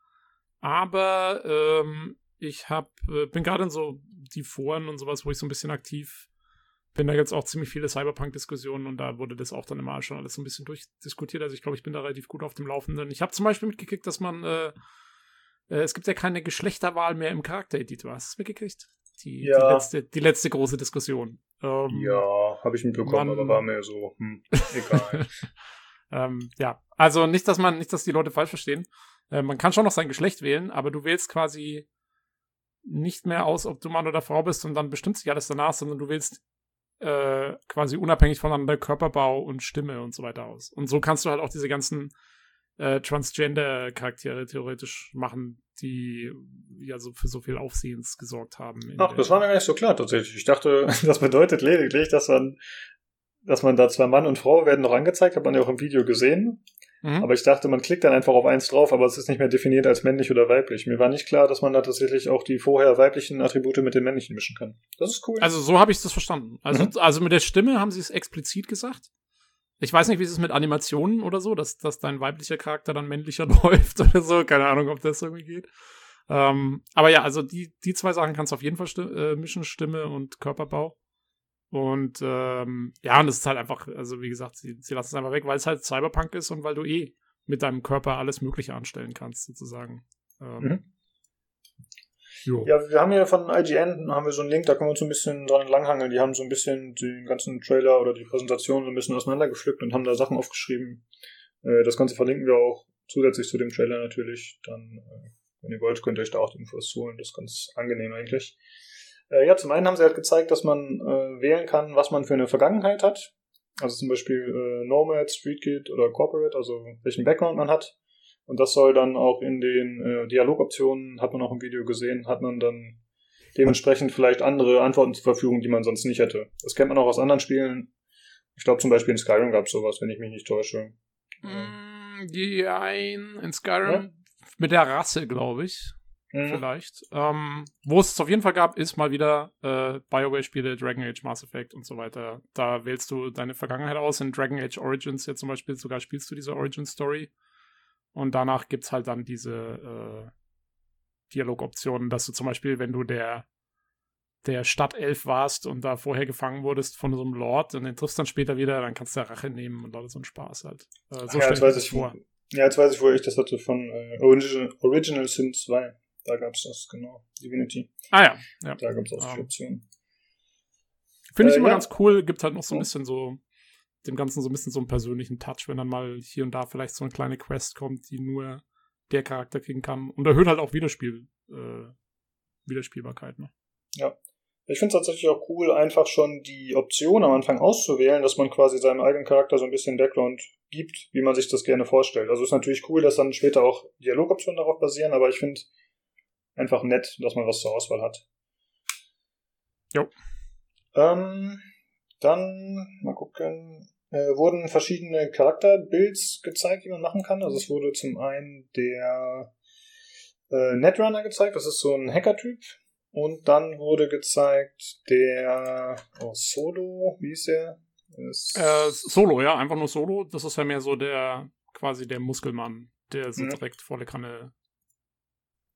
Aber ähm, ich hab, äh, bin gerade in so die Foren und sowas, wo ich so ein bisschen aktiv bin. Da jetzt auch ziemlich viele Cyberpunk-Diskussionen und da wurde das auch dann immer schon alles so ein bisschen durchdiskutiert. Also ich glaube, ich bin da relativ gut auf dem Laufenden. Ich habe zum Beispiel mitgekriegt, dass man, äh, äh, es gibt ja keine Geschlechterwahl mehr im Charaktereditor. Hast du es mitgekriegt? Die, ja. die, letzte, die letzte große Diskussion. Ähm, ja, habe ich mitbekommen, man, aber war mir so, hm, egal. ähm, ja, also nicht, dass man, nicht, dass die Leute falsch verstehen. Äh, man kann schon noch sein Geschlecht wählen, aber du wählst quasi nicht mehr aus, ob du Mann oder Frau bist und dann bestimmt sich alles danach, sondern du wählst äh, quasi unabhängig voneinander Körperbau und Stimme und so weiter aus. Und so kannst du halt auch diese ganzen äh, Transgender-Charaktere theoretisch machen, die ja so für so viel Aufsehens gesorgt haben. Ach, das war mir gar nicht so klar tatsächlich. Ich dachte, das bedeutet lediglich, dass man, dass man da zwei Mann und Frau werden noch angezeigt, hat man ja auch im Video gesehen. Mhm. Aber ich dachte, man klickt dann einfach auf eins drauf, aber es ist nicht mehr definiert als männlich oder weiblich. Mir war nicht klar, dass man da tatsächlich auch die vorher weiblichen Attribute mit den männlichen mischen kann. Das ist cool. Also so habe ich das verstanden. Also, mhm. also mit der Stimme haben sie es explizit gesagt. Ich weiß nicht, wie es ist mit Animationen oder so, dass, dass dein weiblicher Charakter dann männlicher läuft oder so. Keine Ahnung, ob das irgendwie geht. Ähm, aber ja, also die, die zwei Sachen kannst du auf jeden Fall sti äh, mischen, Stimme und Körperbau. Und ähm, ja, und es ist halt einfach, also wie gesagt, sie, sie lassen es einfach weg, weil es halt Cyberpunk ist und weil du eh mit deinem Körper alles Mögliche anstellen kannst, sozusagen. Ähm, Mhm. Jo. Ja, wir haben ja von IGN, haben wir so einen Link, da können wir uns ein bisschen dran langhangeln. Die haben so ein bisschen den ganzen Trailer oder die Präsentation so ein bisschen auseinandergepflückt und haben da Sachen aufgeschrieben. Äh, das Ganze verlinken wir auch zusätzlich zu dem Trailer natürlich. Dann, äh, wenn ihr wollt, könnt ihr euch da auch die Infos holen. Das ist ganz angenehm eigentlich. Äh, ja, zum einen haben sie halt gezeigt, dass man äh, wählen kann, was man für eine Vergangenheit hat. Also zum Beispiel Nomad, Street Kid oder Corporate, also welchen Background man hat. Und das soll dann auch in den äh, Dialogoptionen, hat man auch im Video gesehen, hat man dann dementsprechend vielleicht andere Antworten zur Verfügung, die man sonst nicht hätte. Das kennt man auch aus anderen Spielen. Ich glaube zum Beispiel in Skyrim gab es sowas, wenn ich mich nicht täusche. Mm, ja, in, in Skyrim mit der Rasse, glaube ich. Mhm. Vielleicht. Ähm, Wo es auf jeden Fall gab, ist mal wieder äh, BioWare-Spiele, Dragon Age, Mass Effect und so weiter. Da wählst du deine Vergangenheit aus. In Dragon Age Origins jetzt zum Beispiel sogar spielst du diese Origin-Story. Und danach gibt's halt dann diese äh, Dialogoptionen, dass du zum Beispiel, wenn du der der Stadtelf warst und da vorher gefangen wurdest von so einem Lord und den triffst dann später wieder, dann kannst du Rache nehmen und alles so ein Spaß halt. Äh, so ja, jetzt weiß ich, vor. ja, jetzt weiß ich, wo ich das hatte von äh, Original, Original Sin 2. Da gab es das, genau. Divinity. Ah ja, ja. Da gab es auch Ah. die Optionen. Finde ich Äh, immer ja. ganz cool, gibt halt noch so ein bisschen so, dem Ganzen so ein bisschen so einen persönlichen Touch, wenn dann mal hier und da vielleicht so eine kleine Quest kommt, die nur der Charakter kriegen kann. Und erhöht halt auch Wiederspiel, äh, Wiederspielbarkeit, ne? Ich finde es tatsächlich auch cool, einfach schon die Option am Anfang auszuwählen, dass man quasi seinem eigenen Charakter so ein bisschen Background gibt, wie man sich das gerne vorstellt. Also ist natürlich cool, dass dann später auch Dialogoptionen darauf basieren, aber ich finde einfach nett, dass man was zur Auswahl hat. Jo. Ähm, dann, mal gucken, äh, wurden verschiedene Charakterbuilds gezeigt, die man machen kann. Also es wurde zum einen der äh, Netrunner gezeigt, das ist so ein Hacker-Typ. Und dann wurde gezeigt der oh, Solo, wie ist der? Äh, Solo, ja, einfach nur Solo. Das ist ja mehr so der, quasi der Muskelmann, der so Mhm. direkt volle Kanne.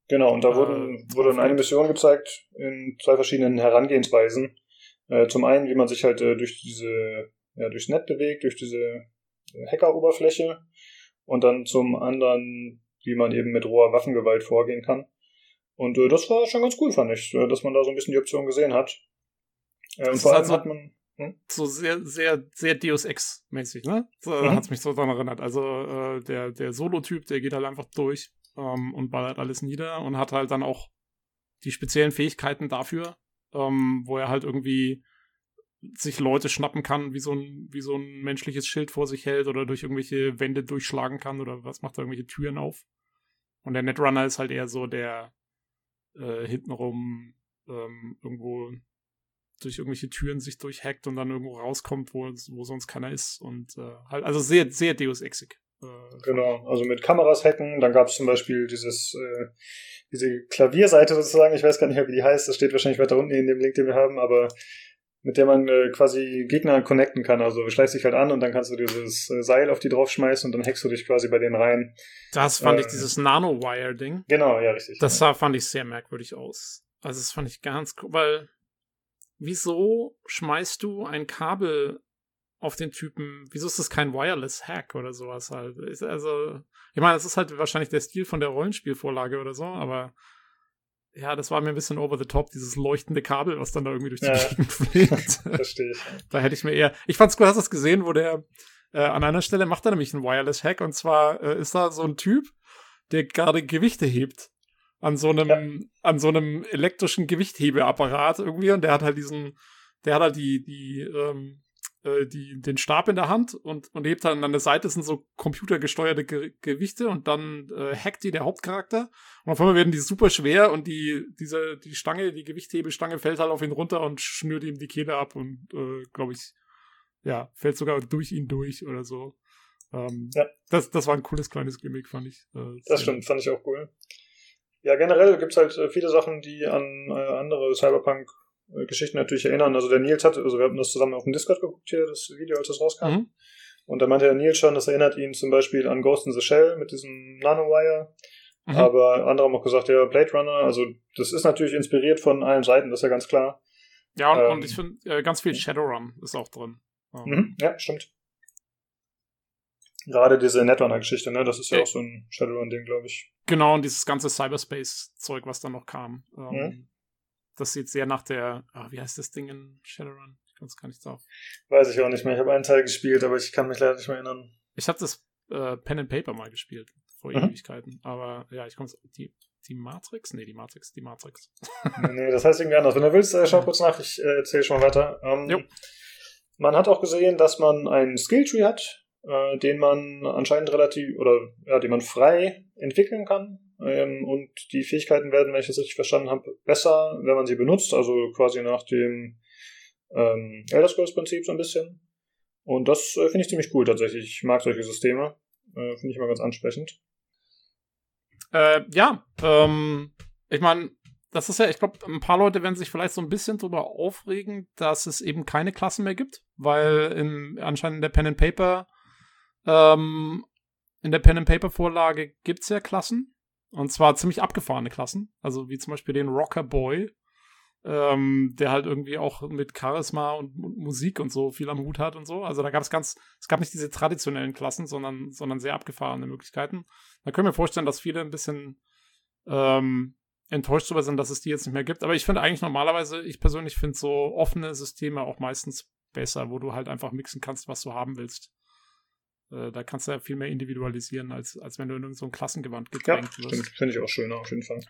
genau, und da äh, wurden, wurde eine Mission gezeigt in zwei verschiedenen Herangehensweisen. Äh, zum einen, wie man sich halt äh, durch diese, ja, durchs Netz bewegt, durch diese äh, Hacker-Oberfläche. Und dann zum anderen, wie man eben mit roher Waffengewalt vorgehen kann. Und äh, das war schon ganz cool, fand ich, äh, dass man da so ein bisschen die Option gesehen hat. Äh, und vor allem halt hat man. Hm? So sehr, sehr, sehr Deus Ex-mäßig, ne? So, Mhm. Hat's mich so daran erinnert. Also, äh, der, der Solo-Typ, der geht halt einfach durch ähm, und ballert alles nieder und hat halt dann auch die speziellen Fähigkeiten dafür, ähm, wo er halt irgendwie sich Leute schnappen kann, wie so ein, wie so ein menschliches Schild vor sich hält oder durch irgendwelche Wände durchschlagen kann oder was macht er irgendwelche Türen auf. Und der Netrunner ist halt eher so der äh, hintenrum ähm, irgendwo durch irgendwelche Türen sich durchhackt und dann irgendwo rauskommt, wo, wo sonst keiner ist. Und äh, halt, also sehr, sehr Deus Exig. Äh, Genau, also mit Kameras hacken, dann gab es zum Beispiel dieses, äh, diese Klavierseite sozusagen, ich weiß gar nicht mehr, wie die heißt, das steht wahrscheinlich weiter unten in dem Link, den wir haben, aber mit der man äh, quasi Gegner connecten kann. Also du schleichst dich halt an und dann kannst du dieses äh, Seil auf die draufschmeißen und dann hackst du dich quasi bei denen rein. Das fand Äh, ich, dieses Nano-Wire-Ding. Genau, ja, richtig. Das sah, fand ich sehr merkwürdig aus. Also, das fand ich ganz cool, weil wieso schmeißt du ein Kabel auf den Typen? Wieso ist das kein Wireless-Hack oder sowas halt? Ist, also, ich meine, das ist halt wahrscheinlich der Stil von der Rollenspielvorlage oder so, aber ja, das war mir ein bisschen over the top, dieses leuchtende Kabel, was dann da irgendwie durch die Ja. Gegend fliegt. Verstehe ich. Da hätte ich mir eher. Ich fand's cool, hast du das gesehen, wo der äh, an einer Stelle macht er nämlich einen Wireless-Hack und zwar äh, ist da so ein Typ, der gerade Gewichte hebt. An so einem, Ja. an so einem elektrischen Gewichthebeapparat irgendwie und der hat halt diesen, der hat halt die, die, ähm, äh, die, den Stab in der Hand und, und hebt dann an der Seite sind so computergesteuerte Ge Gewichte und dann äh, hackt die der Hauptcharakter und auf einmal werden die super schwer und die, diese, die Stange, die Gewichthebestange fällt halt auf ihn runter und schnürt ihm die Kehle ab und, äh, glaube ich, ja, fällt sogar durch ihn durch oder so. Ähm, Ja. das, das war ein cooles kleines Gimmick, fand ich. Äh, Das stimmt, fand ich auch cool. Ja, generell gibt's halt äh, viele Sachen, die an äh, andere Cyberpunk-Geschichten natürlich erinnern. Also der Nils hat, also wir haben das zusammen auf dem Discord geguckt hier, das Video, als das rauskam. Mhm. Und da meinte der Neil schon, das erinnert ihn zum Beispiel an Ghost in the Shell mit diesem Nanowire. Mhm. Aber andere haben auch gesagt, ja, Blade Runner, also das ist natürlich inspiriert von allen Seiten, das ist ja ganz klar. Ja, und, Ähm, und ich finde, äh, ganz viel Shadowrun ist auch drin. Ähm, Mhm, ja, stimmt. Gerade diese Netrunner-Geschichte, ne, das ist ja Ja. auch so ein Shadowrun-Ding, glaube ich. Genau, und dieses ganze Cyberspace-Zeug, was da noch kam. Ähm, Mhm. Das sieht sehr nach der, ah, wie heißt das Ding in Shadowrun? Ich komme es gar nicht drauf. Weiß ich auch nicht mehr. Ich habe einen Teil gespielt, aber ich kann mich leider nicht mehr erinnern. Ich habe das äh, Pen and Paper mal gespielt, vor Mhm. Ewigkeiten. Aber ja, ich komme die, die Matrix? Nee, die Matrix, die Matrix. nee, das heißt irgendwie anders. Wenn du willst, äh, schau kurz nach, ich äh, erzähle schon mal weiter. Ähm, Jo. Man hat auch gesehen, dass man einen Skilltree hat, äh, den man anscheinend relativ, oder ja, den man frei entwickeln kann. Ähm, und die Fähigkeiten werden, wenn ich das richtig verstanden habe, besser, wenn man sie benutzt, also quasi nach dem ähm, Elder Scrolls-Prinzip so ein bisschen. Und das äh, finde ich ziemlich cool tatsächlich. Ich mag solche Systeme. Äh, finde ich immer ganz ansprechend. Äh, ja, ähm, ich meine, das ist ja, ich glaube, ein paar Leute werden sich vielleicht so ein bisschen drüber aufregen, dass es eben keine Klassen mehr gibt, weil in, anscheinend in der Pen and Paper, ähm, in der Pen and Paper Vorlage gibt's ja Klassen. Und zwar ziemlich abgefahrene Klassen. Also wie zum Beispiel den Rocker Boy, ähm, der halt irgendwie auch mit Charisma und Mu- Musik und so viel am Hut hat und so. Also da gab es ganz, es gab nicht diese traditionellen Klassen, sondern, sondern sehr abgefahrene Möglichkeiten. Da können wir vorstellen, dass viele ein bisschen ähm, enttäuscht darüber sind, dass es die jetzt nicht mehr gibt. Aber ich finde eigentlich normalerweise, ich persönlich finde so offene Systeme auch meistens besser, wo du halt einfach mixen kannst, was du haben willst. Äh, da kannst du ja viel mehr individualisieren, als, als wenn du in irgendein so Klassengewand Ja, gedrängt stimmt. wirst. Finde ich auch schöner, auf jeden Fall.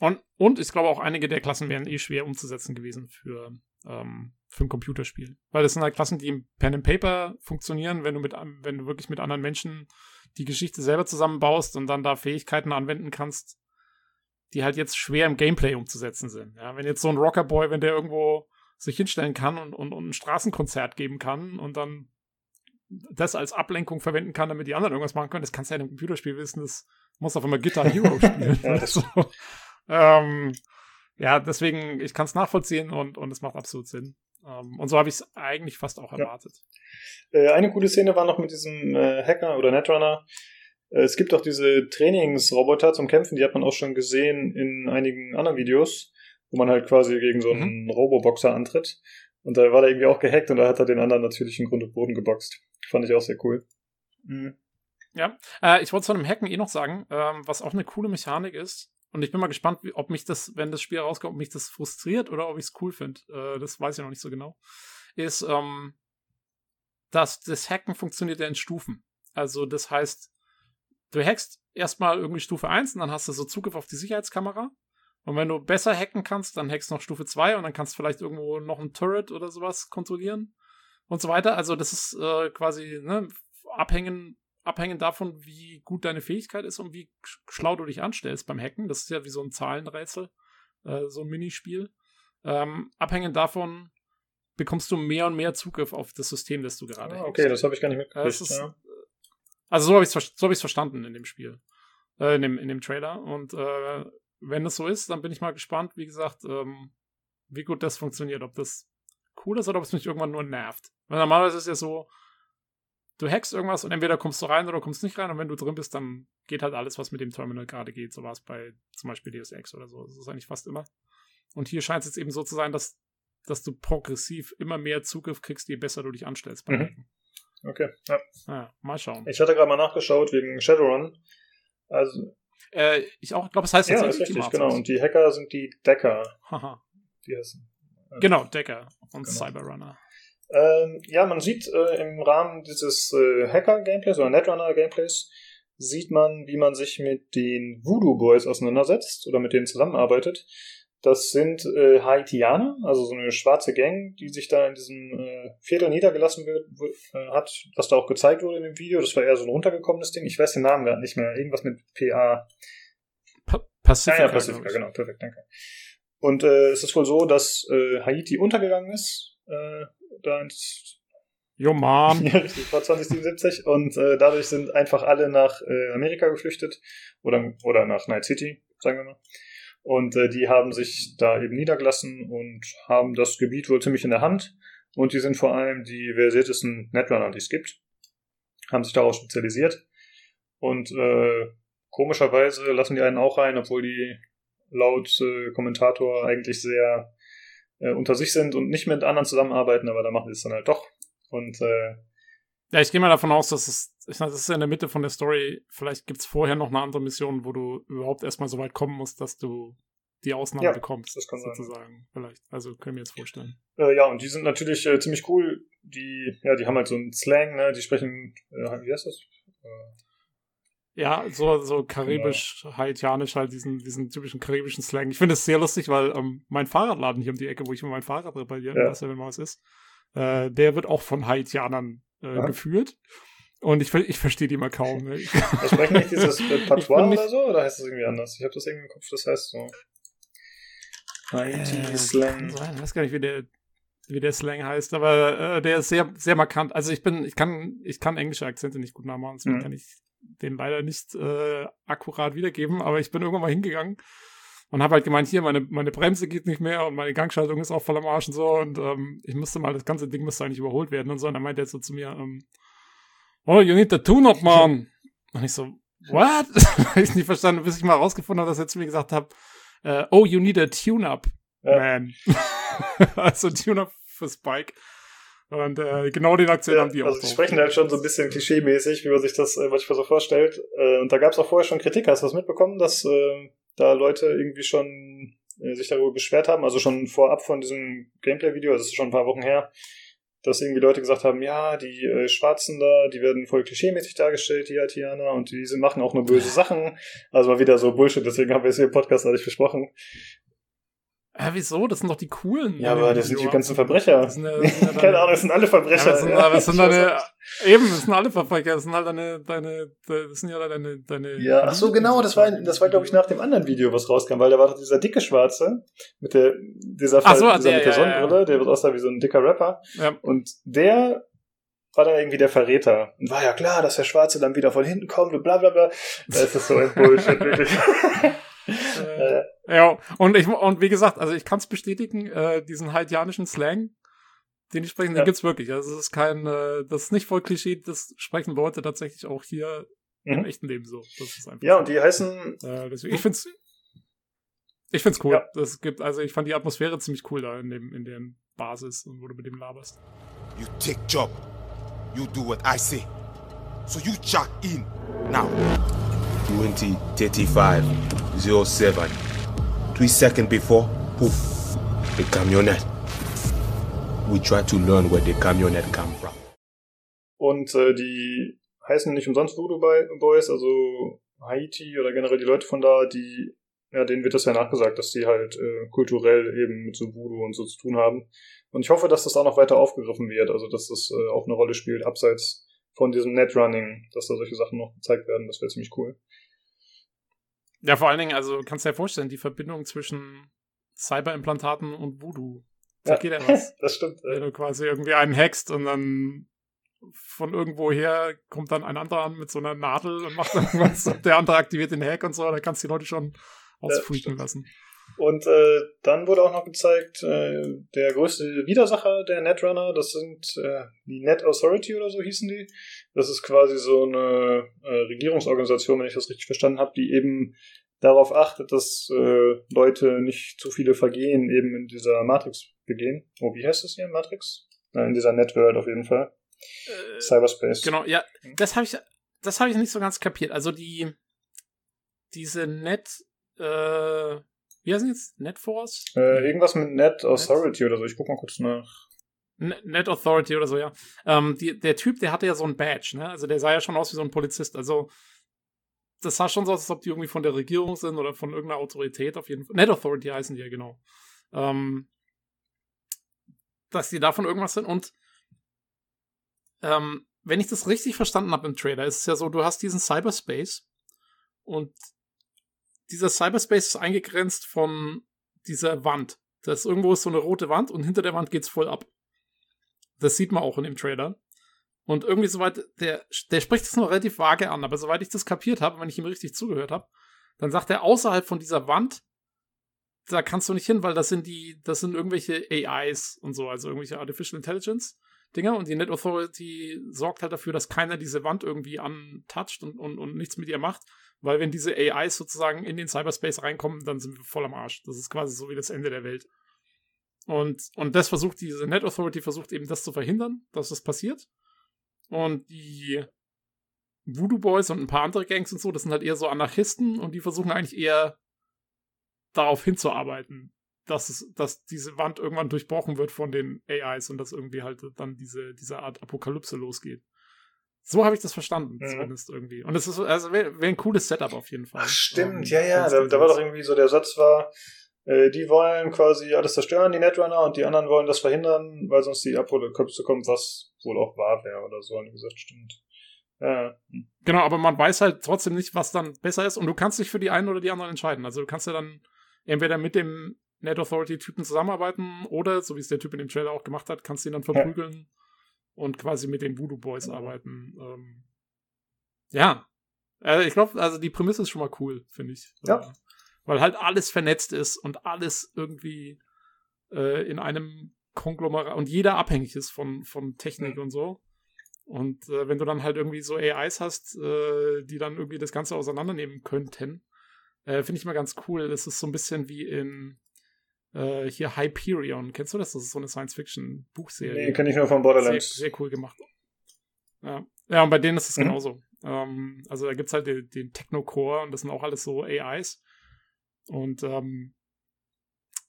Und, und ich glaube auch einige der Klassen wären eh schwer umzusetzen gewesen für, ähm, für ein Computerspiel. Weil das sind halt Klassen, die im Pen and Paper funktionieren, wenn du mit, wenn du wirklich mit anderen Menschen die Geschichte selber zusammenbaust und dann da Fähigkeiten anwenden kannst, die halt jetzt schwer im Gameplay umzusetzen sind. Ja, wenn jetzt so ein Rockerboy, wenn der irgendwo sich hinstellen kann und, und, und ein Straßenkonzert geben kann und dann das als Ablenkung verwenden kann, damit die anderen irgendwas machen können, das kannst du ja in einem Computerspiel wissen, das muss auf einmal Guitar Hero spielen. Ja, so. ähm, ja, deswegen, ich kann es nachvollziehen und, und es macht absolut Sinn. Ähm, und so habe ich es eigentlich fast auch erwartet. Äh, eine coole Szene war noch mit diesem äh, Hacker oder Netrunner. Äh, es gibt auch diese Trainingsroboter zum Kämpfen, die hat man auch schon gesehen in einigen anderen Videos, wo man halt quasi gegen so einen Roboboxer antritt. Und da war der irgendwie auch gehackt und da hat er den anderen natürlich in Grund und Boden geboxt. Fand ich auch sehr cool. Mhm. Ja, äh, ich wollte zu einem Hacken eh noch sagen, ähm, was auch eine coole Mechanik ist. Und ich bin mal gespannt, wie, ob mich das, wenn das Spiel rauskommt, ob mich das frustriert oder ob ich es cool finde. Äh, das weiß ich noch nicht so genau. Ist, ähm, dass das Hacken funktioniert ja in Stufen. Also das heißt, du hackst erstmal irgendwie Stufe 1 und dann hast du so Zugriff auf die Sicherheitskamera. Und wenn du besser hacken kannst, dann hackst du noch Stufe 2 und dann kannst du vielleicht irgendwo noch ein Turret oder sowas kontrollieren und so weiter. Also das ist äh, quasi ne, abhängen, abhängend davon, wie gut deine Fähigkeit ist und wie sch- schlau du dich anstellst beim Hacken. Das ist ja wie so ein Zahlenrätsel, äh, so ein Minispiel. Ähm, abhängend davon bekommst du mehr und mehr Zugriff auf das System, das du gerade Ah, hackst. okay, das habe ich gar nicht Ja, mitgekriegt. ist, ja. Also so habe ich es so hab ich's verstanden in dem Spiel. Äh, in, dem, in dem Trailer. Und äh, wenn es so ist, dann bin ich mal gespannt, wie gesagt, ähm, wie gut das funktioniert. Ob das cool ist oder ob es mich irgendwann nur nervt. Weil normalerweise ist es ja so, du hackst irgendwas und entweder kommst du rein oder kommst nicht rein. Und wenn du drin bist, dann geht halt alles, was mit dem Terminal gerade geht. So war es bei zum Beispiel Deus Ex oder so. Das ist eigentlich fast immer. Und hier scheint es jetzt eben so zu sein, dass, dass du progressiv immer mehr Zugriff kriegst, je besser du dich anstellst Mhm. Okay, ja. Ja, mal schauen. Ich hatte gerade mal nachgeschaut wegen Shadowrun. Also, Äh, ich auch, glaube, es heißt ja, ist tatsächlich richtig, genau. Und die Hacker sind die Decker. Haha. Die heißen. Genau, Decker und Genau. Cyberrunner. Ähm, ja, man sieht äh, im Rahmen dieses äh, Hacker-Gameplays oder Netrunner-Gameplays, sieht man, wie man sich mit den Voodoo Boys auseinandersetzt oder mit denen zusammenarbeitet. Das sind äh, Haitianer, also so eine schwarze Gang, die sich da in diesem äh, Viertel niedergelassen wird, äh, hat, was da auch gezeigt wurde in dem Video. Das war eher so ein runtergekommenes Ding. Ich weiß den Namen gerade nicht mehr. Irgendwas mit PA. Pa Pacifica. Ja, ja, Pacifica, genau, perfekt, danke. Und äh, es ist wohl so, dass äh, Haiti untergegangen ist, äh, da ins Jo, Mann. Ja, richtig, vor 2077. Und äh, dadurch sind einfach alle nach äh, Amerika geflüchtet oder, oder nach Night City, sagen wir mal. Und äh, die haben sich da eben niedergelassen und haben das Gebiet wohl ziemlich in der Hand. Und die sind vor allem die versiertesten Netrunner, die es gibt. Haben sich darauf spezialisiert. Und äh, komischerweise lassen die einen auch rein, obwohl die laut äh, Kommentator eigentlich sehr äh, unter sich sind und nicht mit anderen zusammenarbeiten, aber da machen sie es dann halt doch. Und äh, Ja, ich gehe mal davon aus, dass es, ich meine, das ist ja in der Mitte von der Story. Vielleicht gibt's vorher noch eine andere Mission, wo du überhaupt erstmal so weit kommen musst, dass du die Ausnahme Ja, bekommst, das kann sein. sozusagen. Vielleicht. Also können wir jetzt vorstellen. Äh, ja, und die sind natürlich äh, ziemlich cool. Die, ja, die haben halt so einen Slang, ne? Die sprechen, äh, wie heißt das? Äh, Ja, so, so karibisch, haitianisch halt, diesen, diesen typischen karibischen Slang. Ich finde es sehr lustig, weil ähm, mein Fahrradladen hier um die Ecke, wo ich immer mein Fahrrad repariere, Ja. ja, wenn mal was ist, äh, der wird auch von Haitianern äh, Aha. geführt. Und ich, ich verstehe die mal kaum. Ne? Sprechen nicht dieses Patois nicht- oder so? Oder heißt das irgendwie anders? Ich habe das irgendwie im Kopf, das heißt so. Haiti Äh. Ich weiß gar nicht, wie der, wie der Slang heißt, aber äh, der ist sehr, sehr markant. Also ich bin, ich kann, ich kann englische Akzente nicht gut nachmachen, deswegen Mhm. kann ich den leider nicht äh, akkurat wiedergeben, aber ich bin irgendwann mal hingegangen und habe halt gemeint, hier, meine, meine Bremse geht nicht mehr und meine Gangschaltung ist auch voll am Arsch und so und ähm, ich müsste mal, das ganze Ding müsste eigentlich überholt werden und so. Und dann meinte er so zu mir, ähm, oh, you need the tune-up, man. Und ich so, what? ich nicht verstanden, bis ich mal rausgefunden habe, dass er zu mir gesagt hat, äh, oh, you need a tune-up, Ja. man. also Tune-up für Spike. Und äh, genau den Akzent Ja, haben die auch. also die sprechen halt schon so ein bisschen klischee-mäßig, wie man sich das äh, manchmal so vorstellt. Äh, und da gab es auch vorher schon Kritik. Hast du das mitbekommen, dass äh, da Leute irgendwie schon äh, sich darüber beschwert haben? Also schon vorab von diesem Gameplay-Video, das ist schon ein paar Wochen her, dass irgendwie Leute gesagt haben, ja, die äh, Schwarzen da, die werden voll klischee-mäßig dargestellt, die Haitianer, und die sind, machen auch nur böse Sachen. Also mal wieder so Bullshit, deswegen haben wir es hier im Podcast eigentlich besprochen. Hä, wieso? Das sind doch die coolen. Ja, aber das sind die ganzen Verbrecher. Das sind das sind ja Keine deine- Ahnung, das sind alle Verbrecher. Ja, das sind, ja. das sind deine, eben, das sind alle Verbrecher, das sind halt deine, deine, das sind ja deine, deine. Ja, ach so, genau, das war, das war, glaube ich, nach dem anderen Video, was rauskam, weil da war doch dieser dicke Schwarze mit der, dieser, Ach so, dieser der, mit der ja, ja, Sonnenbrille, der aussah wie so ein dicker Rapper. Ja. Und der war dann irgendwie der Verräter. Und war ja klar, dass der Schwarze dann wieder von hinten kommt und bla bla bla. Das ist so ein Bullshit, wirklich. Äh, ja, und ich, und wie gesagt, also ich kann es bestätigen, äh, diesen haitianischen Slang, den die sprechen, Ja. den gibt's wirklich. Also es ist kein, äh, das ist nicht voll Klischee, das sprechen Leute tatsächlich auch hier im Mhm. echten Leben so. Das ist einfach Ja, so. und die heißen, Äh, deswegen, ich find's, ich find's cool. Ja. Das gibt, also ich fand die Atmosphäre ziemlich cool da in dem, in dem Basis und wo du mit dem laberst. You take job. You do what I say. So you check in now. 2035 07. Three seconds before, poof, the camionette. We try to learn where the camionette come from. und äh, die heißen nicht umsonst Voodoo Boy- Boys, also Haiti oder generell die Leute von da, die, ja, denen wird das ja nachgesagt, dass die halt äh, kulturell eben mit so Voodoo und so zu tun haben. Und ich hoffe, dass das auch noch weiter aufgegriffen wird, also dass das äh, auch eine Rolle spielt, abseits von diesem Netrunning, dass da solche Sachen noch gezeigt werden, das wäre ziemlich cool. Ja, vor allen Dingen, also kannst du dir vorstellen, die Verbindung zwischen Cyberimplantaten und Voodoo. Da Ja. geht ja was. Das stimmt. Wenn du quasi irgendwie einen hackst und dann von irgendwoher kommt dann ein anderer an mit so einer Nadel und macht irgendwas und der andere aktiviert den Hack und so, da kannst du die Leute schon ausfreaken stimmt. lassen. Und äh, dann wurde auch noch gezeigt, äh, der größte Widersacher der Netrunner, das sind äh, die Net Authority oder so hießen die. Das ist quasi so eine äh, Regierungsorganisation, wenn ich das richtig verstanden habe, die eben darauf achtet, dass äh, Leute nicht zu viele Vergehen eben in dieser Matrix begehen. Oh, wie heißt das hier? Matrix? In dieser Networld auf jeden Fall. Äh, Cyberspace. Genau, ja, das habe ich, das habe ich nicht so ganz kapiert. Also die, diese Net, äh, wie heißen die jetzt? Netforce? Äh, irgendwas mit Net Authority oder so. Ich guck mal kurz nach. Ne- Net Authority oder so, ja. Ähm, die, der Typ, der hatte ja so ein Badge, ne? Also der sah ja schon aus wie so ein Polizist. Also das sah schon so aus, als ob die irgendwie von der Regierung sind oder von irgendeiner Autorität auf jeden Fall. Net Authority heißen die ja genau. Ähm, dass die davon irgendwas sind und ähm, wenn ich das richtig verstanden habe im Trailer, ist es ja so, du hast diesen Cyberspace und dieser Cyberspace ist eingegrenzt von dieser Wand. Das ist irgendwo ist so eine rote Wand und hinter der Wand geht's voll ab. Das sieht man auch in dem Trailer. Und irgendwie soweit, der, der spricht das noch relativ vage an, aber soweit ich das kapiert habe, wenn ich ihm richtig zugehört habe, dann sagt er, außerhalb von dieser Wand da kannst du nicht hin, weil das sind die, das sind irgendwelche AIs und so, also irgendwelche Artificial Intelligence Dinger und die Net Authority sorgt halt dafür, dass keiner diese Wand irgendwie antoucht und, und, und nichts mit ihr macht, weil wenn diese AIs sozusagen in den Cyberspace reinkommen, dann sind wir voll am Arsch. Das ist quasi so wie das Ende der Welt. Und, und das versucht diese Net Authority versucht eben das zu verhindern, dass das passiert. Und die Voodoo Boys und ein paar andere Gangs und so, das sind halt eher so Anarchisten und die versuchen eigentlich eher darauf hinzuarbeiten, dass, es, dass diese Wand irgendwann durchbrochen wird von den AIs und dass irgendwie halt dann diese, diese Art Apokalypse losgeht. So habe ich das verstanden, Mhm. zumindest irgendwie. Und es ist, also wäre wär ein cooles Setup auf jeden Fall. Ach, stimmt, Ähm, ja, ja. Da, da war doch irgendwie so, der Satz war, äh, die wollen quasi alles zerstören, die Netrunner, und die anderen wollen das verhindern, weil sonst die Apokalypse kommt, was wohl auch wahr wäre oder so, haben die gesagt, stimmt. Ja. Genau, aber man weiß halt trotzdem nicht, was dann besser ist und du kannst dich für die einen oder die anderen entscheiden. Also du kannst ja dann entweder mit dem Net Authority-Typen zusammenarbeiten oder, so wie es der Typ in dem Trailer auch gemacht hat, kannst du ihn dann verprügeln und quasi mit den Voodoo Boys arbeiten. Ähm, ja. Also ich glaube, also die Prämisse ist schon mal cool, finde ich. Ja. Äh, weil halt alles vernetzt ist und alles irgendwie äh, in einem Konglomerat und jeder abhängig ist von, von Technik und so. Und äh, wenn du dann halt irgendwie so AIs hast, äh, die dann irgendwie das Ganze auseinandernehmen könnten, äh, finde ich mal ganz cool. Das ist so ein bisschen wie in äh, hier Hyperion. Kennst du das? Das ist so eine Science-Fiction-Buchserie. Nee, kenne ich nur von sehr, Borderlands. sehr cool gemacht. Ja. ja, und bei denen ist es Mhm. genauso. Ähm, also da gibt es halt den, den Technocore und das sind auch alles so AIs. Und, ähm,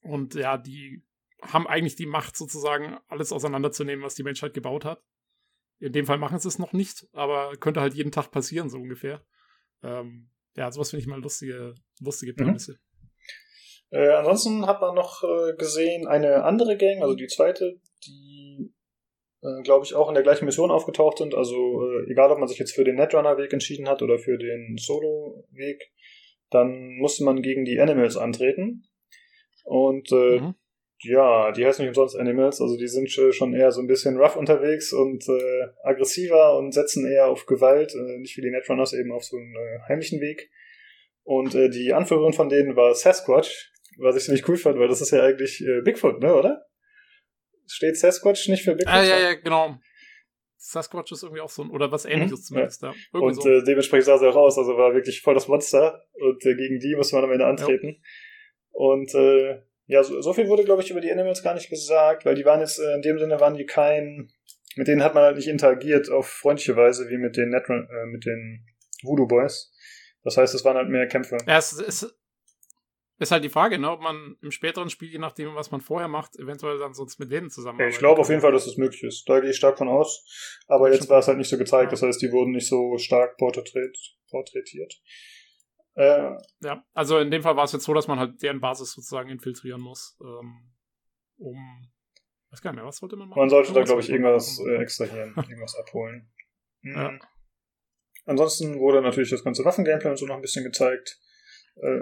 und ja, die haben eigentlich die Macht sozusagen, alles auseinanderzunehmen, was die Menschheit gebaut hat. In dem Fall machen sie es noch nicht, aber könnte halt jeden Tag passieren, so ungefähr. Ähm, ja, sowas finde ich mal lustige, lustige Mhm. Äh, ansonsten hat man noch äh, gesehen, eine andere Gang, also die zweite, die, äh, glaube ich, auch in der gleichen Mission aufgetaucht sind. Also äh, egal, ob man sich jetzt für den Netrunner-Weg entschieden hat oder für den Solo-Weg, dann musste man gegen die Animals antreten. Und äh, Mhm. ja, die heißen nicht umsonst Animals, also die sind sch- schon eher so ein bisschen rough unterwegs und äh, aggressiver und setzen eher auf Gewalt, nicht wie die Netrunners eben auf so einen heimlichen Weg. Und die Anführerin von denen war Sasquatch, was ich ziemlich cool fand, weil das ist ja eigentlich äh, Bigfoot, ne, oder? Steht Sasquatch nicht für Bigfoot? Ah, ja, ja, genau. Sasquatch ist irgendwie auch so ein, oder was ähnliches Mhm, zumindest, ja. Irgendwie Und so. äh, dementsprechend sah sie auch aus, also war wirklich voll das Monster und äh, gegen die musste man am Ende antreten. Und äh, ja, so, so viel wurde, glaube ich, über die Animals gar nicht gesagt, weil die waren jetzt, äh, in dem Sinne waren die kein, mit denen hat man halt nicht interagiert auf freundliche Weise wie mit den Netrun äh, mit den Voodoo Boys. Das heißt, es waren halt mehr Kämpfe. Ja, es ist, ist halt die Frage, ne, ob man im späteren Spiel, je nachdem, was man vorher macht, eventuell dann sonst mit denen zusammenarbeitet. Ich glaube auf jeden Fall, dass es möglich ist. Da gehe ich stark von aus. Aber jetzt war es halt nicht so gezeigt. Das heißt, die wurden nicht so stark porträtiert. porträtiert. Äh, Ja, also in dem Fall war es jetzt so, dass man halt deren Basis sozusagen infiltrieren muss, ähm, um, weiß gar nicht mehr, was wollte man machen? man sollte da, glaube ich, irgendwas äh, extrahieren, irgendwas abholen. Mhm. Ja. Ansonsten wurde natürlich das ganze Waffengameplay und so noch ein bisschen gezeigt. Äh,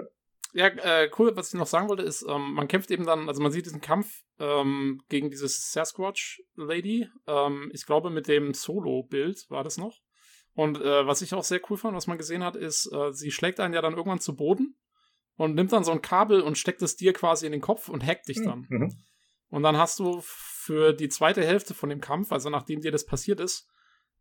Ja, äh, cool, was ich noch sagen wollte, ist, ähm, man kämpft eben dann, also man sieht diesen Kampf ähm, gegen dieses Sasquatch-Lady. Ähm, ich glaube, mit dem Solo-Bild war das noch. Und äh, was ich auch sehr cool fand, was man gesehen hat, ist, äh, sie schlägt einen ja dann irgendwann zu Boden und nimmt dann so ein Kabel und steckt es dir quasi in den Kopf und hackt dich dann. mhm. Und dann hast du für die zweite Hälfte von dem Kampf, also nachdem dir das passiert ist,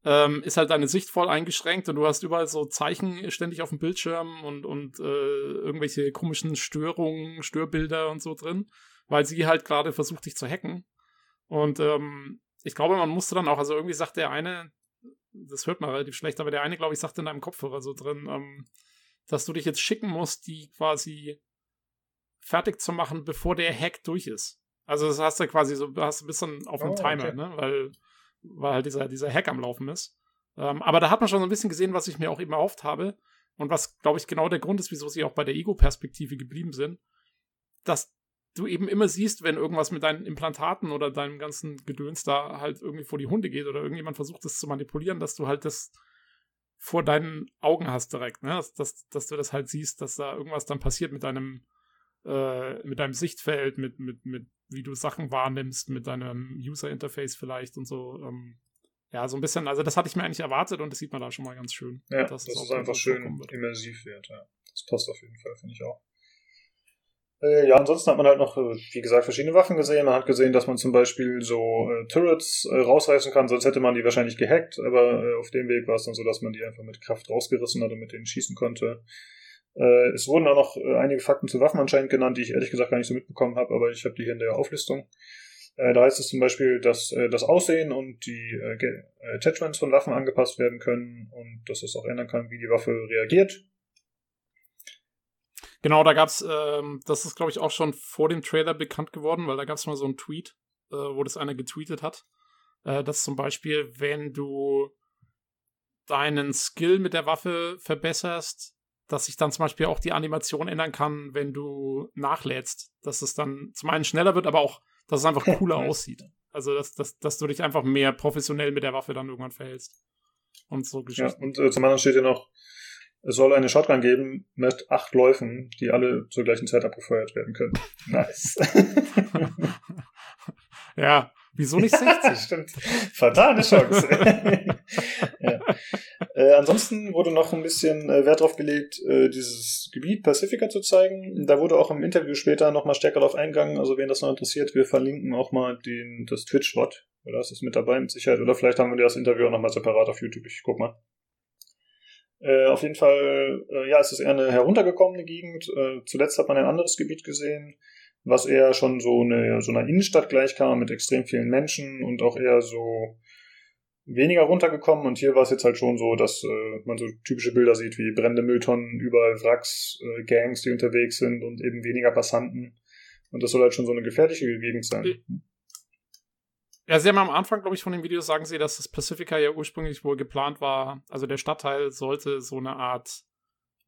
ähm, ist halt deine Sicht voll eingeschränkt und du hast überall so Zeichen ständig auf dem Bildschirm und, und äh, irgendwelche komischen Störungen, Störbilder und so drin, weil sie halt gerade versucht, dich zu hacken. Und ähm, ich glaube, man musste dann auch, also irgendwie sagt der eine, das hört man relativ schlecht, aber der eine, glaube ich, sagt in deinem Kopfhörer so drin, ähm, dass du dich jetzt schicken musst, die quasi fertig zu machen, bevor der Hack durch ist. Also das hast du quasi so, du hast ein bisschen auf einem Oh, Timer, okay. ne? Weil, weil halt dieser, dieser Hack am Laufen ist. Ähm, aber da hat man schon so ein bisschen gesehen, was ich mir auch eben erhofft habe. Und was, glaube ich, genau der Grund ist, wieso sie auch bei der Ego-Perspektive geblieben sind. Dass du eben immer siehst, wenn irgendwas mit deinen Implantaten oder deinem ganzen Gedöns da halt irgendwie vor die Hunde geht oder irgendjemand versucht, das zu manipulieren, dass du halt das vor deinen Augen hast direkt, ne? Dass, dass, dass du das halt siehst, dass da irgendwas dann passiert mit deinem, äh, mit deinem Sichtfeld, mit, mit, mit wie du Sachen wahrnimmst, mit deinem User-Interface vielleicht und so. Ähm, ja, so ein bisschen, also das hatte ich mir eigentlich erwartet und das sieht man da schon mal ganz schön. Ja, das ist einfach schön wird. immersiv wird. Ja. Das passt auf jeden Fall, finde ich auch. Äh, ja, ansonsten hat man halt noch, äh, wie gesagt, verschiedene Waffen gesehen. Man hat gesehen, dass man zum Beispiel so äh, Turrets äh, rausreißen kann, sonst hätte man die wahrscheinlich gehackt, aber äh, auf dem Weg war es dann so, dass man die einfach mit Kraft rausgerissen hat und mit denen schießen konnte. Äh, es wurden auch noch äh, einige Fakten zu Waffen anscheinend genannt, die ich ehrlich gesagt gar nicht so mitbekommen habe, aber ich habe die hier in der Auflistung. Äh, da heißt es zum Beispiel, dass äh, das Aussehen und die äh, Attachments von Waffen angepasst werden können und dass es auch ändern kann, wie die Waffe reagiert. Genau, da gab's, ähm, das ist, glaube ich, auch schon vor dem Trailer bekannt geworden, weil da gab's mal so einen Tweet, wo das einer getweetet hat. Dass zum Beispiel, wenn du deinen Skill mit der Waffe verbesserst, dass sich dann zum Beispiel auch die Animation ändern kann, wenn du nachlädst. Dass es dann zum einen schneller wird, aber auch, dass es einfach cooler aussieht. Also, dass, dass, dass du dich einfach mehr professionell mit der Waffe dann irgendwann verhältst. Und so Ja, Geschichten. und äh, zum anderen steht hier noch, es soll eine Shotgun geben mit acht Läufen, die alle zur gleichen Zeit abgefeuert werden können. Nice. Ja, wieso nicht 60? Stimmt. Fatale Chance. ja. äh, ansonsten wurde noch ein bisschen äh, Wert drauf gelegt, äh, dieses Gebiet Pacifica zu zeigen. Da wurde auch im Interview später noch mal stärker darauf eingegangen. Also wen das noch interessiert, wir verlinken auch mal den, das Twitch-Bot. Oder ist es mit dabei mit Sicherheit? Oder vielleicht haben wir das Interview auch noch mal separat auf YouTube. Ich guck mal. Äh, auf jeden Fall, äh, ja, es ist eher eine heruntergekommene Gegend. Äh, zuletzt hat man ein anderes Gebiet gesehen, was eher schon so eine so einer Innenstadt gleichkam mit extrem vielen Menschen und auch eher so weniger runtergekommen. Und hier war es jetzt halt schon so, dass äh, man so typische Bilder sieht wie brennende Mülltonnen, überall Wracks, äh, Gangs, die unterwegs sind und eben weniger Passanten. Und das soll halt schon so eine gefährliche Gegend sein. Ja, sie haben am Anfang, glaube ich, von dem Video sagen sie, dass das Pacifica ja ursprünglich wohl geplant war. Also der Stadtteil sollte so eine Art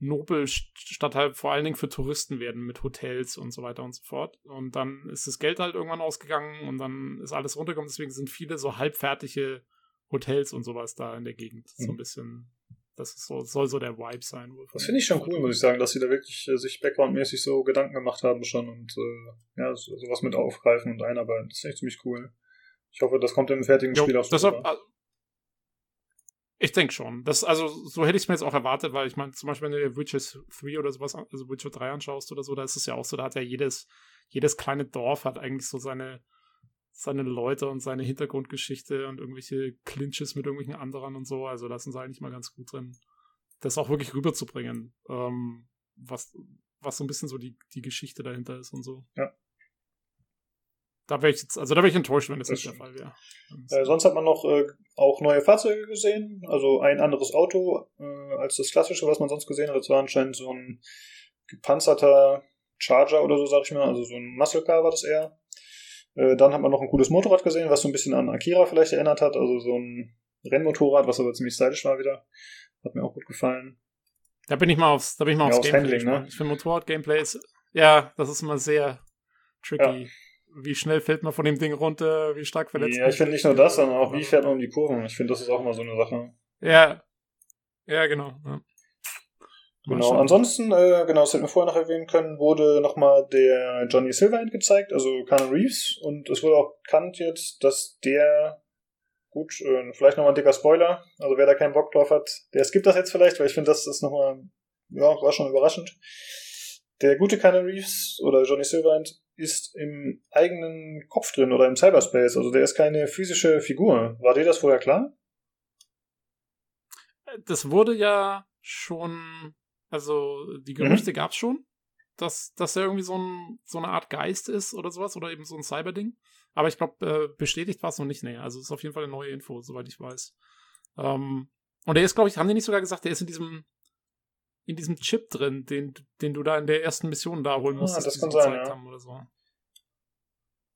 Nobel-Stadtteil vor allen Dingen für Touristen werden mit Hotels und so weiter und so fort. Und dann ist das Geld halt irgendwann ausgegangen und dann ist alles runtergekommen. Deswegen sind viele so halbfertige Hotels und sowas da in der Gegend. So ein Mhm. bisschen. Das ist so, soll so der Vibe sein. Das finde ich schon cool, muss ich sagen, dass sie da wirklich äh, sich backgroundmäßig so Gedanken gemacht haben schon und äh, ja, so, sowas mit aufgreifen und einarbeiten. Das finde ich ziemlich cool. Ich hoffe, das kommt im fertigen Jo, Spiel auch so deshalb, ich denke schon. Das, also, so hätte ich es mir jetzt auch erwartet, weil ich meine, zum Beispiel, wenn du dir Witcher 3 oder sowas, also Witcher 3 anschaust oder so, da ist es ja auch so, da hat ja jedes, jedes kleine Dorf hat eigentlich so seine, seine Leute und seine Hintergrundgeschichte und irgendwelche Clinches mit irgendwelchen anderen und so. Also, da sind sie eigentlich mal ganz gut drin, das auch wirklich rüberzubringen, ähm, was, was so ein bisschen so die, die Geschichte dahinter ist und so. Ja. Da wäre ich jetzt, also da wäre ich enttäuscht, wenn das, nicht der. Fall wäre. Äh, sonst hat man noch äh, auch neue Fahrzeuge gesehen, also ein anderes Auto äh, als das klassische, was man sonst gesehen hat. Das war anscheinend so ein gepanzerter Charger oder so, sag ich mal, also so ein Muscle Car war das eher. Äh, dann hat man noch ein cooles Motorrad gesehen, was so ein bisschen an Akira vielleicht erinnert hat, also so ein Rennmotorrad, was aber ziemlich stylisch war wieder. Hat mir auch gut gefallen. Da bin ich mal aufs, da bin ich mal Ja, aufs, aufs Gameplay Handling, ne? Ich finde Motorrad-Gameplay ist, ja, das ist immer sehr tricky. Wie schnell fällt man von dem Ding runter, wie stark verletzt Ja, ich finde nicht nur das, sondern auch, wie fährt man um die Kurven. Ich finde, das ist auch immer so eine Sache. Ja. Ja, genau. Ja. Genau. Ansonsten, äh, genau, das hätten wir vorher noch erwähnen können, wurde nochmal der Johnny Silverhand gezeigt, also Keanu Reeves. Und es wurde auch bekannt jetzt, dass der, gut, äh, vielleicht nochmal ein dicker Spoiler, also wer da keinen Bock drauf hat, der skippt das jetzt vielleicht, weil ich finde, das ist nochmal, ja, war schon überraschend. Der gute Keanu Reeves oder Johnny Silverhand ist im eigenen Kopf drin oder im Cyberspace, also der ist keine physische Figur. War dir das vorher klar? Das wurde ja schon, also die Gerüchte Mhm. gab's schon, dass, dass er irgendwie so, ein, so eine Art Geist ist oder sowas oder eben so ein Cyberding. Aber ich glaube, äh, bestätigt war es noch nicht. Nee, also ist auf jeden Fall eine neue Info, soweit ich weiß. Ähm, und er ist, glaube ich, haben die nicht sogar gesagt, der ist in diesem in diesem Chip drin, den, den du da in der ersten Mission da holen Ah, musstest, das die kann sie sein, gezeigt ja. haben oder so.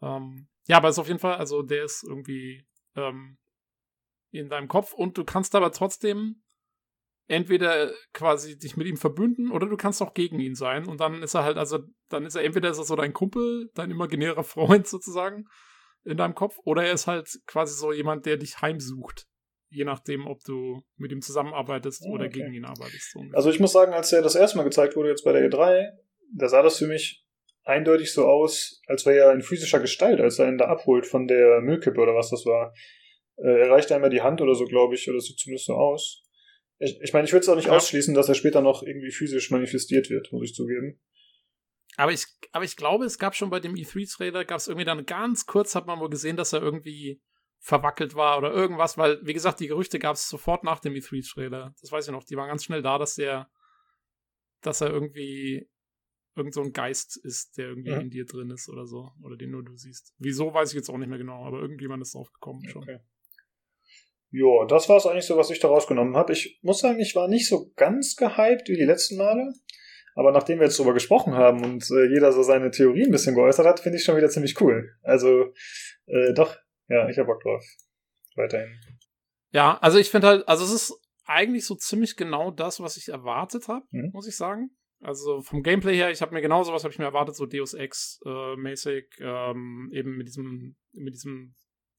Ähm, ja, aber ist auf jeden Fall, also der ist irgendwie ähm, in deinem Kopf und du kannst aber trotzdem entweder quasi dich mit ihm verbünden oder du kannst auch gegen ihn sein und dann ist er halt, also dann ist er entweder ist er so dein Kumpel, dein imaginärer Freund sozusagen in deinem Kopf oder er ist halt quasi so jemand, der dich heimsucht. Je nachdem, ob du mit ihm zusammenarbeitest Oh, oder okay. gegen ihn arbeitest. So. Also ich muss sagen, als er das erste Mal gezeigt wurde, jetzt bei der E3, da sah das für mich eindeutig so aus, als wäre er in physischer Gestalt, als er ihn da abholt von der Müllkippe oder was das war. Äh, er reicht einmal die Hand oder so, glaube ich, oder sieht zumindest so aus. Ich, ich meine, ich würde es auch nicht Ja. ausschließen, dass er später noch irgendwie physisch manifestiert wird, muss ich zugeben. Aber ich, aber ich glaube, es gab schon bei dem E3-Trailer, gab es irgendwie dann ganz kurz, hat man wohl gesehen, dass er irgendwie verwackelt war oder irgendwas, weil, wie gesagt, die Gerüchte gab es sofort nach dem E3-Trailer. Das weiß ich noch, die waren ganz schnell da, dass der, dass er irgendwie irgend so ein Geist ist, der irgendwie Mhm. in dir drin ist oder so. Oder den nur du siehst. Wieso, weiß ich jetzt auch nicht mehr genau, aber irgendjemand ist drauf gekommen schon. Okay. Ja, das war es eigentlich so, was ich da rausgenommen habe. Ich muss sagen, ich war nicht so ganz gehypt wie die letzten Male. Aber nachdem wir jetzt drüber gesprochen haben und äh, jeder so seine Theorie ein bisschen geäußert hat, finde ich schon wieder ziemlich cool. Also, äh, doch, ja, ich habe Bock drauf. Weiterhin. Ja, also ich finde halt, also es ist eigentlich so ziemlich genau das, was ich erwartet habe, Mhm. muss ich sagen. Also vom Gameplay her, ich habe mir genau sowas habe ich mir erwartet, so Deus Ex äh, mäßig, ähm, eben mit diesem mit diesem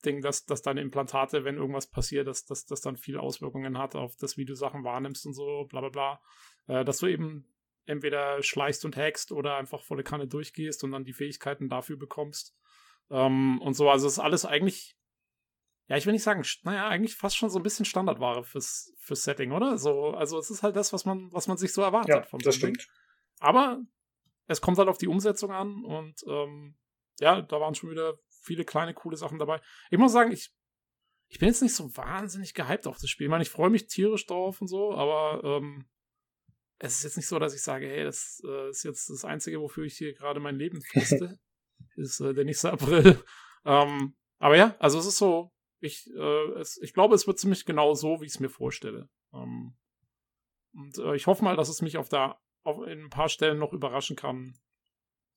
Ding, dass, dass deine Implantate, wenn irgendwas passiert, dass dass das dann viele Auswirkungen hat auf das, wie du Sachen wahrnimmst und so, bla bla bla. Äh, dass du eben entweder schleichst und hackst oder einfach volle Kanne durchgehst und dann die Fähigkeiten dafür bekommst. Ähm, und so, also es ist alles eigentlich ja, ich will nicht sagen, naja, eigentlich fast schon so ein bisschen Standardware fürs, fürs Setting, oder? So, also es ist halt das, was man, was man sich so erwartet Ja, von das einem stimmt. Aber es kommt halt auf die Umsetzung an und ähm, ja, da waren schon wieder viele kleine, coole Sachen dabei. Ich muss sagen, ich, ich bin jetzt nicht so wahnsinnig gehypt auf das Spiel. Ich meine, ich freue mich tierisch drauf und so, aber ähm, es ist jetzt nicht so, dass ich sage, hey, das äh, ist jetzt das Einzige, wofür ich hier gerade mein Leben friste. Ist äh, der nächste April. ähm, aber ja, also es ist so, ich, äh, es, ich glaube, es wird ziemlich genau so, wie ich es mir vorstelle. Ähm, und äh, ich hoffe mal, dass es mich auf der, auf, in ein paar Stellen noch überraschen kann.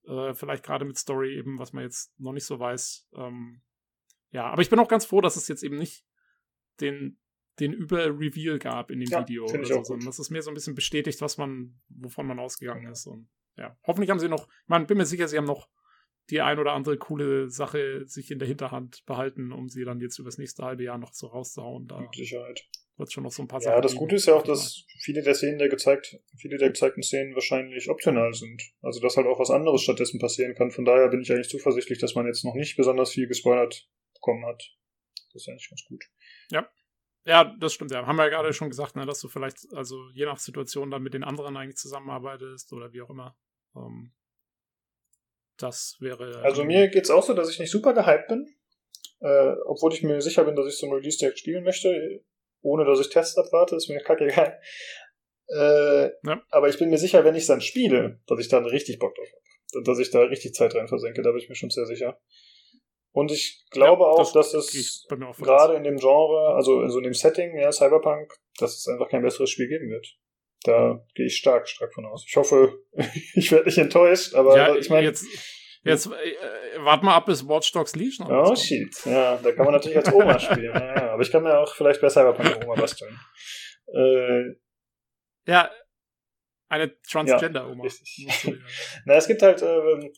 Äh, vielleicht gerade mit Story eben, was man jetzt noch nicht so weiß. Ähm, ja, aber ich bin auch ganz froh, dass es jetzt eben nicht den, den Über-Reveal gab in dem Ja, Video oder ich so, sondern dass es mir so ein bisschen bestätigt, was man, wovon man ausgegangen ist. Und ja, hoffentlich haben sie noch, ich meine, bin mir sicher, sie haben noch die ein oder andere coole Sache sich in der Hinterhand behalten, um sie dann jetzt übers nächste halbe Jahr noch so rauszuhauen. Da Mit Sicherheit. wird schon noch so ein paar Ja, Sachen das geben. Gute ist ja auch, dass viele der Szenen der gezeigt, viele der gezeigten Szenen wahrscheinlich optional sind. Also dass halt auch was anderes stattdessen passieren kann. Von daher bin ich eigentlich zuversichtlich, dass man jetzt noch nicht besonders viel gespoilert bekommen hat. Das ist eigentlich ganz gut. Ja, das stimmt, ja. Haben wir ja gerade schon gesagt, ne, dass du vielleicht, also je nach Situation dann mit den anderen eigentlich zusammenarbeitest oder wie auch immer. Ähm, das wäre. Also ähm, mir geht's auch so, dass ich nicht super gehypt bin. Äh, obwohl ich mir sicher bin, dass ich zum Release direkt spielen möchte, ohne dass ich Tests abwarte, ist mir kacke egal. Äh, Ja. Aber ich bin mir sicher, wenn ich dann spiele, dass ich dann richtig Bock drauf habe. Dass ich da richtig Zeit rein versenke, da bin ich mir schon sehr sicher. Und ich glaube Ja, auch, das dass es mir gerade in dem Genre, also, also in dem Setting, ja, Cyberpunk, dass es einfach kein besseres Spiel geben wird. Da gehe ich stark, stark von aus. Ich hoffe, ich werde nicht enttäuscht, aber ja, ich meine, jetzt, jetzt äh, äh, wart mal ab, bis Watch Dogs Legion Oh shit. Ja, da kann man natürlich als Oma spielen. Ja, ja, aber ich kann mir auch vielleicht bei Cyberpunk Oma basteln. Äh, Ja, eine Transgender-Oma. dir- na, es gibt halt ähm,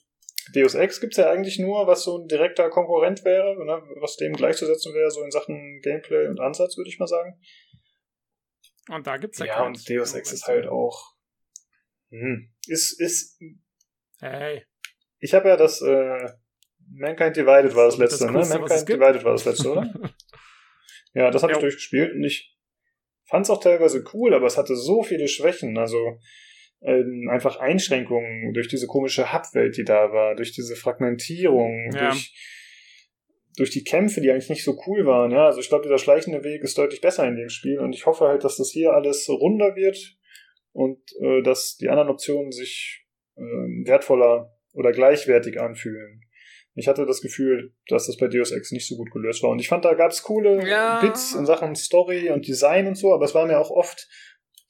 Deus Ex gibt's ja eigentlich nur, was so ein direkter Konkurrent wäre, ne, was dem gleichzusetzen wäre, so in Sachen Gameplay und Ansatz, würde ich mal sagen. Und da gibt's ja Ja, und Deus Ex ist halt auch. Hm, ist, ist. Hey, Ich habe ja das äh, Mankind Divided war das Das letzte, ne? Coolste, was es Mankind. Divided war das letzte, oder? Ja, das habe ich durchgespielt und ich fand es auch teilweise cool, aber es hatte so viele Schwächen. Also ähm, einfach Einschränkungen durch diese komische Hub-Welt, die da war, durch diese Fragmentierung, Ja. durch, durch die Kämpfe, die eigentlich nicht so cool waren. Ja, also ich glaube, dieser schleichende Weg ist deutlich besser in dem Spiel und ich hoffe halt, dass das hier alles runder wird und äh, dass die anderen Optionen sich äh, wertvoller oder gleichwertig anfühlen. Ich hatte das Gefühl, dass das bei Deus Ex nicht so gut gelöst war. Und ich fand, da gab es coole Ja. Bits in Sachen Story und Design und so, aber es war mir auch oft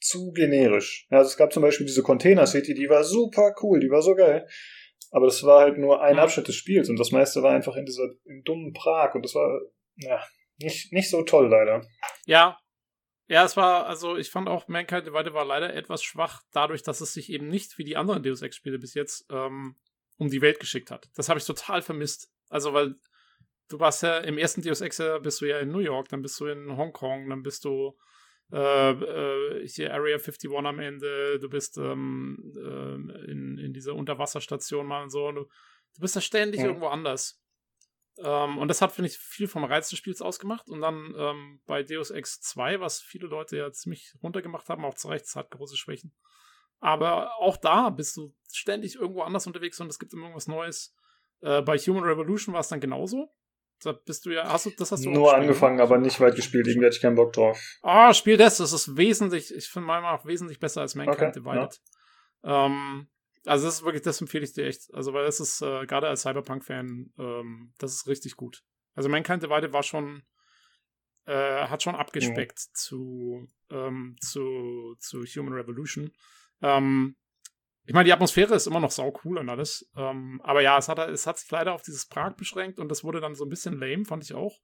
zu generisch. Ja, also es gab zum Beispiel diese Container City, die war super cool, die war so geil. Aber das war halt nur ein Ja. Abschnitt des Spiels und das meiste war einfach in dieser in dummen Prag und das war ja nicht, nicht so toll leider. Ja. Ja, es war, also ich fand auch Mankind Divided war leider etwas schwach, dadurch, dass es sich eben nicht wie die anderen Deus Ex-Spiele bis jetzt ähm, um die Welt geschickt hat. Das habe ich total vermisst. Also, weil du warst ja im ersten Deus Ex bist du ja in New York, dann bist du in Hongkong, dann bist du äh, äh, hier Area 51 am Ende, du bist ähm, ähm, in, in dieser Unterwasserstation mal und so. Und du, du bist ja ständig Mhm. irgendwo anders. Ähm, und das hat, finde ich, viel vom Reiz des Spiels ausgemacht. Und dann ähm, bei Deus Ex 2, was viele Leute ja ziemlich runtergemacht haben, auch zu Recht, es hat große Schwächen. aber auch da bist du ständig irgendwo anders unterwegs und es gibt immer irgendwas Neues. Äh, bei Human Revolution war es dann genauso. Da bist du ja, hast du, das hast du auch Nur gespielt, angefangen, ne? aber nicht weit gespielt. Irgendwie hatte ich keinen Bock drauf. Ah, spiel das. Das ist wesentlich, ich finde meiner Meinung nach wesentlich besser als Mankind Okay, Divided. Ähm, also das ist wirklich, das empfehle ich dir echt. Also weil das ist äh, gerade als Cyberpunk-Fan, ähm, das ist richtig gut. Also Mankind Divided war schon, äh, hat schon abgespeckt zu, ähm, zu, zu Human Revolution. Ähm, ich meine, die Atmosphäre ist immer noch sau cool und alles. Ähm, aber ja, es hat, es hat sich leider auf dieses Prag beschränkt und das wurde dann so ein bisschen lame, fand ich auch,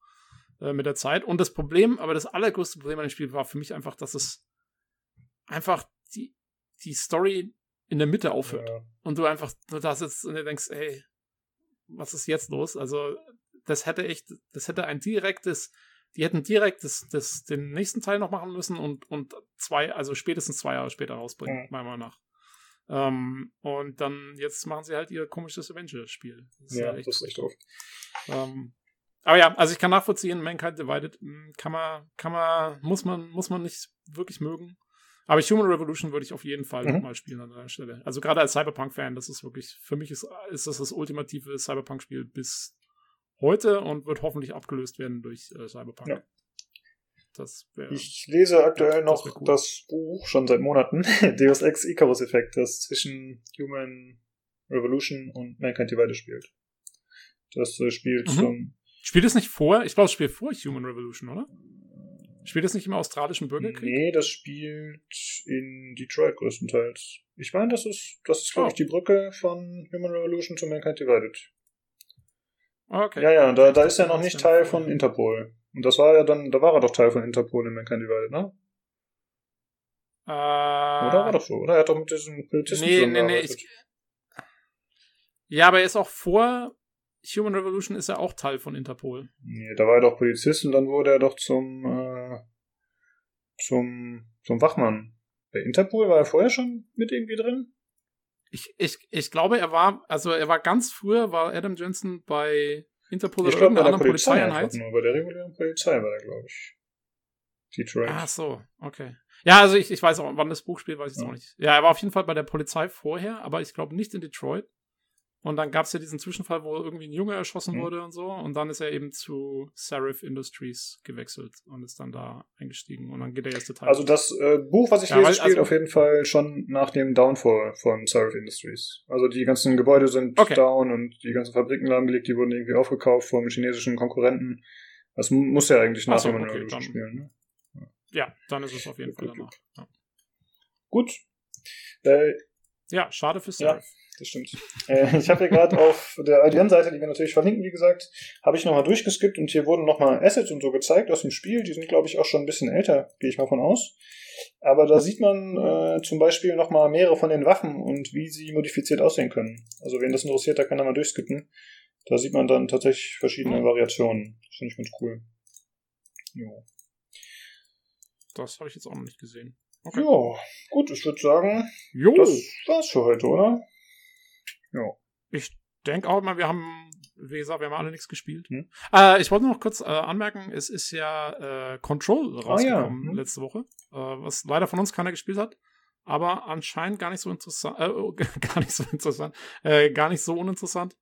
äh, mit der Zeit. Und das Problem, aber das allergrößte Problem an dem Spiel war für mich einfach, dass es einfach die, die Story in der Mitte aufhört. Ja. Und du einfach nur da sitzt und dir denkst, ey, was ist jetzt los? Also, das hätte echt, das hätte ein direktes, die hätten direkt das, das, den nächsten Teil noch machen müssen und, und zwei, also spätestens zwei Jahre später rausbringen, Mhm. meiner Meinung nach. Ähm, und dann, jetzt machen sie halt ihr komisches Avenger-Spiel. Ja, halt das ist echt doof. ähm, aber ja, also ich kann nachvollziehen, Mankind Divided mh, kann man, kann man, muss man, muss man nicht wirklich mögen. Aber Human Revolution würde ich auf jeden Fall Mhm. nochmal spielen an der Stelle. Also gerade als Cyberpunk-Fan, das ist wirklich, für mich ist, ist das das ultimative Cyberpunk-Spiel bis heute und wird hoffentlich abgelöst werden durch äh, Cyberpunk. Ja. Das wäre. Ich lese aktuell das noch wär cool. das Buch schon seit Monaten, Deus Ex Icarus Effekt, das zwischen Human Revolution und Mankind Divided spielt. Das äh, spielt Mhm. zum Spielt es nicht vor? Ich glaube, es spielt vor Human Revolution, oder? Spielt es nicht im australischen Bürgerkrieg? Nee, das spielt in Detroit größtenteils. Ich meine, das ist, das ist, glaube Oh. ich, die Brücke von Human Revolution zu Mankind Divided. Ah, Okay. Ja, ja, da, da ist er noch Das nicht Teil von Interpol. Und das war ja dann, da war er doch Teil von Interpol in Mankind Divided, ne? Äh, Oder war doch so, oder? Er hat doch mit diesem Polizisten Nee, nee, nee. Ich, ja, aber er ist auch vor Human Revolution ist er auch Teil von Interpol. Nee, da war er doch Polizist und dann wurde er doch zum, äh, zum, zum Wachmann. Bei Interpol war er vorher schon mit irgendwie drin? Ich, ich, ich glaube, er war, also er war ganz früher, war Adam Jensen bei Interpol Ich oder irgendeiner der anderen Polizei Polizeieinheit. nur. Bei der regulären Polizei war er, glaube ich. Detroit. Ach so, okay. Ja, also ich, ich weiß auch, wann das Buch spielt, weiß ich Ja. auch nicht. Ja, er war auf jeden Fall bei der Polizei vorher, aber ich glaube nicht in Detroit. Und dann gab es ja diesen Zwischenfall, wo irgendwie ein Junge erschossen Mhm. wurde und so. Und dann ist er eben zu Serif Industries gewechselt und ist dann da eingestiegen. Und dann geht der erste Teil. Also das äh, Buch, was ich Ja, lese, spielt also- auf jeden Fall schon nach dem Downfall von Serif Industries. Also die ganzen Gebäude sind Okay. down und die ganzen Fabriken lahmgelegt, die wurden irgendwie aufgekauft vom chinesischen Konkurrenten. Das mu- muss ja eigentlich nach Ach so, okay, Revolution dann- spielen. Ne? ja, dann ist es auf jeden Fall Okay, danach. Ja, Gut. Äh, ja schade für Ja. Das stimmt. Äh, ich habe hier gerade auf der IDN-Seite, die wir natürlich verlinken, wie gesagt, habe ich nochmal durchgeskippt und hier wurden nochmal Assets und so gezeigt aus dem Spiel. Die sind, glaube ich, auch schon ein bisschen älter, gehe ich mal von aus. Aber da sieht man äh, zum Beispiel nochmal mehrere von den Waffen und wie sie modifiziert aussehen können. Also wen das interessiert, da kann er mal durchskippen. Da sieht man dann tatsächlich verschiedene. Variationen. Das finde ich ganz cool. Jo. Das habe ich jetzt auch noch nicht gesehen. Okay. Ja, gut, ich würde sagen, Jo, das war's für heute, oder? Ich denke auch mal, wir haben, wie gesagt, wir haben alle nichts gespielt. Hm. Äh, ich wollte noch kurz äh, anmerken, es ist ja äh, Control rausgekommen hm. letzte Woche, äh, was leider von uns keiner gespielt hat, aber anscheinend gar nicht so interessant, äh, oh, gar nicht so interessant, äh, gar nicht so uninteressant.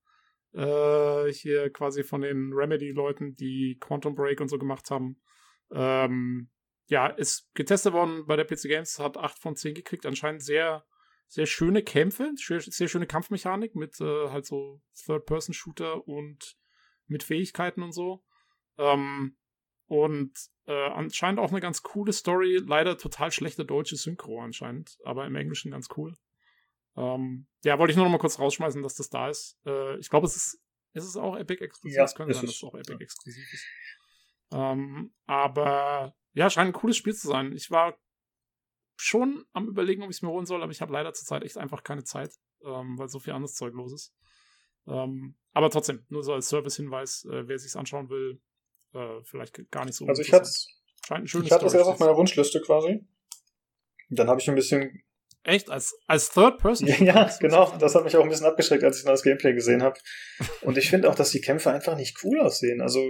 Äh, hier quasi von den Remedy-Leuten, die Quantum Break und so gemacht haben. Ähm, ja, ist getestet worden bei der PC Games, hat 8 von 10 gekriegt, anscheinend sehr sehr schöne Kämpfe, sehr, schöne Kampfmechanik mit äh, halt so Third-Person-Shooter und mit Fähigkeiten und so. Ähm, und äh, anscheinend auch eine ganz coole Story. Leider total schlechte deutsche Synchro anscheinend, aber im Englischen ganz cool. Ähm, ja, wollte ich nur noch mal kurz rausschmeißen, dass das da ist. Äh, ich glaube, es ist, ist es auch Epic exklusiv. Ja, es könnte sein, dass es auch Epic exklusiv ist. Ähm, aber ja, scheint ein cooles Spiel zu sein. Ich war schon am überlegen, ob ich es mir holen soll, aber ich habe leider zurzeit echt einfach keine Zeit, ähm, weil so viel anderes Zeug los ist. Ähm, aber trotzdem, nur so als Service-Hinweis, äh, wer sich's anschauen will, äh, vielleicht gar nicht so. Also ich hatte interessant. Scheint ein schönes ich hatte das erst auf meiner Wunschliste quasi. Dann habe ich ein bisschen Echt? Als, als Third Person? Ja, genau. Das hat mich auch ein bisschen abgeschreckt, als ich dann das Gameplay gesehen habe. Und ich finde auch, dass die Kämpfe einfach nicht cool aussehen. Also,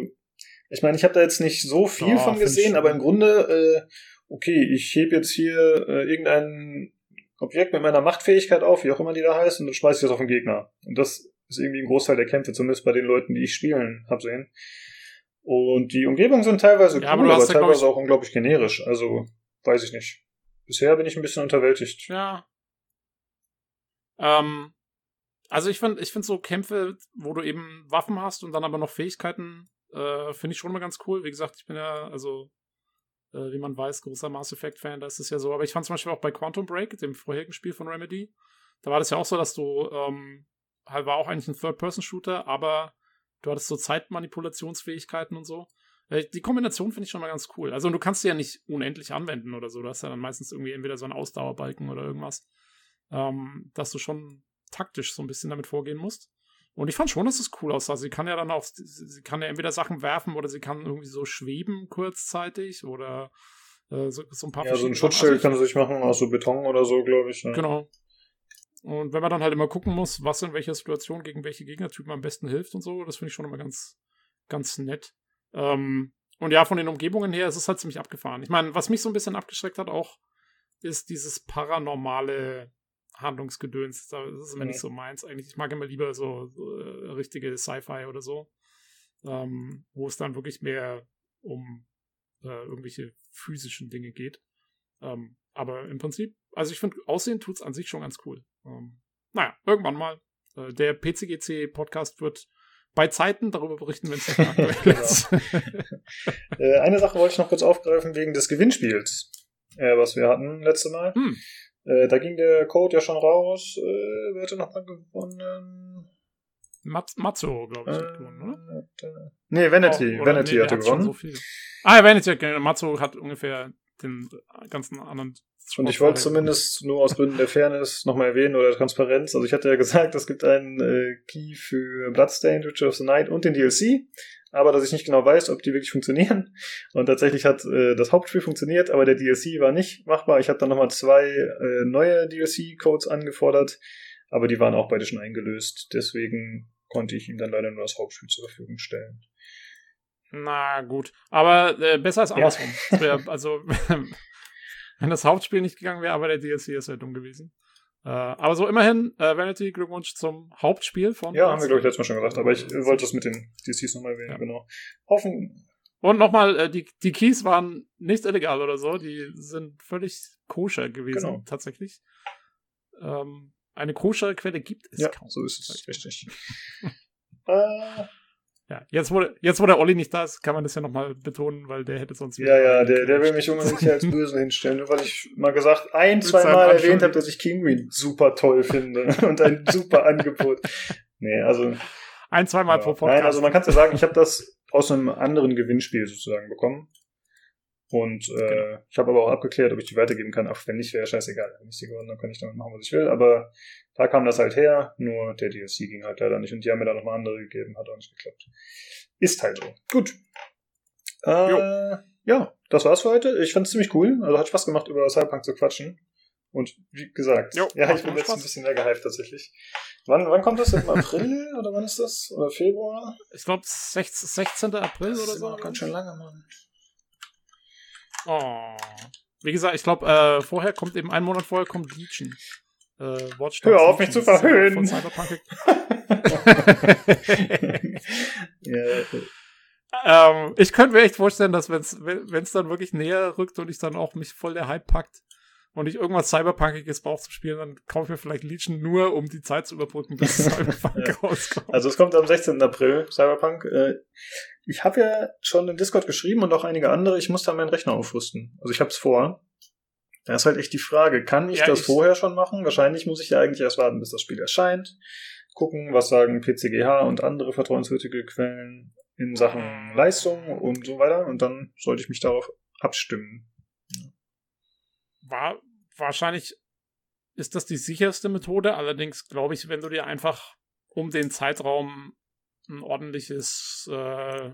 ich meine, ich habe da jetzt nicht so viel Ja, von gesehen, aber im Grunde, äh, okay, ich heb jetzt hier äh, irgendeinen Objekt mit meiner Machtfähigkeit auf, wie auch immer die da heißt, und dann schmeiße ich das auf den Gegner. Und das ist irgendwie ein Großteil der Kämpfe, zumindest bei den Leuten, die ich spielen habe sehen. Und die Umgebungen sind teilweise Ja, aber cool, aber, glaub teilweise auch unglaublich generisch. Also, weiß ich nicht. Bisher bin ich ein bisschen unterwältigt. Ja. Ähm, also ich finde ich find so Kämpfe, wo du eben Waffen hast und dann aber noch Fähigkeiten, äh, finde ich schon immer ganz cool. Wie gesagt, ich bin ja, also, äh, wie man weiß, großer Mass Effect-Fan, da ist es ja so. Aber ich fand zum Beispiel auch bei Quantum Break, dem vorherigen Spiel von Remedy, da war das ja auch so, dass du, ähm, halt war auch eigentlich ein Third-Person-Shooter, aber du hattest so Zeitmanipulationsfähigkeiten und so. Äh, Die Kombination finde ich schon mal ganz cool. Also du kannst sie ja nicht unendlich anwenden oder so. Du hast ja dann meistens irgendwie entweder so einen Ausdauerbalken oder irgendwas, ähm, dass du schon taktisch so ein bisschen damit vorgehen musst. Und ich fand schon, dass es cool aussah. Sie kann ja dann auch, sie kann ja entweder Sachen werfen oder sie kann irgendwie so schweben kurzzeitig oder äh, so, so ein paar Ja, so ein. Schutzschild Also kann sie sich machen aus so Beton oder so, glaube ich. ne? Genau. Und wenn man dann halt immer gucken muss, was in welcher Situation gegen welche Gegnertypen am besten hilft und so, das finde ich schon immer ganz, ganz nett. Ähm, und ja, von den Umgebungen her ist es halt ziemlich abgefahren. Ich meine, was mich so ein bisschen abgeschreckt hat auch, ist dieses paranormale Handlungsgedöns. Das ist immer Mhm. nicht so meins eigentlich. Ich mag immer lieber so, äh, richtige Sci-Fi oder so, ähm, wo es dann wirklich mehr um äh, irgendwelche physischen Dinge geht. Ähm, aber im Prinzip, also ich finde, Aussehen tut's an sich schon ganz cool. Ähm, naja, irgendwann mal. Äh, der PCGC-Podcast wird bei Zeiten darüber berichten, wenn es nicht aktuell ist. Äh, eine Sache wollte ich noch kurz aufgreifen wegen des Gewinnspiels, äh, was wir hatten letzte Mal. Hm. Äh, da ging der Code ja schon raus. Äh, wer hatte nochmal gewonnen? Mat Matzo, glaube ich, hat gewonnen, oder? Äh, äh, nee, Vanity. Oh, oder- Vanity hatte hat gewonnen. So. Ah, ja, Vanity hat gewonnen. Matzo hat ungefähr den ganzen anderen. Und ich wollte zumindest nur aus Gründen der Fairness nochmal erwähnen oder der Transparenz. Also ich hatte ja gesagt, es gibt einen äh, Key für Bloodstained, Witcher of the Night und den DLC. Aber dass ich nicht genau weiß, ob die wirklich funktionieren. Und tatsächlich hat äh, das Hauptspiel funktioniert, aber der DLC war nicht machbar. Ich habe dann nochmal zwei äh, neue DLC-Codes angefordert, aber die waren auch beide schon eingelöst. Deswegen konnte ich ihm dann leider nur das Hauptspiel zur Verfügung stellen. Na gut, aber äh, besser als Ja. andersrum. Wär, also, wenn das Hauptspiel nicht gegangen wäre, aber der DLC ist ja dumm gewesen. Äh, aber so immerhin, äh, Vanity, Glückwunsch zum Hauptspiel von. Ja, haben wir, glaube ich, letztes Mal schon gesagt, aber ich äh, wollte das mit den DCs nochmal erwähnen, Ja. genau. Hoffen, Und nochmal, äh, die, die Keys waren nicht illegal oder so, die sind völlig koscher gewesen, Genau. tatsächlich. Ähm, eine koschere Quelle gibt es ja, kaum. so ist es, richtig. äh, Ja, jetzt wo, jetzt wo der Olli nicht da ist, kann man das ja nochmal betonen, weil der hätte sonst Ja, ja, der, der will mich unbedingt hier als Bösen hinstellen, nur weil ich mal gesagt, ein, zwei Mal erwähnt habe, dass ich Kinguin super toll finde und ein super Angebot. Nee, also. Ein, zweimal ja. pro Podcast. Nein, also man kann es ja sagen, ich habe das aus einem anderen Gewinnspiel sozusagen bekommen. Und äh, Genau. ich habe aber auch abgeklärt, ob ich die weitergeben kann. Ach, wenn nicht, wäre scheißegal. Wenn ich sie gewonnen, dann kann ich damit machen, was ich will. Aber da kam das halt her, nur der DLC ging halt leider nicht. Und die haben mir da nochmal andere gegeben, hat auch nicht geklappt. Ist halt so. Gut. Äh, ja, das war's für heute. Ich fand's ziemlich cool. Also hat Spaß gemacht, über Cyberpunk zu quatschen. Und wie gesagt, Jo, ja, ich bin jetzt Spaß. ein bisschen mehr gehypt tatsächlich. Wann, wann kommt das? Im April? oder wann ist das? Oder Februar? ich glaube 16. April Das oder ist so. ganz schön lange, Mann. Oh. Wie gesagt, ich glaube, äh, vorher kommt eben ein Monat vorher kommt Legion. Äh, Hör auf, mich zu verhöhnen. Von Cyberpunk. ja, ähm, ich könnte mir echt vorstellen, dass wenn's, wenn es dann wirklich näher rückt und ich dann auch mich voll der Hype packt und ich irgendwas Cyberpunkiges brauche zum Spielen, dann kaufe ich mir vielleicht Legion nur, um die Zeit zu überbrücken, bis Cyberpunk Ja. rauskommt. Also es kommt am 16. April, Cyberpunk. Äh, Ich habe ja schon in Discord geschrieben und auch einige andere, ich muss da meinen Rechner aufrüsten. Also ich habe es vor. Da ist halt echt die Frage, kann ich Ja, das ich- vorher schon machen? Wahrscheinlich muss ich ja eigentlich erst warten, bis das Spiel erscheint. Gucken, was sagen PCGH und andere vertrauenswürdige Quellen in Sachen Leistung und so weiter. Und dann sollte ich mich darauf abstimmen. War wahrscheinlich ist das die sicherste Methode. Allerdings glaube ich, wenn du dir einfach um den Zeitraum ein ordentliches äh,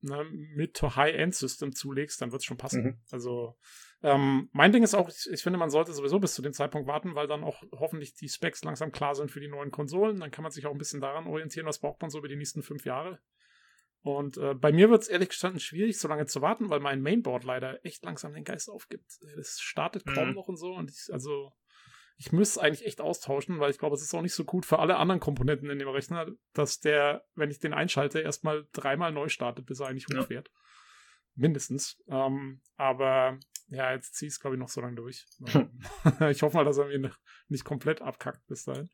ne, Mid-to-High-End-System zulegst, dann wird es schon passen. Mhm. Also ähm, mein Ding ist auch, ich, ich finde, man sollte sowieso bis zu dem Zeitpunkt warten, weil dann auch hoffentlich die Specs langsam klar sind für die neuen Konsolen. Dann kann man sich auch ein bisschen daran orientieren, was braucht man so über die nächsten fünf Jahre. Und äh, bei mir wird es ehrlich gestanden schwierig, so lange zu warten, weil mein Mainboard leider echt langsam den Geist aufgibt. Das startet kaum Mhm. noch und so. Und ich, also, ich müsste es eigentlich echt austauschen, weil ich glaube, es ist auch nicht so gut für alle anderen Komponenten in dem Rechner, dass der, wenn ich den einschalte, erstmal dreimal neu startet, bis er eigentlich Ja. hochfährt. Mindestens. Ähm, aber ja, jetzt ziehe ich es, glaube ich, noch so lange durch. Ich hoffe mal, dass er mir nicht- nicht komplett abkackt bis dahin.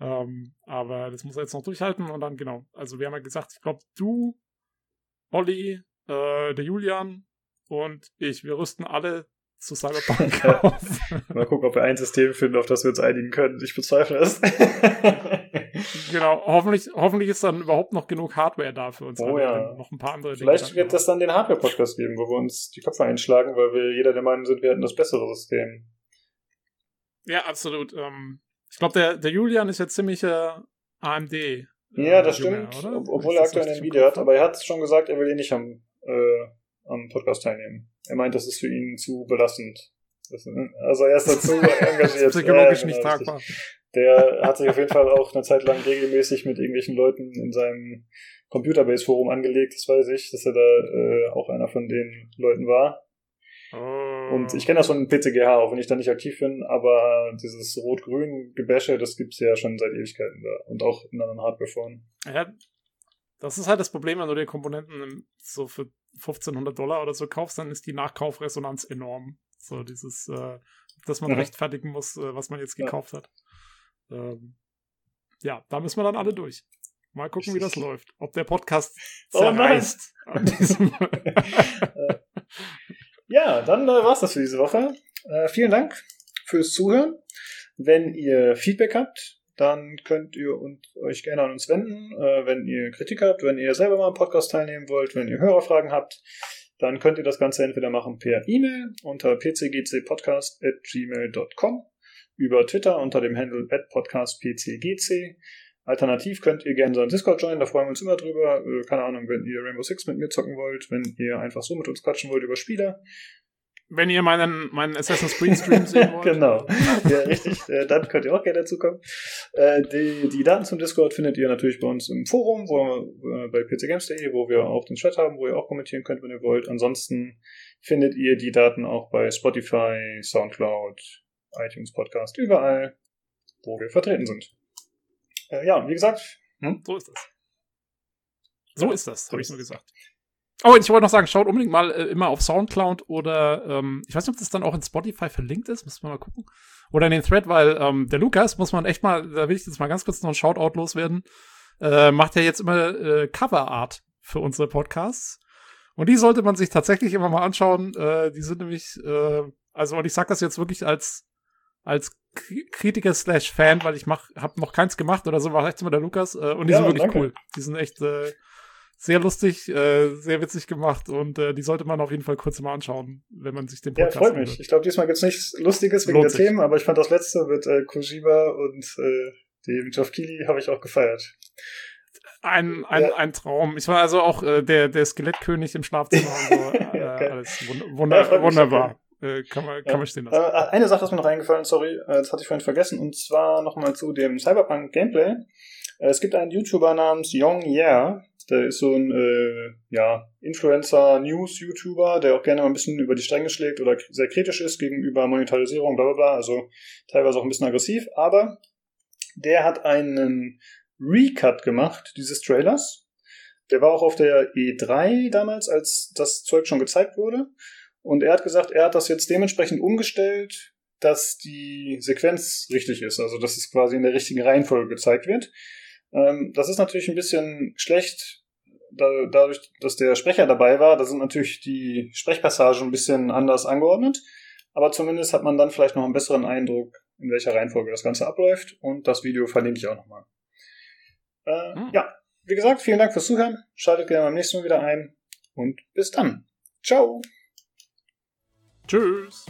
Ähm, aber das muss er jetzt noch durchhalten und dann, genau. Also, wir haben ja gesagt, ich glaube, du, Olli, äh, der Julian und ich, wir rüsten alle zu Cyberpunk Ja. auf. Mal gucken, ob wir ein System finden, auf das wir uns einigen können. Ich bezweifle es. genau, hoffentlich, hoffentlich ist dann überhaupt noch genug Hardware da für uns. Oh ja. noch ein paar andere Vielleicht Dinge wird das dann den Hardware-Podcast geben, wo wir uns die Köpfe einschlagen, weil wir jeder der Meinung sind, wir hätten das bessere System. Ja, absolut. Ähm, ich glaube, der, der Julian ist jetzt ziemlich äh, AMD. äh, Ja, das Junge, stimmt, oder? obwohl er aktuell Nvidia Kopf hat, aber er hat schon gesagt, er will hier nicht am, äh, am Podcast teilnehmen. Er meint, das ist für ihn zu belastend. Das, also er ist dazu engagiert. Das ist psychologisch Ja, nicht genau, richtig. tragbar. Der hat sich auf jeden Fall auch eine Zeit lang regelmäßig mit irgendwelchen Leuten in seinem Computerbase-Forum angelegt, das weiß ich, dass er da äh, auch einer von den Leuten war. Oh. Und ich kenne das von PCGH, auch wenn ich da nicht aktiv bin, aber dieses Rot-Grün-Gebäsche, das gibt's ja schon seit Ewigkeiten da. Und auch in anderen Hardware-Formen. Ja, das ist halt das Problem, wenn du dir Komponenten so für 1500 Dollar oder so kaufst, dann ist die Nachkaufresonanz enorm. So dieses, äh, dass man Mhm. rechtfertigen muss, äh, was man jetzt Ja. gekauft hat. Ähm, ja, da müssen wir dann alle durch. Mal gucken, wie das läuft. Ob der Podcast Oh zerreißt. an diesem Ja, dann äh, war's das für diese Woche. Äh, vielen Dank fürs Zuhören. Wenn ihr Feedback habt, dann könnt ihr und, euch gerne an uns wenden. Äh, wenn ihr Kritik habt, wenn ihr selber mal am Podcast teilnehmen wollt, wenn ihr Hörerfragen habt, dann könnt ihr das Ganze entweder machen per E-Mail unter pcgcpodcast.gmail.com, über Twitter unter dem Handle podcastpcgc. Alternativ könnt ihr gerne unseren Discord joinen, da freuen wir uns immer drüber. Äh, keine Ahnung, wenn ihr Rainbow Six mit mir zocken wollt, wenn ihr einfach so mit uns quatschen wollt über Spiele. Wenn ihr meinen, meinen Assassin's Creed Stream sehen wollt. genau. Ja, richtig. Äh, dann könnt ihr auch gerne dazukommen. Äh, die, die Daten zum Discord findet ihr natürlich bei uns im Forum, wo, bei pcgames.de, wo wir auch den Chat haben, wo ihr auch kommentieren könnt, wenn ihr wollt. Ansonsten findet ihr die Daten auch bei Spotify, Soundcloud, iTunes Podcast, überall, wo wir vertreten sind. Äh, ja, wie gesagt, So ist das. So ist das, habe ich nur gesagt. Oh, und ich wollte noch sagen, schaut unbedingt mal äh, immer auf Soundcloud oder ähm, ich weiß nicht, ob das dann auch in Spotify verlinkt ist, müssen wir mal gucken. Oder in den Thread, weil ähm, der Lukas muss man echt mal, da will ich jetzt mal ganz kurz noch ein Shoutout loswerden, äh, macht ja jetzt immer äh, Coverart für unsere Podcasts. Und die sollte man sich tatsächlich immer mal anschauen. Äh, die sind nämlich, äh, also und ich sag das jetzt wirklich als als Kritiker slash Fan, weil ich mach, hab noch keins gemacht oder so, war echt immer der Lukas. Äh, und die Ja, sind wirklich danke. cool. Die sind echt äh, sehr lustig, äh, sehr witzig gemacht und äh, die sollte man auf jeden Fall kurz mal anschauen, wenn man sich den ja, Podcast freut mich. Ich glaube, diesmal gibt's nichts Lustiges wegen Lohnt der sich. Themen, aber ich fand das letzte mit äh, Kojima und äh, dem Geoff Keighley habe ich auch gefeiert. Ein, ein, Ja. ein Traum. Ich war also auch äh, der, der Skelettkönig im Schlafzimmer und so. Äh, Ja, geil. alles wund Ja, wunder mich, wunderbar. Äh, kann, man, kann Ja. man stehen Äh, lassen. eine Sache ist mir noch eingefallen, sorry, äh, das hatte ich vorhin vergessen, und zwar nochmal zu dem Cyberpunk Gameplay. Äh, es gibt einen YouTuber namens Young Yeah, der ist so ein äh, ja, Influencer-News-YouTuber, der auch gerne mal ein bisschen über die Stränge schlägt oder sehr kritisch ist gegenüber Monetarisierung, bla bla bla, also teilweise auch ein bisschen aggressiv, aber der hat einen Recut gemacht dieses Trailers. Der war auch auf der E3 damals, als das Zeug schon gezeigt wurde. Und er hat gesagt, er hat das jetzt dementsprechend umgestellt, dass die Sequenz richtig ist, also dass es quasi in der richtigen Reihenfolge gezeigt wird. Ähm, das ist natürlich ein bisschen schlecht, da, dadurch, dass der Sprecher dabei war. Da sind natürlich die Sprechpassagen ein bisschen anders angeordnet, aber zumindest hat man dann vielleicht noch einen besseren Eindruck, in welcher Reihenfolge das Ganze abläuft. Und das Video verlinke ich auch nochmal. Äh, Hm. Ja, wie gesagt, vielen Dank fürs Zuhören. Schaltet gerne beim nächsten Mal wieder ein und bis dann. Ciao. Tschüss.